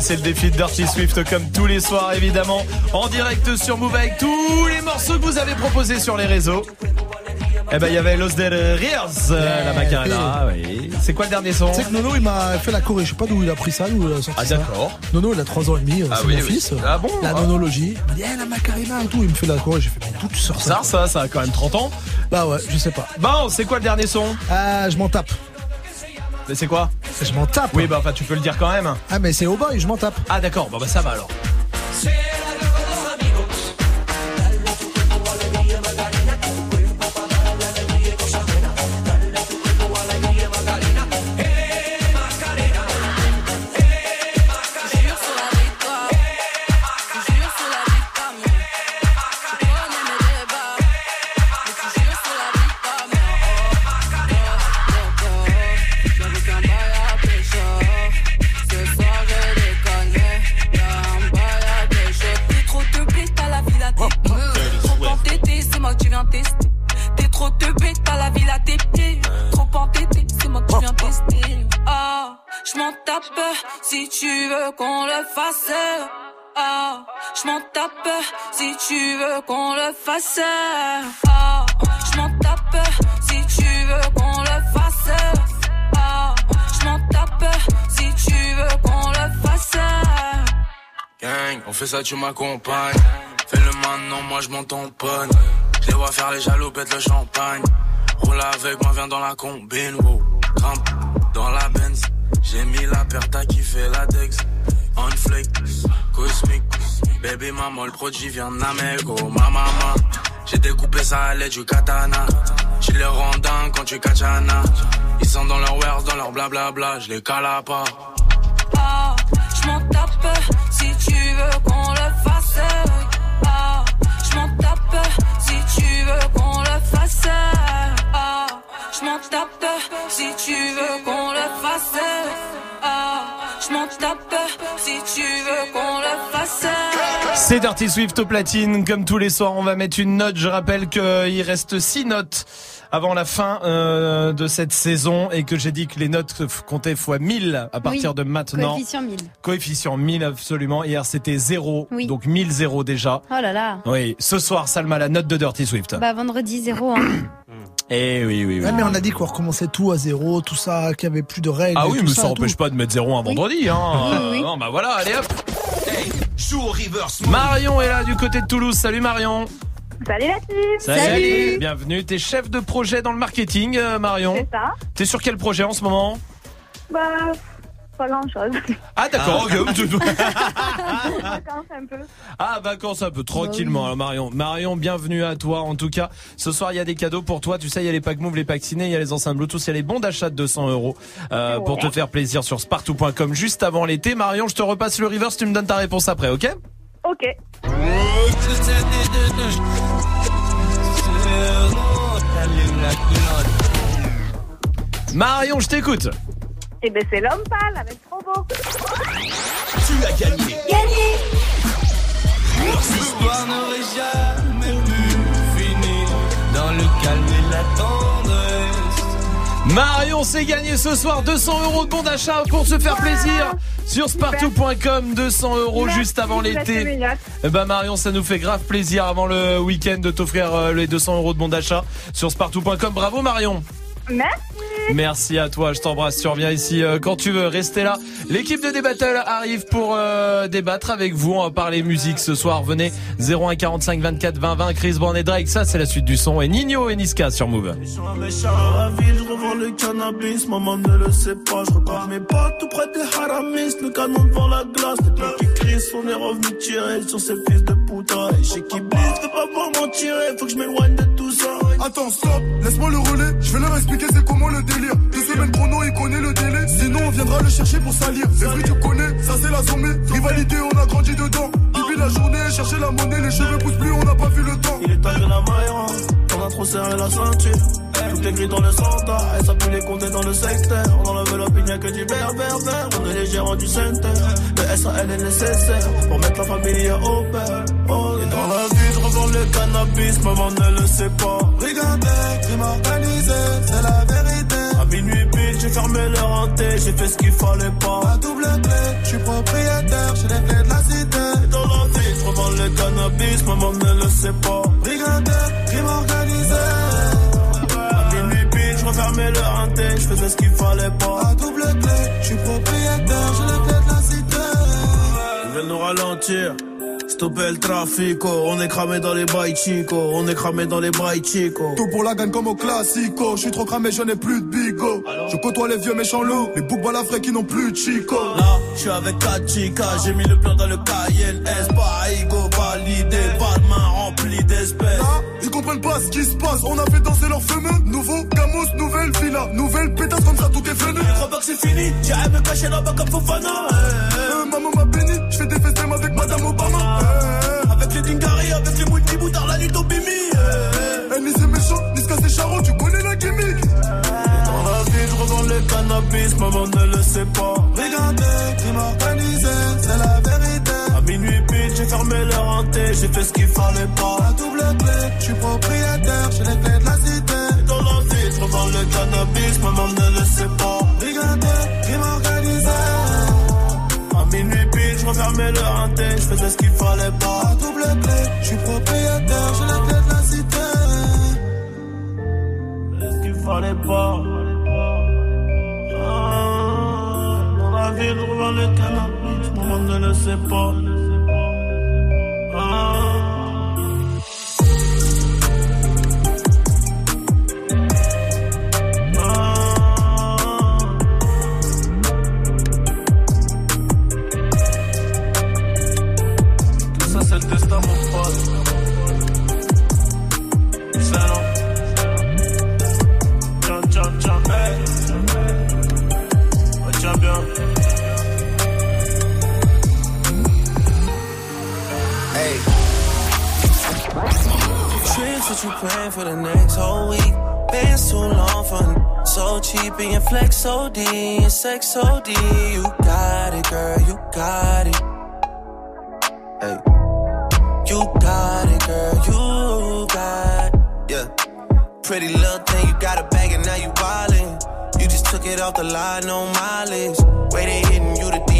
c'est le défi de Dirty Swift comme tous les soirs évidemment en direct sur Move avec tous les morceaux que vous avez proposés sur les réseaux. Eh ben, il y avait Los Del Rios, euh, la Macarena. Oui. C'est quoi le dernier son? Tu sais que Nono il m'a fait la choré, je sais pas d'où il a pris ça, d'où il a sorti Ah, d'accord. Nono il a 3 ans et demi, euh, Ah c'est oui, mon oui. fils. Ah bon La Ah. nonologie. Il m'a dit, eh, la Macarena et tout, il me fait la choré, j'ai fait, mais d'où tu sors ça Ça, ça, ça a quand même 30 ans. Bah ouais, je sais pas. Bon, c'est quoi le dernier son? Ah, je m'en tape. Mais c'est quoi? Je m'en tape. Oui, bah enfin, tu peux le dire quand même. Ah, mais c'est au boy, je m'en tape. Ah, d'accord, bah, bah ça va alors. Ça, tu m'accompagnes. Fais-le maintenant, moi je m'en tamponne. Je les vois faire les jaloux, pète le champagne. Roule avec moi, viens dans la combine, wow. Grimpe dans la Benz. J'ai mis la perte à kiffer la Dex. On flake, cosmique. Baby maman, le produit vient d'Amego. Ma maman, j'ai découpé ça à l'aide du katana. Tu les rends dingues quand tu kachana. Ils sont dans leur wares, dans leur blablabla. Je les cala pas. M'en tape tu veux qu'on le fasse. Ah, je m'en tape si tu veux qu'on le fasse. Ah, je m'en tape si tu veux qu'on le fasse. Ah, je m'en tape si tu veux qu'on le fasse. C'est Dirty Swift au platine. Comme tous les soirs, on va mettre une note. Je rappelle qu'il reste 6 notes avant la fin euh, de cette saison et que j'ai dit que les notes comptaient fois 1000 à partir Oui, de maintenant. Coefficient 1000. Coefficient 1000 absolument. Hier c'était 0, Oui. donc 1000 0 déjà. Oh là là. Oui, ce soir Salma la note de Dirty Swift. Bah vendredi zéro. Hein. Eh oui oui oui. Mais on a dit qu'on recommençait tout à zéro, tout ça, qu'il y avait plus de règles. Ah et oui, tout mais ça ça et empêche tout. pas de mettre 0 un vendredi hein. Oui, Euh, oui. Non, bah voilà, allez hop. Marion est là du côté de Toulouse. Salut Marion. Salut la team Salut. Bienvenue. T'es chef de projet dans le marketing, euh, Marion. C'est ça. T'es sur quel projet en ce moment? Bah, pas grand chose. Ah d'accord. ok. Vacances un peu. ah vacances un peu tranquillement, alors, Marion. Marion, bienvenue à toi. En tout cas, ce soir il y a des cadeaux pour toi. Tu sais, il y a les packs Move, les packs ciné, il y a les enceintes Bluetooth, il y a les bons d'achat de 200 euros euh, pour te faire plaisir sur spartou.com juste avant l'été. Marion, je te repasse le reverse. Tu me donnes ta réponse après, ok? Ok. Marion, je t'écoute. Et ben c'est l'homme pâle avec trop beau. Tu as gagné. Gagné L'histoire n'aurait jamais pu finir dans le calme et la tendresse. Marion s'est gagné ce soir 200 euros de bon d'achat pour se faire plaisir sur spartou.com 200 euros juste avant l'été. Eh ben Marion, ça nous fait grave plaisir avant le week-end de t'offrir euh, les 200 euros de bon d'achat sur spartou.com. Bravo Marion. Merci. Merci à toi, je t'embrasse. Tu reviens ici euh, quand tu veux. Restez là. L'équipe de Débattle arrive pour euh, débattre avec vous. On va parler musique ce soir. Venez 01 45 24 20 20. Chris Brown et Drake. Ça, c'est la suite du son. Et Nino et Niska sur Move. on est revenu tirer sur ces fils de putain, et chez qui blisse, pas m'en tirer, faut que je m'éloigne. Attends, stop, laisse-moi le relais. Je vais leur expliquer c'est comment le délire. Deux semaines chrono, il connaît le délai. Sinon, on viendra le chercher pour salir. Les fruits, tu connais, ça c'est la sommée. Rivalité, on a grandi dedans. Depuis la journée, chercher la monnaie, les cheveux poussent plus, on n'a pas vu le temps. Il est de la Mayra, on a trop serré la ceinture. Tout est gris dans le centre, et ça peut les compter dans le secteur. On enlève l'opinion que du vert, vert, vert. On est les gérants du center. Le SAL est nécessaire pour mettre la famille au père. Oh, dans la vie, je revends le cannabis, maman ne le sait pas. Brigandais, crime organisé, c'est la vérité. À minuit pile, j'ai fermé le renté, j'ai fait ce qu'il fallait pas. À double clé, je suis propriétaire, j'ai les clés de la cité. Et dans la vie, je revends le cannabis, maman ne le sait pas. Brigandais, crime organisé. je faisais ce qu'il fallait pas. À double clé, je suis propriétaire, j'ai les clés de la cité. Ils veulent nous ralentir. Stopper le trafic, oh. on est cramé dans les bails chico, on est cramé dans les bails chico. Tout pour la gagne comme au classico. Je suis trop cramé, je n'ai plus de bigo. Je côtoie les vieux méchants loups, les boucs balafrés qui n'ont plus de chico. Là, je suis avec 4 chicas, j'ai mis le plan dans le Cayenne S, pas ego validé, pas de main remplie d'espèces. Ils comprennent pas ce qui se passe. On a fait danser leurs fameux. Nouveau Gamos, nouvelle villa, nouvelle pétasse comme ça, tout est venu. Je crois pas que c'est fini, j'irai me cacher là-bas comme Fofana. Euh, maman m'a béni, je fais des festins avec Madame Obama. Euh, avec les Dingari, avec les multiboutards, la nuit au bimi. Euh, ni c'est méchant, ni c'est charron, tu connais la gimmick. Dans la vie, je revends le cannabis, maman ne le sait pas. Regardez, crime organisé, c'est la vérité. J'ai fermé leur hanté, j'ai fait ce qu'il fallait pas. À double clé, je suis propriétaire, j'ai les clés de la cité. Dans la vie, je revends le cannabis, maman ne le sait pas. Regardez, crime organisé. À minuit pile, je refermais leur hanté, je faisais ce qu'il fallait pas. À double clé, je suis propriétaire, j'ai les clés de la cité. ce qu'il fallait pas. Ah, dans la vie, je revends le cannabis, maman ne le sait pas. Ah. What you plan for the next whole week? Been too long for so cheap and your flex OD and sex OD. You got it, girl, you got it. Hey. You got it, girl, you got it. Yeah. Pretty little thing, you got a bag and now you wildin'. You just took it off the line, no mileage. Way they hitting you, the violent.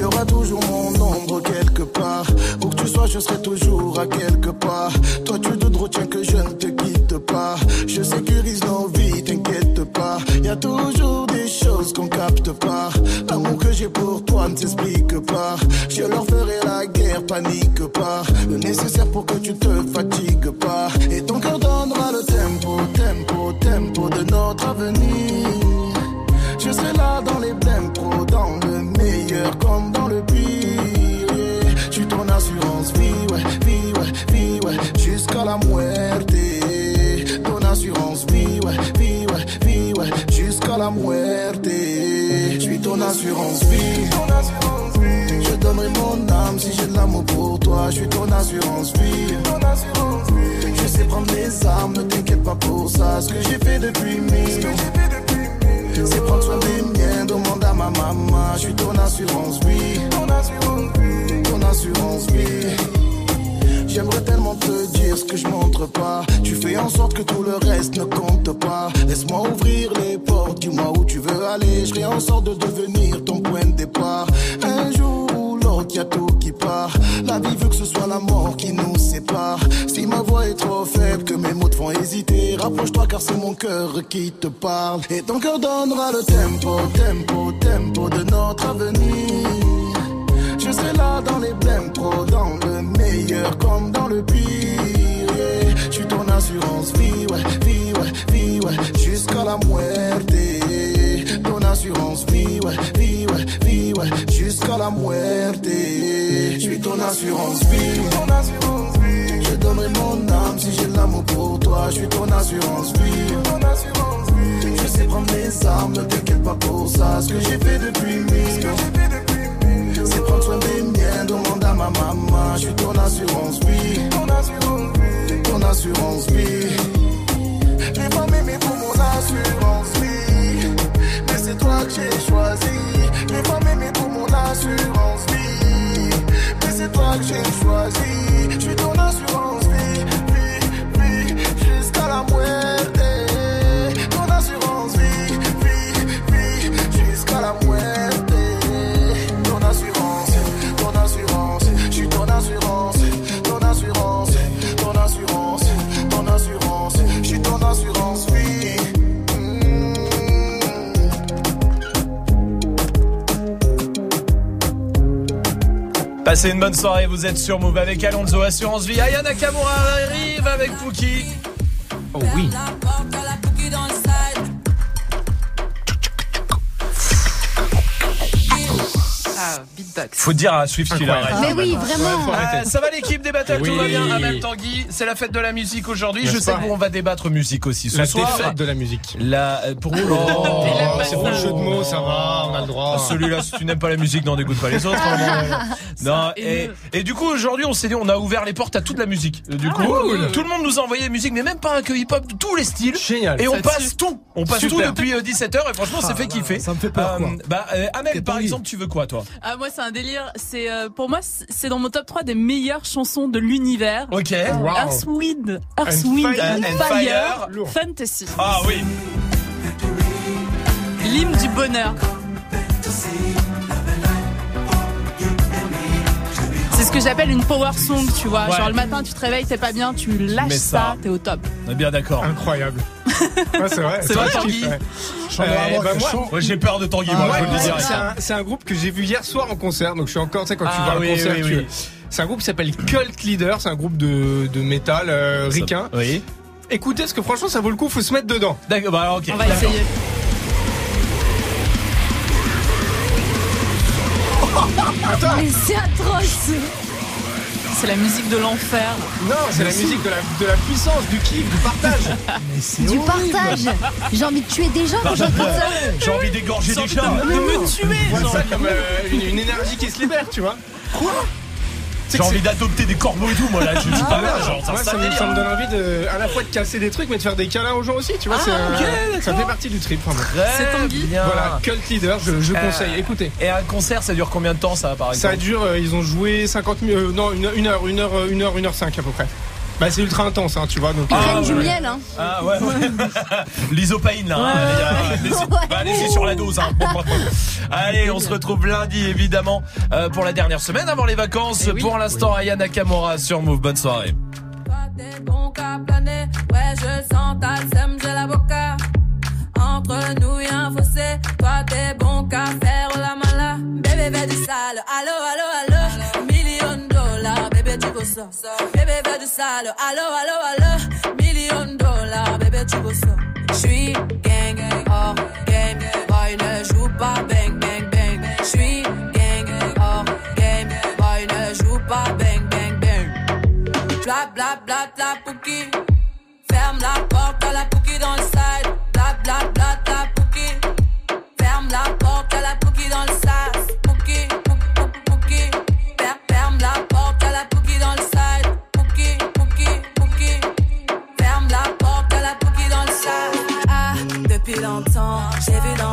Y aura toujours mon ombre quelque part. Où que tu sois, je serai toujours à quelque part. Toi, tu te retiens que je ne te quitte pas. Je sécurise nos vies, t'inquiète pas. Y a toujours des choses qu'on capte pas. L'amour que j'ai pour toi ne s'explique pas. Je leur ferai la guerre panique pas. Le nécessaire pour que tu te fatigues pas. Et ton cœur donnera le tempo, tempo, tempo de notre avenir. Je serai là dans les blèmes comme dans le pire. yeah. Je suis ton assurance vie, ouais, vie, ouais, vie, ouais, jusqu'à la muerte. Ton assurance vie, ouais, vie, ouais, vie, ouais, jusqu'à la muerte. Je suis ton assurance vie. Je donnerai mon âme si j'ai de l'amour pour toi. Je suis ton assurance vie. Je sais prendre les armes, ne t'inquiète pas pour ça. Ce que j'ai fait depuis mille. C'est prendre soin des miens, demande ma maman. Je suis ton assurance vie. Ton assurance vie. J'aimerais tellement te dire ce que je montre pas. Tu fais en sorte que tout le reste ne compte pas. Laisse-moi ouvrir les portes, dis-moi où tu veux aller. Je ferai en sorte de devenir ton point de départ. Un jour ou l'autre, y a tout La vie veut que ce soit la mort qui nous sépare. Si ma voix est trop faible, que mes mots te font hésiter, rapproche-toi car c'est mon cœur qui te parle. Et ton cœur donnera le tempo, tempo, tempo de notre avenir. Je serai là dans les blèmes pro, dans le meilleur comme dans le pire. Je suis ton assurance vie, ouais, vie, ouais, vie, ouais, jusqu'à la muerte. Assurance vie, ouais, vie, vie, jusqu'à la muerte. Je suis ton assurance vie. Je donnerai mon âme si j'ai l'amour pour toi. Je suis ton assurance vie. Je sais prendre les armes, ne t'inquiète pas pour ça. Ce que j'ai fait depuis mille. C'est prendre soin des miens, demande à ma maman. Je suis ton assurance vie. Ton assurance vie. J'ai pas m'aimé pour mon assurance toi que j'ai choisi. J'ai pas m'aimé pour mon assurance vie. Mais c'est toi que j'ai choisi. Je suis ton assurance vie. Vie, vie, jusqu'à la muerte. Passez une bonne soirée, vous êtes sur Move avec Alonso Assurance Vie. Aya Nakamura arrive avec Fouki. Oh oui. Ah. Faut dire à Swift qu'il arrête. Mais oui, vraiment. Euh, ça va l'équipe des battles, tout va bien. Ahmed Tanguy, c'est la fête de la musique aujourd'hui. Je sais pas que vous, on va débattre musique aussi ce La soir. défaite de la musique. La, euh, pour Oh, c'est le jeu de mots, ça va, on a le droit. Celui-là, si tu n'aimes pas la musique, n'en dégoûte pas les autres. hein. non, et, et du coup, aujourd'hui, on s'est dit, on a ouvert les portes à toute la musique. Euh, Du coup, cool. tout le monde nous a envoyé la musique, mais même pas que hip-hop, tous les styles. Génial. Et on passe tout. On passe Super. tout depuis 17h et franchement, ça fait kiffer. Ça me fait peur, bah, euh, Amel, par exemple, tu veux quoi, toi? Ah, moi, c'est un délire. C'est euh, pour moi, c'est dans mon top 3 des meilleures chansons de l'univers. Ok. Earth, Wow. Wind, Earth, Wind Fire. and, And Fire, Fire. Fantasy. Ah oui. L'hymne du bonheur. Ce que j'appelle une power song, tu vois. Ouais. Genre le matin, tu te réveilles, t'es pas bien, tu lâches Mais ça, ça. t'es au top. On est bien d'accord. Incroyable. Ouais, c'est vrai. C'est vrai, Tanguy ouais. Euh, vraiment bah, moi, j'ai peur de Tanguy, moi, Ouais, le dis c'est un, c'est un groupe que j'ai vu hier soir en concert, donc je suis encore, tu sais, quand tu Ah vas oui, en concert, oui, tu- oui. c'est un groupe qui s'appelle Cult Leader, c'est un groupe de, de métal euh, ricain. Oui. Écoutez, parce que franchement, ça vaut le coup, faut se mettre dedans. D'accord, bah, ok. On va D'accord. Mais c'est atroce. C'est la musique de l'enfer. Non, c'est la musique de la, de la puissance, du kiff, du partage. Mais c'est Du horrible. partage. J'ai envie de tuer des gens quand j'entends ça. J'ai envie d'égorger des chats. De me tuer. Voilà genre. ça comme euh, une, une énergie qui se libère, tu vois. Quoi? J'ai envie d'adopter des corbeaux et tout, moi là, je suis pas là, genre, ça, Ouais, ça ça, me ça délire. donne envie de, à la fois de casser des trucs, mais de faire des câlins aux gens aussi, tu vois. Ah, ça fait partie du trip. C'est Tanguy. Voilà, Cult Leader, je, je Euh, conseille. Écoutez. Et un concert, ça dure combien de temps, ça, par Ça exemple? dure, euh, ils ont joué 50 minutes, euh, non, une, une heure, une heure, une heure, une heure cinq à peu près. Bah, c'est ultra intense, hein, tu vois. Donc, Ils euh, prennent du ouais. miel, hein. Ah ouais, ouais. L'isopaïne là. hein, les gars. Laissez- bah, Allez-y sur la dose. Hein. Bon, bon, bon. Allez, on se retrouve lundi évidemment euh, pour la dernière semaine avant les vacances. Eh oui. Pour l'instant, Aya Nakamura sur Move. Bonne soirée. Toi t'es bon qu'à planer, ouais je sens ta sème, j'ai la boca. Entre nous y'a un fossé, toi t'es bon qu'à faire la mala. Bébé fais du sale, allo allo allo, million de dollars. Ça. Bébé du sale, allo, allo, allo. Million dollars, bébé, tu veux ça. J'suis gang, hors game. Boy, ne joue pas bang, bang, bang. J'suis gang, hors game. Boy, ne joue pas bang, bang, bang. Bla, bla, bla, bla, pouki. Ferme la porte à la pouki dans le side.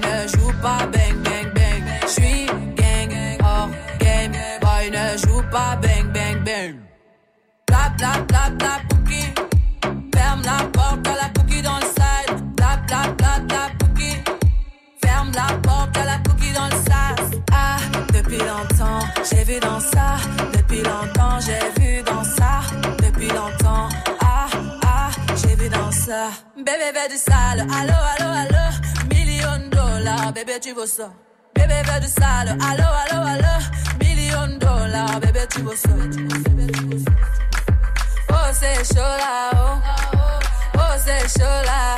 Ne joue pas bang bang bang. J'suis gang, hors game. Boy ne joue pas bang bang bang. Bla bla bla bla pouki. Ferme la porte à la pouki dans le side. Bla bla bla bla pouki. Ferme la porte à la pouki dans le sas. Ah, depuis longtemps, j'ai vu dans ça. Depuis longtemps, j'ai vu dans ça. Depuis longtemps, ah, ah, j'ai vu dans ça. Bébé veut du sale, allo, allo, allo. Dollars, bébé, tu veux ça. Bébé veut du sale, allo, allo, allo. Million dollars. Bébé, tu veux ça. Oh, c'est chaud là, oh. Oh, c'est chaud là.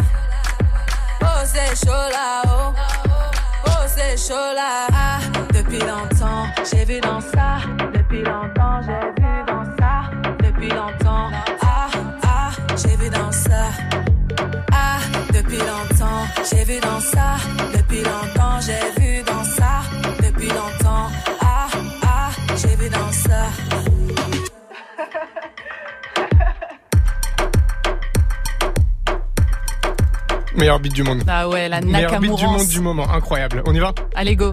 Oh, c'est chaud là, oh. Oh, c'est chaud là. Ah, depuis longtemps, j'ai vu dans ça. Depuis longtemps, j'ai vu dans ça. Depuis longtemps, ah, ah, j'ai vu dans ça. Depuis longtemps, j'ai vu dans ça. Depuis longtemps, j'ai vu dans ça. Depuis longtemps, ah, ah, j'ai vu dans ça. Meilleur beat du monde. Ah ouais, la Meilleur beat du monde du moment, incroyable. On y va? Allez, go.